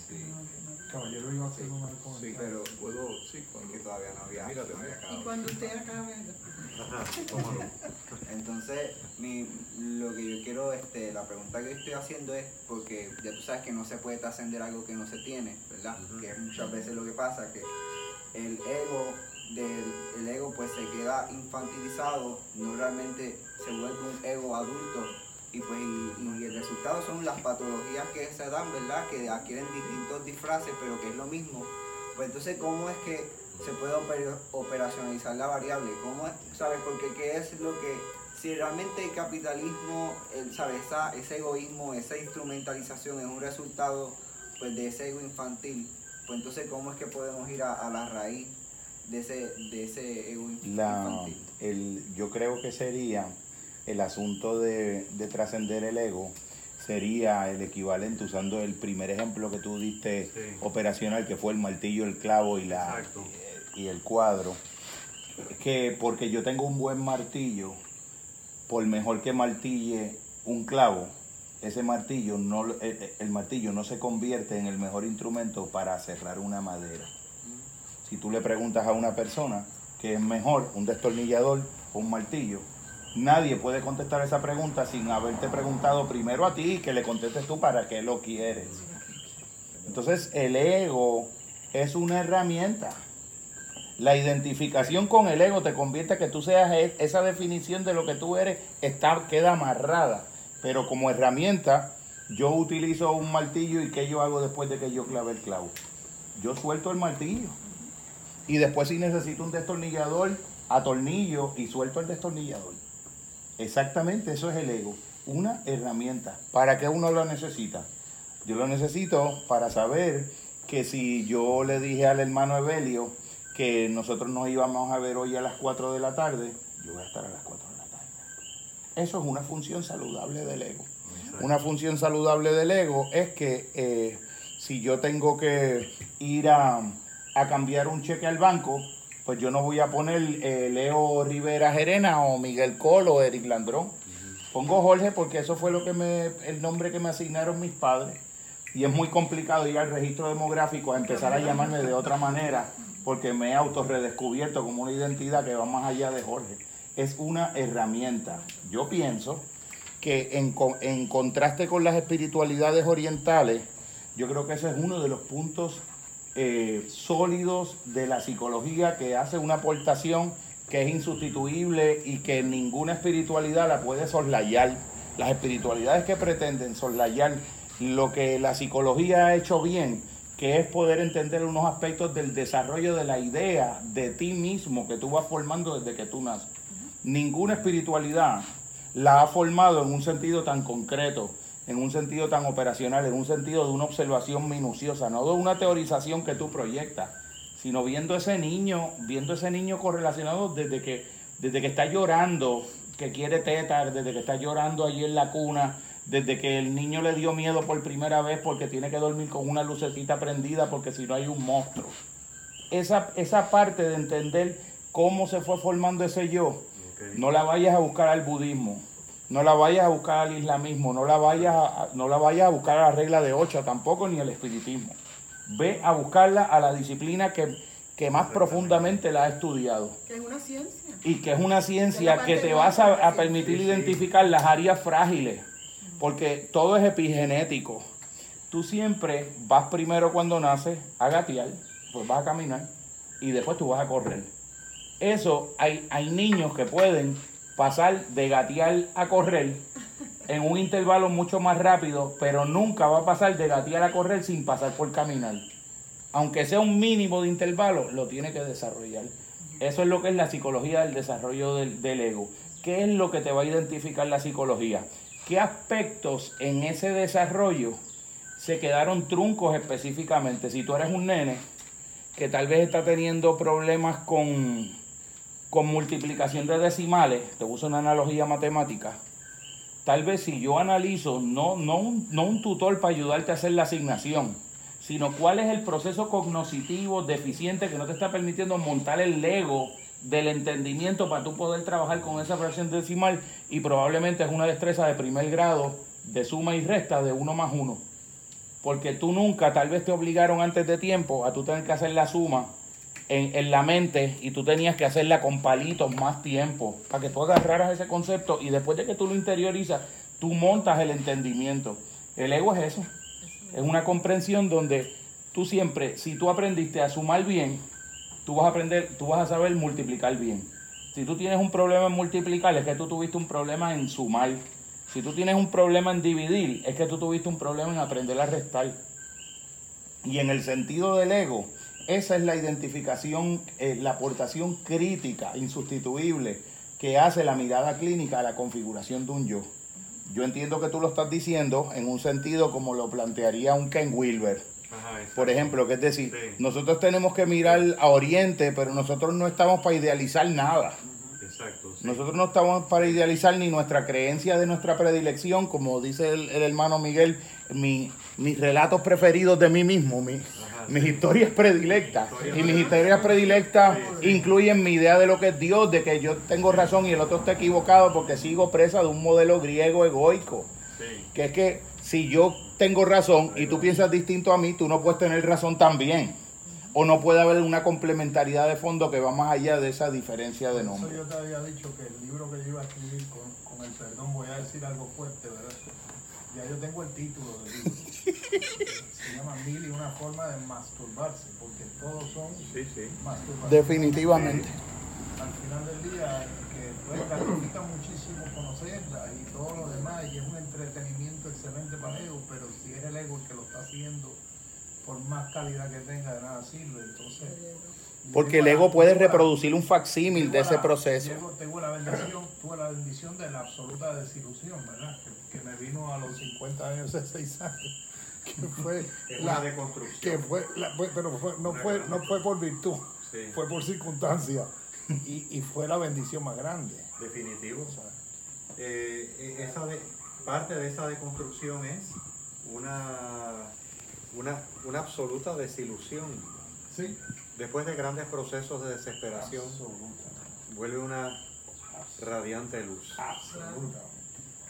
Caballero iba a hacer una Sí, comentario. Pero puedo, sí, cuando... que todavía no había, Mírate, no había. Y cuando usted acabe, Ajá, cómo no. Entonces, mi, lo que yo quiero, este, la pregunta que estoy haciendo es, porque ya tú sabes que no se puede trascender algo que no se tiene, ¿verdad? Que es muchas veces lo que pasa, que el ego, del, el ego pues se queda infantilizado, no realmente se vuelve un ego adulto. Y pues y, y el resultado son las patologías que se dan, ¿verdad? Que adquieren distintos disfraces, pero que es lo mismo. Pues entonces, ¿cómo es que se puede oper- operacionalizar la variable? ¿Cómo es, sabes? Porque qué es lo que, si realmente el capitalismo, el, ¿sabes? Esa, ese egoísmo, esa instrumentalización es un resultado pues de ese ego infantil, pues entonces ¿cómo es que podemos ir a, a la raíz de ese, de ese ego La, infantil? el, yo creo que sería el asunto de, de trascender el ego, sería el equivalente, usando el primer ejemplo que tú diste Sí. operacional, que fue el martillo, el clavo y, la, y el cuadro, que porque yo tengo un buen martillo, por mejor que martille un clavo, ese martillo no, el, el martillo no se convierte en el mejor instrumento para cerrar una madera. Si tú le preguntas a una persona que es mejor un destornillador o un martillo, nadie puede contestar esa pregunta sin haberte preguntado primero a ti y que le contestes tú para qué lo quieres. Entonces el ego es una herramienta. La identificación con el ego te convierte que tú seas e- esa definición de lo que tú eres, está, queda amarrada. Pero como herramienta, yo utilizo un martillo y ¿qué yo hago después de que yo clave el clavo? Yo suelto el martillo. Y después si necesito un destornillador, atornillo y suelto el destornillador. Exactamente, eso es el ego. Una herramienta. ¿Para qué uno lo necesita? Yo lo necesito para saber que si yo le dije al hermano Evelio que nosotros nos íbamos a ver hoy a las 4 de la tarde, yo voy a estar a las 4 de la tarde. Eso es una función saludable del ego. Una función saludable del ego es que eh, si yo tengo que ir a, a cambiar un cheque al banco, pues yo no voy a poner eh, Leo Rivera Gerena o Miguel Colo o Eric Landrón. Pongo Jorge porque eso fue lo que me, el nombre que me asignaron mis padres. Y es muy complicado ir al registro demográfico a empezar a llamarme de otra manera porque me he autorredescubierto como una identidad que va más allá de Jorge. Es una herramienta. Yo pienso que en, en contraste con las espiritualidades orientales, yo creo que ese es uno de los puntos eh, sólidos de la psicología que hace una aportación que es insustituible y que ninguna espiritualidad la puede soslayar. Las espiritualidades que pretenden soslayar lo que la psicología ha hecho bien, que es poder entender unos aspectos del desarrollo de la idea de ti mismo que tú vas formando desde que tú naces. Ninguna espiritualidad la ha formado en un sentido tan concreto, en un sentido tan operacional, en un sentido de una observación minuciosa, no de una teorización que tú proyectas, sino viendo ese niño, viendo ese niño correlacionado desde que, desde que está llorando, que quiere tetar, desde que está llorando allí en la cuna, desde que el niño le dio miedo por primera vez porque tiene que dormir con una lucecita prendida porque si no hay un monstruo. Esa, esa parte de entender cómo se fue formando ese yo, no la vayas a buscar al budismo, no la vayas a buscar al islamismo, no la vayas a, no la vayas a buscar a la regla de ocho tampoco ni al espiritismo. Ve a buscarla a la disciplina que, que más profundamente la ha estudiado Que es una ciencia. y que es una ciencia que te vas a, permitir Sí, sí. identificar las áreas frágiles, porque todo es epigenético. Tú siempre vas primero cuando naces a gatear, pues vas a caminar y después tú vas a correr. Eso, hay, hay niños que pueden pasar de gatear a correr en un intervalo mucho más rápido, pero nunca va a pasar de gatear a correr sin pasar por caminar. Aunque sea un mínimo de intervalo, lo tiene que desarrollar. Eso es lo que es la psicología del desarrollo del, ego. ¿Qué es lo que te va a identificar la psicología? ¿Qué aspectos en ese desarrollo se quedaron truncos específicamente? Si tú eres un nene que tal vez está teniendo problemas con, con multiplicación de decimales, te uso una analogía matemática, tal vez si yo analizo, no, no, un, no un tutor para ayudarte a hacer la asignación, sino cuál es el proceso cognitivo deficiente que no te está permitiendo montar el Lego del entendimiento para tú poder trabajar con esa fracción decimal y probablemente es una destreza de primer grado de suma y resta de uno más uno. Porque tú nunca, tal vez te obligaron antes de tiempo a tú tener que hacer la suma en, la mente y tú tenías que hacerla con palitos más tiempo para que tú agarraras ese concepto y después de que tú lo interiorizas, tú montas el entendimiento. El ego es eso, es una comprensión donde tú siempre, si tú aprendiste a sumar bien, tú vas a aprender, tú vas a saber multiplicar bien. Si tú tienes un problema en multiplicar, es que tú tuviste un problema en sumar. Si tú tienes un problema en dividir, es que tú tuviste un problema en aprender a restar. Y en el sentido del ego, esa es la identificación, eh, la aportación crítica, insustituible, que hace la mirada clínica a la configuración de un yo. Yo entiendo que tú lo estás diciendo en un sentido como lo plantearía un Ken Wilber. Ajá. Por ejemplo, que es decir, Sí. nosotros tenemos que mirar a Oriente, pero nosotros no estamos para idealizar nada. Exacto. sí. Nosotros no estamos para idealizar ni nuestra creencia de nuestra predilección, como dice el, el hermano Miguel, mi- mis relatos preferidos de mí mismo, mi- mis historias predilectas. Y mis historias predilectas incluyen mi idea de lo que es Dios, de que yo tengo razón y el otro está equivocado porque sigo presa de un modelo griego egoico. Sí. Que es que si yo tengo razón y tú piensas distinto a mí, tú no puedes tener razón también. O no puede haber una complementariedad de fondo que va más allá de esa diferencia de Eso nombre. yo te había dicho que el libro que yo iba a escribir con, con el perdón, voy a decir algo fuerte, ¿verdad? Ya yo tengo el título del libro. Llama Mil y una forma de masturbarse, porque todos son Sí. Definitivamente. Al final del día, que pues, gratifica muchísimo conocerla y todo lo demás, y es un entretenimiento excelente para el ego, pero si es el ego el que lo está haciendo, por más calidad que tenga, de nada sirve. Entonces, Porque el ego la- puede reproducir un facsímil de ese la- proceso. Tengo, tengo la bendición, tuve la bendición de la absoluta desilusión, ¿verdad? Que, que me vino a los 50 años, hace 6 años. Que fue Es la, deconstrucción. que fue, la- fue- pero fue- no, fue, no fue por virtud, Sí. fue por circunstancia. Y, y fue la bendición más grande. Definitivo. O sea, Eh, eh, esa de- parte de esa deconstrucción es una, una, una absoluta desilusión. sí, Después de grandes procesos de desesperación, vuelve una radiante luz. absolutamente.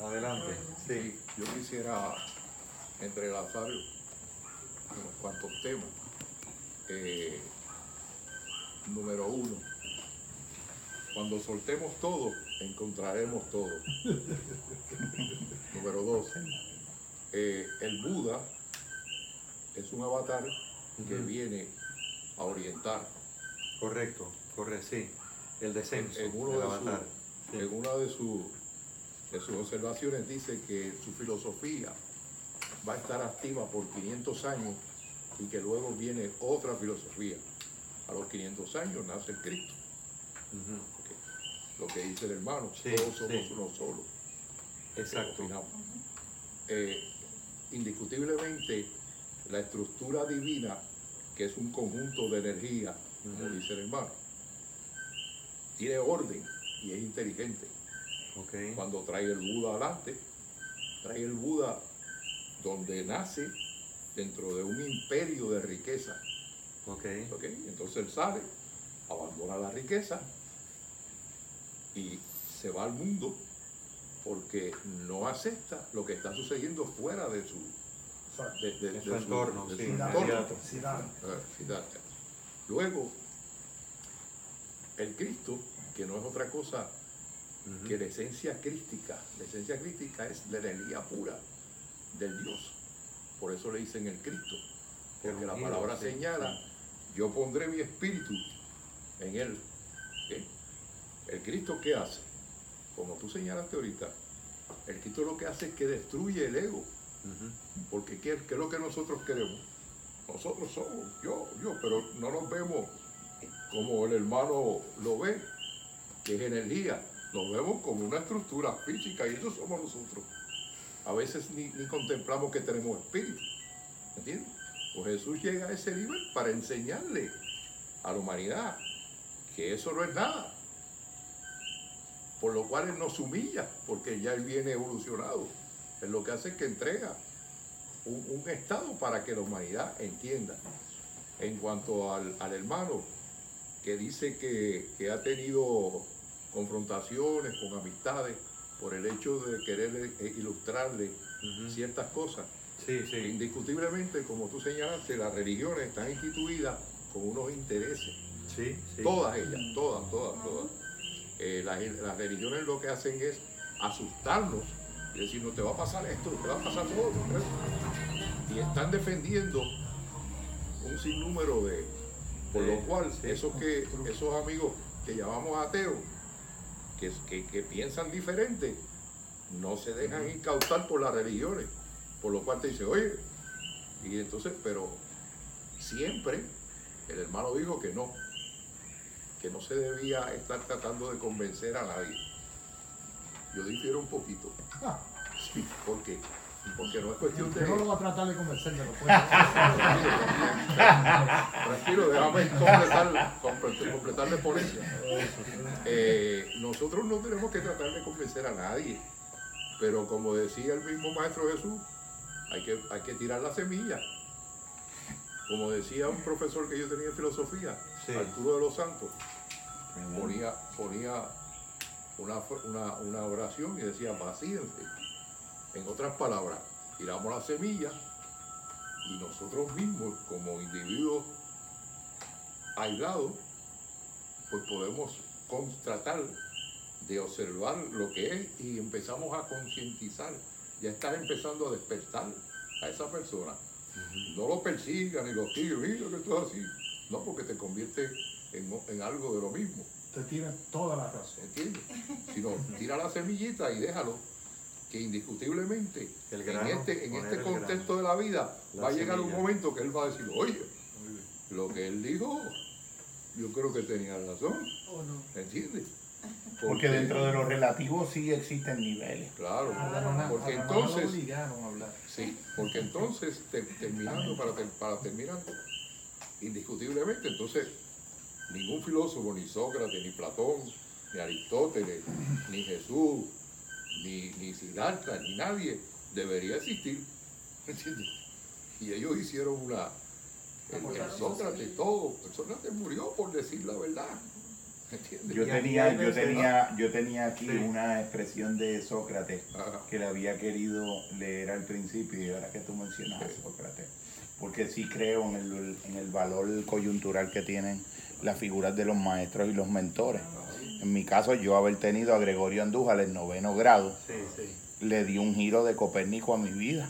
Adelante. Sí. Yo quisiera entrelazar unos cuantos temas. Eh, número uno, Cuando soltemos todo, encontraremos todo. Número dos, eh, el Buda es un avatar que viene a orientar. Correcto, correcto, sí. El descenso En, uno del de avatar. su- Sí. en una de, su- de sus observaciones dice que su filosofía va a estar activa por 500 años y que luego viene otra filosofía. A los 500 años nace el Cristo. Lo que dice el hermano, Sí, todos somos sí. uno solo. Exacto. Eh, indiscutiblemente, la estructura divina, que es un conjunto de energía, como dice el hermano, tiene orden y es inteligente. Cuando trae el Buda adelante, trae el Buda donde nace dentro de un imperio de riqueza. Entonces él sale, abandona la riqueza y se va al mundo porque no acepta lo que está sucediendo fuera de su, de, de- De su de entorno, sí. Luego, el Cristo, que no es otra cosa que la esencia crística, la esencia crística es la energía pura del Dios. Por eso le dicen el Cristo. Porque la palabra señala, yo pondré mi espíritu en él. ¿ok? El Cristo qué hace? Como tú señalaste ahorita, el Cristo lo que hace es que destruye el ego. Porque ¿qué, qué es lo que nosotros queremos? Nosotros somos, yo, yo, pero no nos vemos como el hermano lo ve, que es energía. Nos vemos como una estructura física y eso somos nosotros. A veces ni, ni contemplamos que tenemos espíritu. ¿Entiendes? Pues Jesús llega a ese nivel para enseñarle a la humanidad que eso no es nada. Por lo cual Él nos humilla, porque ya Él viene evolucionado. Él lo que hace es que entrega un, un estado para que la humanidad entienda. En cuanto al, al hermano que dice que, que ha tenido confrontaciones con amistades por el hecho de querer eh, ilustrarle ciertas cosas. Sí, sí. Indiscutiblemente, como tú señalaste, las religiones están instituidas con unos intereses. Sí, sí. Todas ellas, todas, todas, todas. Eh, las, las religiones lo que hacen es asustarnos y decir, no te va a pasar esto, te va a pasar todo. ¿no? Y están defendiendo un sinnúmero de... Por lo cual, esos, que, esos amigos que llamamos ateos, que, que, que piensan diferente, no se dejan incautar por las religiones. Por lo cual te dice, oye, y entonces, pero siempre el hermano dijo que no, que no se debía estar tratando de convencer a nadie. Yo difiero un poquito. Ah, Sí, ¿por qué? Porque no es cuestión de... Yo no lo voy a tratar de convencer de lo pues. Tranquilo, déjame completar, comple- completar la exponencia. Eh, nosotros no tenemos que tratar de convencer a nadie, pero como decía el mismo Maestro Jesús, hay que, hay que tirar la semilla. Como decía un profesor que yo tenía en filosofía, Sí. Arturo de los Santos, ponía, ponía una, una, una oración y decía, vacíense. En otras palabras, tiramos la semilla y nosotros mismos, como individuos aislados, pues podemos con- tratar de observar lo que es y empezamos a concientizar. Ya estás empezando a despertar a esa persona. No lo persigan ni lo tiren, mira que tú así. No, porque te convierte en, en algo de lo mismo. Te tiene toda la razón. ¿Entiendes? Sino tira la semillita y déjalo. Que indiscutiblemente El en este, en este contexto de la vida La va a llegar un momento que él va a decir, oye, lo que él dijo, yo creo que tenía razón. ¿O no? ¿Entiendes? Porque dentro de los relativos sí existen niveles. Claro, A Ramona- porque a Ramona lo entonces, obligaron a hablar. sí, porque entonces, te- terminando, para, para terminar, indiscutiblemente, entonces, ningún filósofo, ni Sócrates, ni Platón, ni Aristóteles, ni Jesús, ni, ni Siddhartha, ni nadie debería existir. ¿Entiendes? Y ellos hicieron una. El, el Sócrates, todo. El Sócrates murió por decir la verdad. ¿Entiendes? Yo tenía, yo tenía, yo tenía aquí Sí. una expresión de Sócrates Ajá. que le había querido leer al principio y ahora que tú mencionas a Sí. Sócrates, porque sí creo en el, en el valor coyuntural que tienen las figuras de los maestros y los mentores. En mi caso, yo haber tenido a Gregorio Andújar en noveno grado, Sí, sí. le di un giro de Copérnico a mi vida.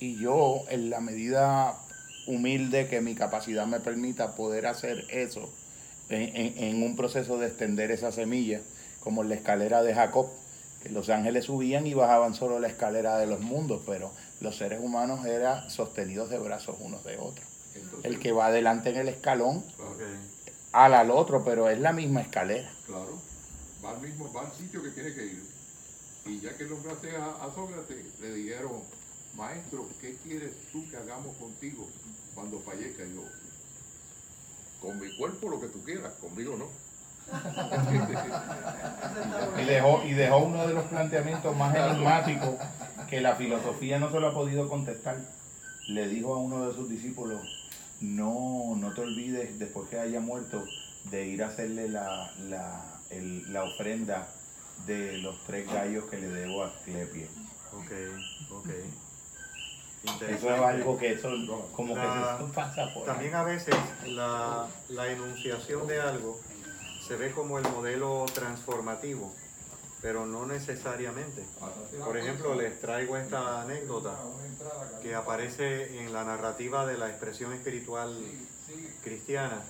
Y yo, en la medida humilde que mi capacidad me permita poder hacer eso, en, en- en un proceso de extender esa semilla, como en la escalera de Jacob, que los ángeles subían y bajaban solo la escalera de los mundos, pero los seres humanos eran sostenidos de brazos unos de otros. Entonces, El que va adelante en el escalón. Al al otro, pero es la misma escalera. claro, va al mismo, va al sitio que tiene que ir. Y ya que nombraste a, a Sócrates, le dijeron, maestro, ¿qué quieres tú que hagamos contigo cuando fallezca? Yo, con mi cuerpo lo que tú quieras, conmigo no. Y dejó, y dejó uno de los planteamientos más enigmáticos que la filosofía no se lo ha podido contestar. Le dijo a uno de sus discípulos, no, no te olvides después que haya muerto de ir a hacerle la, la, el- la ofrenda de los tres gallos que le debo a Asclepio. Ok, ok. Eso es algo que eso como que La- eso pasa por ahí. También a veces la, la enunciación de algo se ve como el modelo transformativo, pero no necesariamente. Por ejemplo, les traigo esta anécdota que aparece en la narrativa de la expresión espiritual cristiana.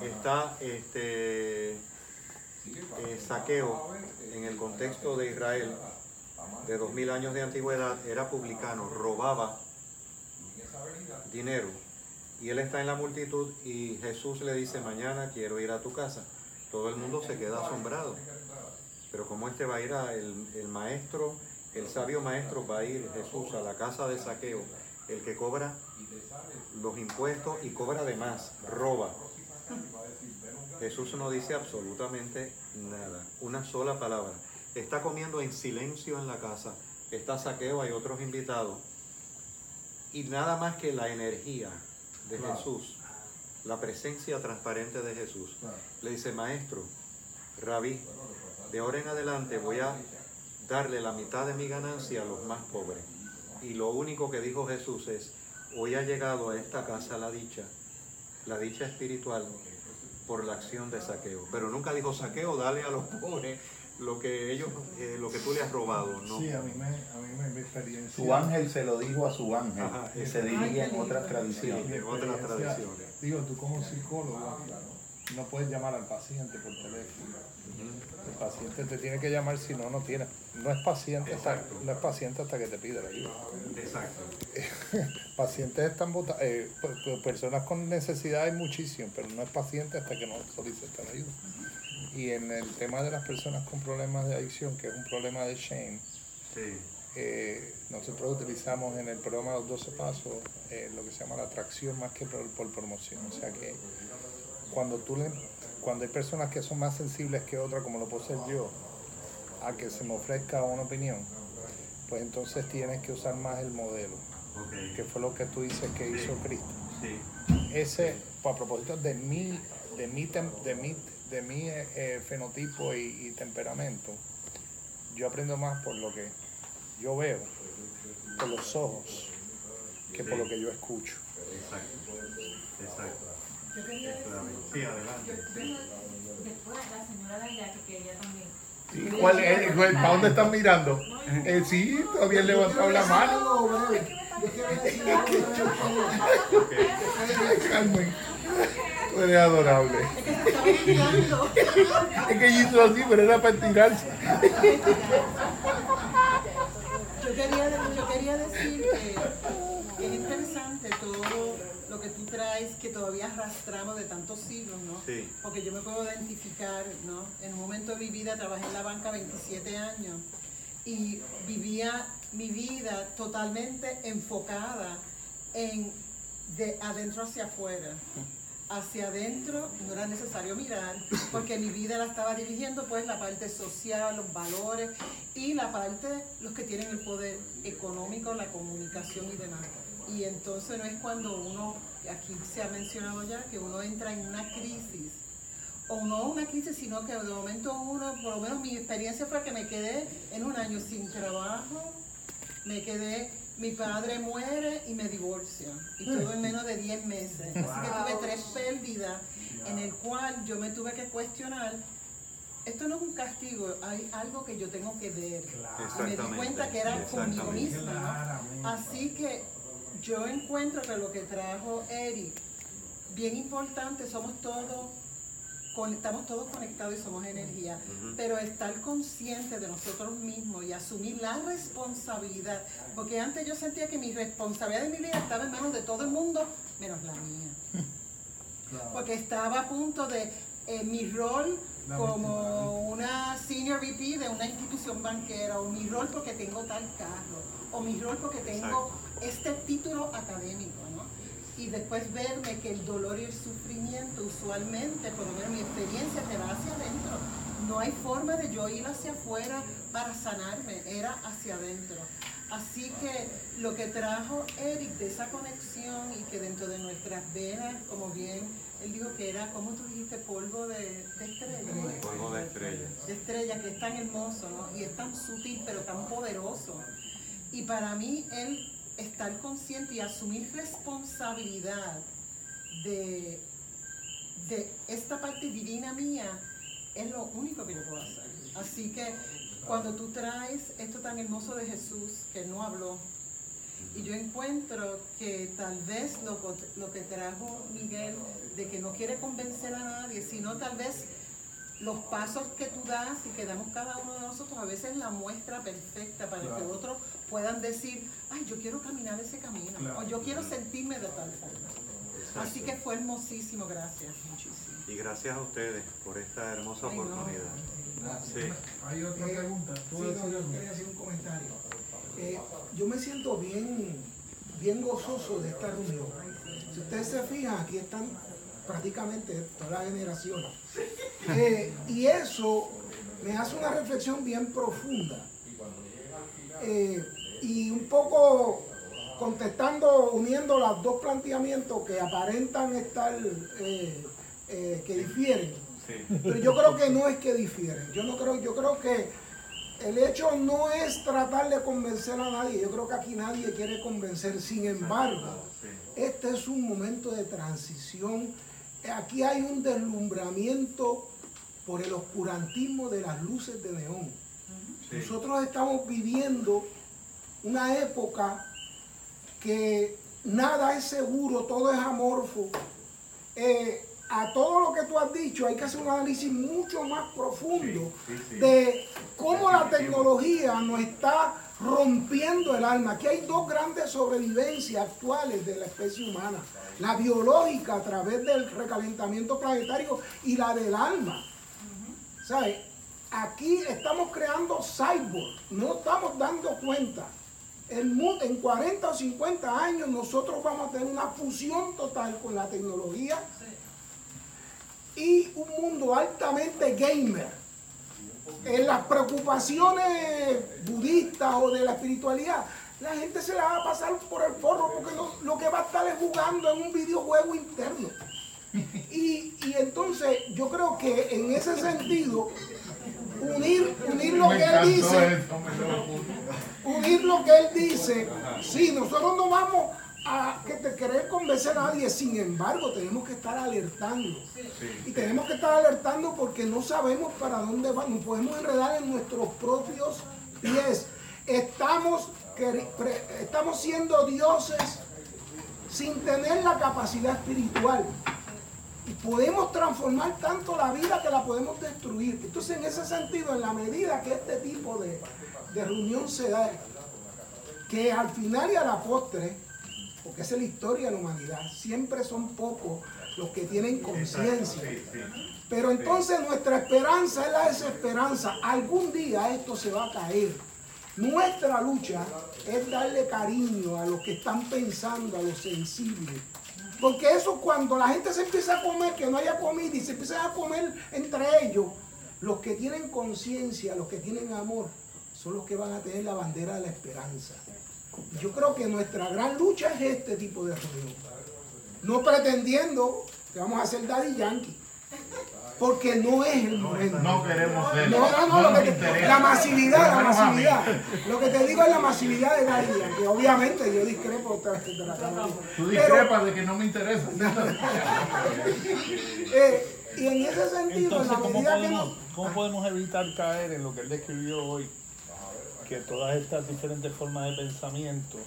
Está este eh, saqueo en el contexto de Israel de dos mil años de antigüedad, era publicano, robaba dinero. Y él está en la multitud y Jesús le dice, mañana quiero ir a tu casa. Todo el mundo se queda asombrado. Pero como este va a ir a el, el maestro, el sabio maestro va a ir Jesús a la casa de saqueo, el que cobra los impuestos y cobra de más, roba. Jesús no dice absolutamente nada, una sola palabra. Está comiendo en silencio en la casa, está saqueo, hay otros invitados. Y nada más que la energía de. Jesús, la presencia transparente de Jesús, le dice, maestro, rabí, de ahora en adelante voy a darle la mitad de mi ganancia a los más pobres. Y lo único que dijo Jesús es, hoy ha llegado a esta casa la dicha, la dicha espiritual, por la acción de saqueo. Pero nunca dijo saqueo, dale a los pobres lo que ellos, eh, lo que tú le has robado. No. Sí, a mí me, a mí me, mi experiencia. Su ángel se lo dijo a su ángel. Ajá, y eso. se dirige en otras tradiciones. Sí. en otras tradiciones. Digo, tú como psicólogo no puedes llamar al paciente por teléfono. El paciente te tiene que llamar si no, no tiene. No es paciente hasta, no es paciente hasta que te pida la ayuda. Exacto. Pacientes están vota- eh, pe- pe- personas con necesidades muchísimas, pero no es paciente hasta que no solicita la ayuda. Y en el tema de las personas con problemas de adicción, que es un problema de shame, Sí. eh, nosotros utilizamos en el programa de los 12 pasos eh, lo que se llama la atracción más que por, por promoción. O sea que cuando tú le, cuando hay personas que son más sensibles que otras, como lo puedo ser yo, a que se me ofrezca una opinión, pues entonces tienes que usar más el modelo, que fue lo que tú dices que hizo Cristo. Sí. Ese, pues, a propósito de mi, de mi, tem- de mi, de mi eh, eh, fenotipo y, y temperamento, yo aprendo más por lo que yo veo, por los ojos, que por lo que yo escucho. Exacto. Exacto. Yo quería decir, Sí, adelante. Después la señora de allá que quería también. Sí, ¿Cuál es? ¿Cuál- ¿Para dónde están mirando? Eh, sí, todavía han levantado la mano. Yo quiero decir algo. Carmen, tú eres adorable. Es que se está ventilando. Es que hizo así, pero era para tirarse. Yo quería, yo quería decir que, que es interesante todo lo que tú traes que todavía arrastramos de tantos siglos, ¿no? Sí. Porque yo me puedo identificar, ¿no? En un momento de mi vida trabajé en la banca 27 años y vivía mi vida totalmente enfocada en de adentro hacia afuera. Hacia adentro no era necesario mirar porque mi vida la estaba dirigiendo pues la parte social, los valores y la parte, los que tienen el poder económico, la comunicación y demás. Y entonces no es cuando uno, aquí se ha mencionado ya, que uno entra en una crisis o no una crisis, sino que de momento uno, por lo menos mi experiencia fue que me quedé en un año sin trabajo, me quedé, mi padre muere y me divorcia, y todo en menos de 10 meses. Así que tuve tres pérdidas en el cual yo me tuve que cuestionar esto no es un castigo, hay algo que yo tengo que ver. Y me di cuenta que era conmigo misma. Así que yo encuentro que lo que trajo Eric, bien importante, somos todos, estamos todos conectados y somos energía, pero estar consciente de nosotros mismos y asumir la responsabilidad, porque antes yo sentía que mi responsabilidad de mi vida estaba en manos de todo el mundo, menos la mía. Porque estaba a punto de eh, mi rol como una senior VP de una institución banquera, o mi rol porque tengo tal carro, o mi rol porque tengo este título académico, ¿no? Y después verme que el dolor y el sufrimiento usualmente, por lo menos mi experiencia, te va hacia adentro. No hay forma de yo ir hacia afuera para sanarme, era hacia adentro. Así que lo que trajo Eric de esa conexión y que dentro de nuestras venas, como bien él dijo que era, ¿cómo tú dijiste? Polvo de, de estrella. Polvo de estrella. De estrella, que es tan hermoso, ¿no? Y es tan sutil, pero tan poderoso. Y para mí, él estar consciente y asumir responsabilidad de, de esta parte divina mía es lo único que yo puedo hacer. Así que cuando tú traes esto tan hermoso de Jesús, que no habló, y yo encuentro que tal vez lo, lo que trajo Miguel, de que no quiere convencer a nadie, sino tal vez los pasos que tú das y que damos cada uno de nosotros, a veces la muestra perfecta para que otros puedan decir, ay, yo quiero caminar ese camino, Claro. o yo quiero sentirme de tal forma. Así que fue hermosísimo, gracias, muchísimo. Y gracias a ustedes por esta hermosa Ay, no. oportunidad. Sí. Hay otra Eh, pregunta. ¿Tú sí, no, yo quería hacer un comentario. Eh, yo me siento bien, bien gozoso de esta reunión. Si ustedes se fijan, aquí están prácticamente todas las generaciones. Eh, y eso me hace una reflexión bien profunda. Eh, y un poco contestando, uniendo los dos planteamientos que aparentan estar, eh, eh, que difieren. Pero yo creo que no es que difieren. Yo no creo, yo creo que el hecho no es tratar de convencer a nadie. Yo creo que aquí nadie quiere convencer. Sin embargo, este es un momento de transición. Aquí hay un deslumbramiento por el oscurantismo de las luces de neón. Nosotros estamos viviendo una época que nada es seguro, todo es amorfo. Eh, a todo lo que tú has dicho hay que hacer un análisis mucho más profundo de cómo la tecnología nos está rompiendo el alma. Aquí hay dos grandes sobrevivencias actuales de la especie humana. La biológica a través del recalentamiento planetario y la del alma. ¿Sabes? Aquí estamos creando cyborg, no estamos dando cuenta. El mundo, en 40 o 50 años nosotros vamos a tener una fusión total con la tecnología y un mundo altamente gamer. En las preocupaciones budistas o de la espiritualidad, la gente se la va a pasar por el forro porque lo que va a estar es jugando en un videojuego interno. Y, y entonces yo creo que en ese sentido, unir, unir lo que él dice, unir lo que él dice, sí, nosotros no vamos a que te querer convencer a nadie, sin embargo tenemos que estar alertando. Y tenemos que estar alertando porque no sabemos para dónde vamos, podemos enredar en nuestros propios pies. Estamos, pre- estamos siendo dioses sin tener la capacidad espiritual. Y podemos transformar tanto la vida que la podemos destruir. Entonces, en ese sentido, en la medida que este tipo de, de reunión se da, que al final y a la postre, porque esa es la historia de la humanidad, siempre son pocos los que tienen conciencia. Pero entonces nuestra esperanza es la desesperanza. Algún día esto se va a caer. Nuestra lucha es darle cariño a los que están pensando, a los sensibles. Porque eso cuando la gente se empieza a comer, que no haya comida y se empieza a comer entre ellos, los que tienen conciencia, los que tienen amor, son los que van a tener la bandera de la esperanza. Yo creo que nuestra gran lucha es este tipo de reunión. No pretendiendo que vamos a ser Daddy Yankee. Porque no es el momento. No queremos ser. No, no, no, lo nos que te- interesa. la masividad, la masividad. Lo que te digo es la masividad de Daddy Yankee. Obviamente yo discrepo de la cámara. Tú Pero- discrepas de que no me interesa. eh, y en ese sentido, en la Entonces, ¿cómo medida que no. ¿Cómo podemos evitar caer en lo que él describió hoy? Que todas estas diferentes formas de pensamiento,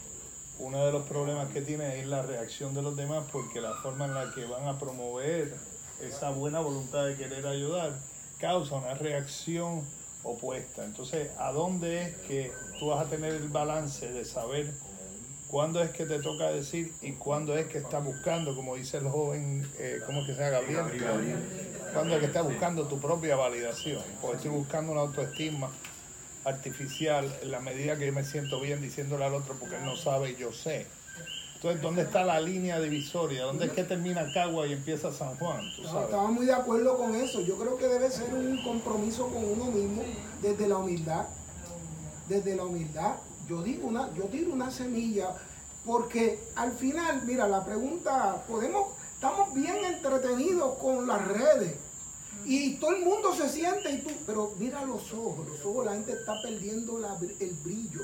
uno de los problemas que tiene es la reacción de los demás, porque la forma en la que van a promover esa buena voluntad de querer ayudar causa una reacción opuesta. Entonces, ¿a dónde es que tú vas a tener el balance de saber cuándo es que te toca decir y cuándo es que estás buscando, como dice el joven, eh, ¿cómo es que sea Gabriel? Cuándo es que estás buscando tu propia validación, porque estoy buscando una autoestima artificial en la medida que yo me siento bien diciéndole al otro porque él no sabe y yo sé. Entonces, ¿dónde está la línea divisoria? ¿Dónde es que termina Cagua y empieza San Juan? ¿Tú No, estamos muy de acuerdo con eso. Yo creo que debe ser un compromiso con uno mismo desde la humildad. Desde la humildad. Yo digo una, yo tiro una semilla porque al final, mira, la pregunta, podemos, estamos bien entretenidos con las redes y todo el mundo se siente y tú, pero mira los ojos, los ojos la gente está perdiendo la el brillo.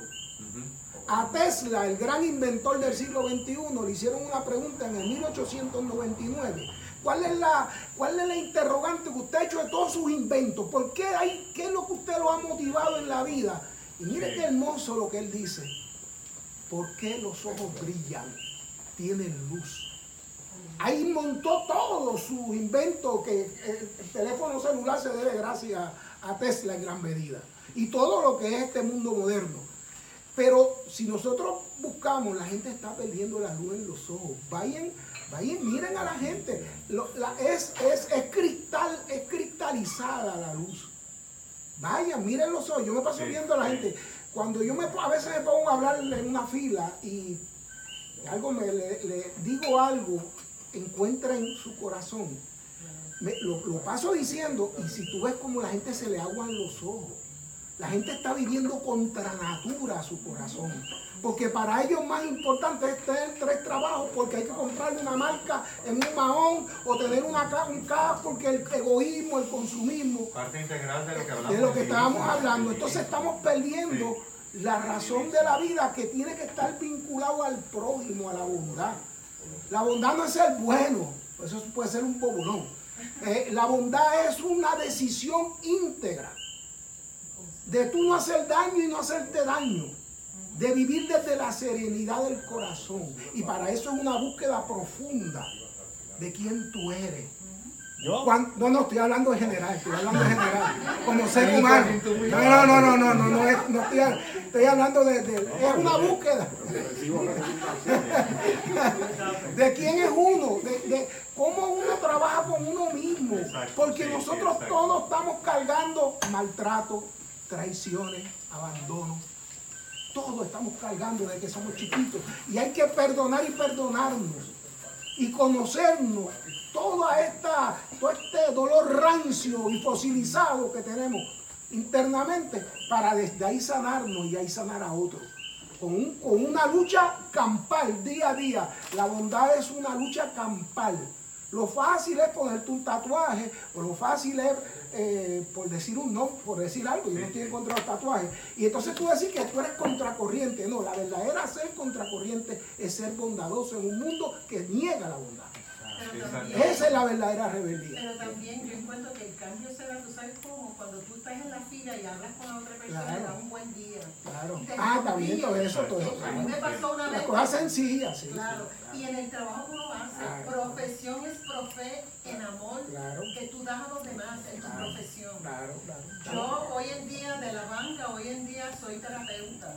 A Tesla, el gran inventor del siglo XXI, le hicieron una pregunta en el 1899. ¿Cuál es la, cuál es la interrogante que usted ha hecho de todos sus inventos? ¿Por qué hay, qué es lo que usted lo ha motivado en la vida? Y mire qué hermoso lo que él dice. ¿Por qué los ojos brillan? Tienen luz. Ahí montó todos sus inventos que el, el teléfono celular se debe gracias a Tesla en gran medida. Y todo lo que es este mundo moderno. Pero si nosotros buscamos, la gente está perdiendo la luz en los ojos. Vayan, vayan, miren a la gente. Lo- la- es, es, es cristal, es cristalizada la luz. Vayan, miren los ojos. Yo me paso viendo a la gente. Cuando yo me a veces me pongo a hablar en una fila y algo me le, le digo algo, encuentra en su corazón. Me- lo, lo paso diciendo, y si tú ves como la gente se le aguan los ojos. La gente está viviendo contra natura su corazón. Porque para ellos más importante es tener tres trabajos porque hay que comprarle una marca en un mahón o tener una, un carro porque el egoísmo, el consumismo, Parte integral de lo que hablamos. de lo que estábamos hablando. Entonces estamos perdiendo la razón de la vida que tiene que estar vinculado al prójimo, a la bondad. La bondad no es ser bueno, eso puede ser un bobolón. Eh, la bondad es una decisión íntegra de tú no hacer daño y no hacerte daño, de vivir desde la serenidad del corazón. Y para eso es una búsqueda profunda de quién tú eres. Yo, Cuan- no, no, estoy hablando en general, estoy hablando en general, como ser humano. No, no, no, no, no, no, no, es- no estoy, estoy hablando de, de- es una búsqueda. De quién es uno, de, de cómo uno trabaja con uno mismo. Porque nosotros todos estamos cargando maltrato, traiciones, abandono. Todos estamos cargando de que somos chiquitos. Y hay que perdonar y perdonarnos. Y conocernos toda esta, todo este dolor rancio y fosilizado que tenemos internamente para desde ahí sanarnos y ahí sanar a otros. Con, un- con una lucha campal día a día. La bondad es una lucha campal. Lo fácil es ponerte un tatuaje, o lo fácil es, eh, por decir un no, por decir algo, yo no estoy en contra de los tatuajes. Y entonces tú decís que tú eres contracorriente. No, la verdadera ser contracorriente es ser bondadoso en un mundo que niega la bondad. Pero también, Esa es la verdadera rebeldía. pero también yo encuentro que el cambio se da, tú sabes cómo, cuando tú estás en la fila y hablas con la otra persona, Claro. da un buen día. Claro. Ah, está bien, todo confío. eso, todo eso. A mí me pasó una Las vez. cosas sencillas, sí. Claro, y en el trabajo que uno hace, Claro. profesión es profe en amor Claro. que tú das a los demás en tu Claro. profesión. Claro, claro. Yo hoy en día de la banca, hoy en día soy terapeuta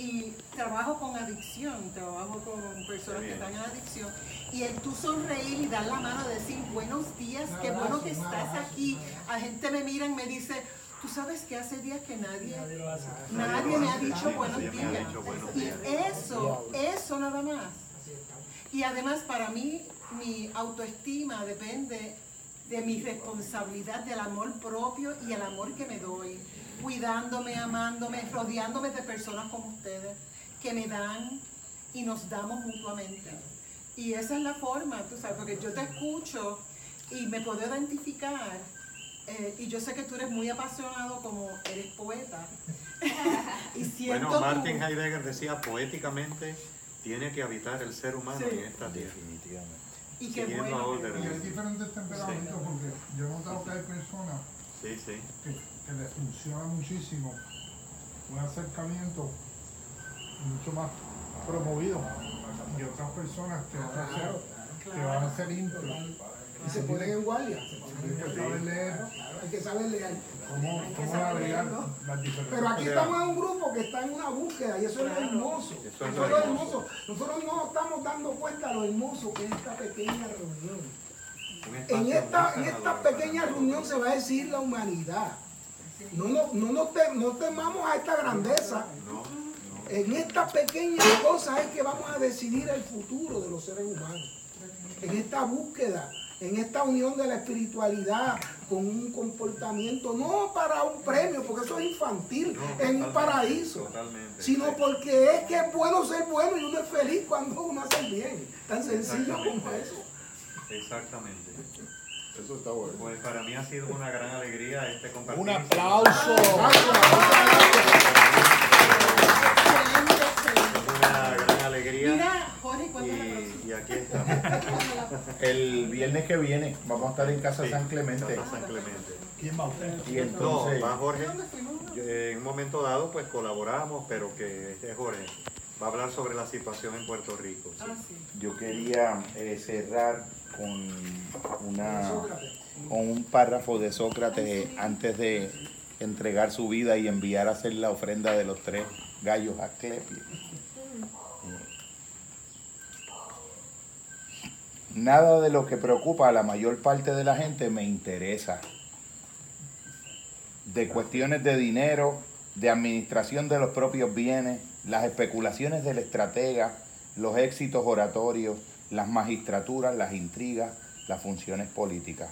y trabajo con adicción, trabajo con personas que están en adicción y el tú sonreír y dar la mano, decir buenos días, qué bueno que estás aquí. un abrazo. A gente me mira y me dice, tú sabes que hace días que nadie, Nadie lo hace. nadie me ha dicho buenos días. dicho buenos Y días. eso, eso nada más. Y además para mí mi autoestima depende de mi responsabilidad, del amor propio y el amor que me doy, cuidándome, amándome, rodeándome de personas como ustedes que me dan y nos damos mutuamente. Y esa es la forma, tú sabes, porque yo te escucho y me puedo identificar. eh, y yo sé que tú eres muy apasionado como eres poeta. y siento Bueno, tu- Martin Heidegger decía poéticamente tiene que habitar el ser humano Sí. en esta tierra. y qué bueno. Y hay diferentes temperamentos porque yo he notado que hay personas Sí, sí. que, que le funciona muchísimo, un acercamiento mucho más promovido y otras personas que van a ser, que van a ser. Y se ponen en guardia. Hay que saber leer Hay que saber leer. cómo, cómo navegar las. Pero aquí estamos en un grupo que está en una búsqueda y eso es lo hermoso. Eso es lo hermoso. Nosotros no estamos dando cuenta de lo hermoso que es esta pequeña reunión. En esta, en esta pequeña reunión se va a decir la humanidad. No, no, no, nos te- no temamos a esta grandeza. No, no. En esta pequeña cosa es que vamos a decidir el futuro de los seres humanos. En esta búsqueda, en esta unión de la espiritualidad con un comportamiento, no para un premio, porque eso es infantil, No, en un paraíso, Totalmente. sino sí. porque es que es bueno ser bueno y uno es feliz cuando uno hace el bien. Tan sencillo como eso. Exactamente. Eso está bueno. Pues para mí ha sido una gran alegría este compartir. Un aplauso. Excelente, excelente. Es una gran alegría. Mira, Jorge. Y, y aquí estamos. El viernes que viene vamos a estar en Casa Sí, San Clemente. Casa San Clemente. ¿Quién va usted? Y No, entonces, va Jorge. ¿Dónde fuimos? Yo, En un momento dado, pues colaboramos, pero que este Jorge va a hablar sobre la situación en Puerto Rico. sí. Ah, sí. yo quería eh, cerrar con, un párrafo de Sócrates antes de entregar su vida y enviar a hacer la ofrenda de los tres gallos a Clepio. Nada de lo que preocupa a la mayor parte de la gente me interesa. De cuestiones de dinero, de administración de los propios bienes, las especulaciones del estratega, los éxitos oratorios, las magistraturas, las intrigas, las funciones políticas.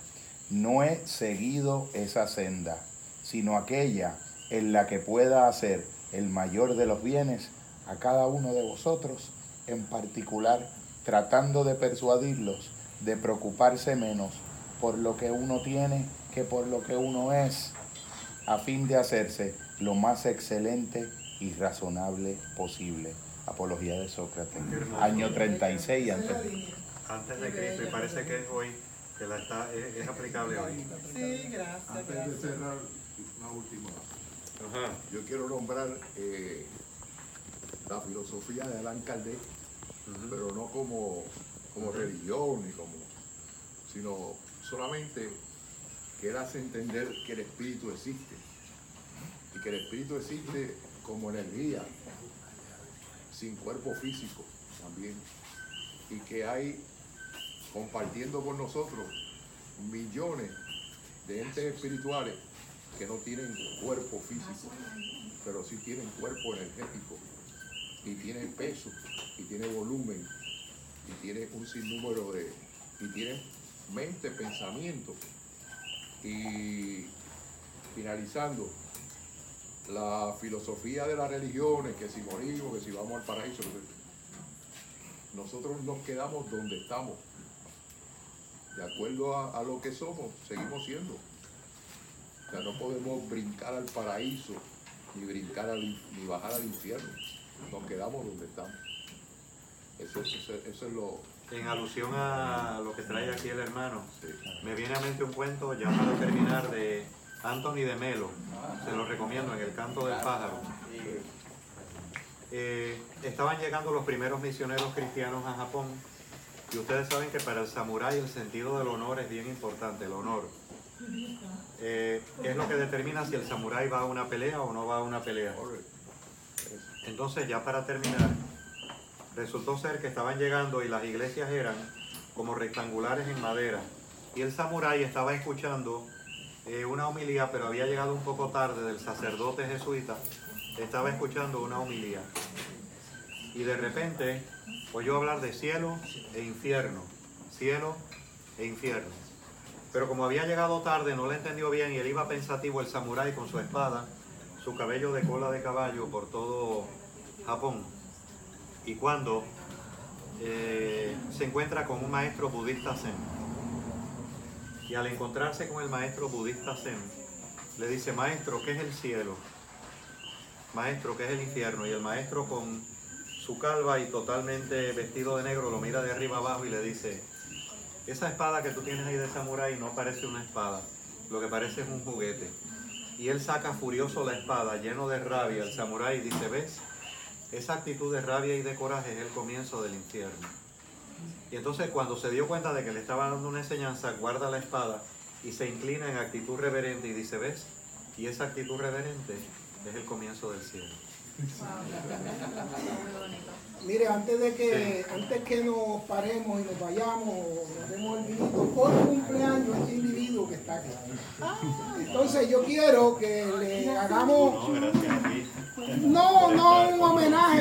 No he seguido esa senda, sino aquella en la que pueda hacer el mayor de los bienes a cada uno de vosotros, en particular tratando de persuadirlos de preocuparse menos por lo que uno tiene que por lo que uno es, a fin de hacerse lo más excelente y razonable posible. Apología de Sócrates, año 36 Esa es la antes. Antes de Cristo, y parece que es hoy, que la está, es, es aplicable hoy. Sí, gracias, Antes de cerrar, una última. Ajá. Yo quiero nombrar eh, la filosofía de Alan Kardec, Ujú. pero no como, como religión, ni como, sino solamente que él hace entender que el espíritu existe. Y que el espíritu existe como energía, sin cuerpo físico también. Y que hay, compartiendo con nosotros, millones de entes espirituales que no tienen cuerpo físico, pero sí tienen cuerpo energético y tienen peso y tienen volumen y tienen un sinnúmero de y tienen mente, pensamiento y finalizando la filosofía de las religiones que si morimos, que si vamos al paraíso nosotros nos quedamos donde estamos de acuerdo a, a lo que somos, seguimos siendo. O sea, no podemos brincar al paraíso, ni brincar al, ni bajar al infierno. Nos quedamos donde estamos. Eso, eso- eso es lo. En alusión a lo que trae aquí el hermano, sí. me viene a mente un cuento ya para terminar de Anthony de Melo. Se lo recomiendo en El canto del pájaro. Eh, estaban llegando los primeros misioneros cristianos a Japón y ustedes saben que para el samurái el sentido del honor es bien importante, el honor. Eh, es lo que determina si el samurái va a una pelea o no va a una pelea. Entonces ya para terminar, resultó ser que estaban llegando y las iglesias eran como rectangulares en madera y el samurái estaba escuchando eh, una homilía, pero había llegado un poco tarde del sacerdote jesuita, estaba escuchando una homilía y de repente oyó hablar de cielo e infierno, cielo e infierno. Pero como había llegado tarde, no le entendió bien y él iba pensativo el samurái con su espada, su cabello de cola de caballo por todo Japón. Y cuando eh, se encuentra con un maestro budista zen, y al encontrarse con el maestro budista zen, le dice, maestro, ¿qué es el cielo? Maestro, ¿qué es el infierno? Y el maestro con su calva y totalmente vestido de negro lo mira de arriba abajo y le dice, esa espada que tú tienes ahí de samurái no parece una espada, lo que parece es un juguete. Y él saca furioso la espada, lleno de rabia, el samurái dice, ¿ves? Esa actitud de rabia y de coraje es el comienzo del infierno. Y entonces cuando se dio cuenta de que le estaba dando una enseñanza, guarda la espada y se inclina en actitud reverente y dice, ¿ves? Y esa actitud reverente es el comienzo del cielo. Mire, antes de que, antes que nos paremos y nos vayamos, nos demos el vinito, hoy cumpleaños este individuo que está aquí. Entonces yo quiero que le hagamos, gracias a ti. no, no un homenaje,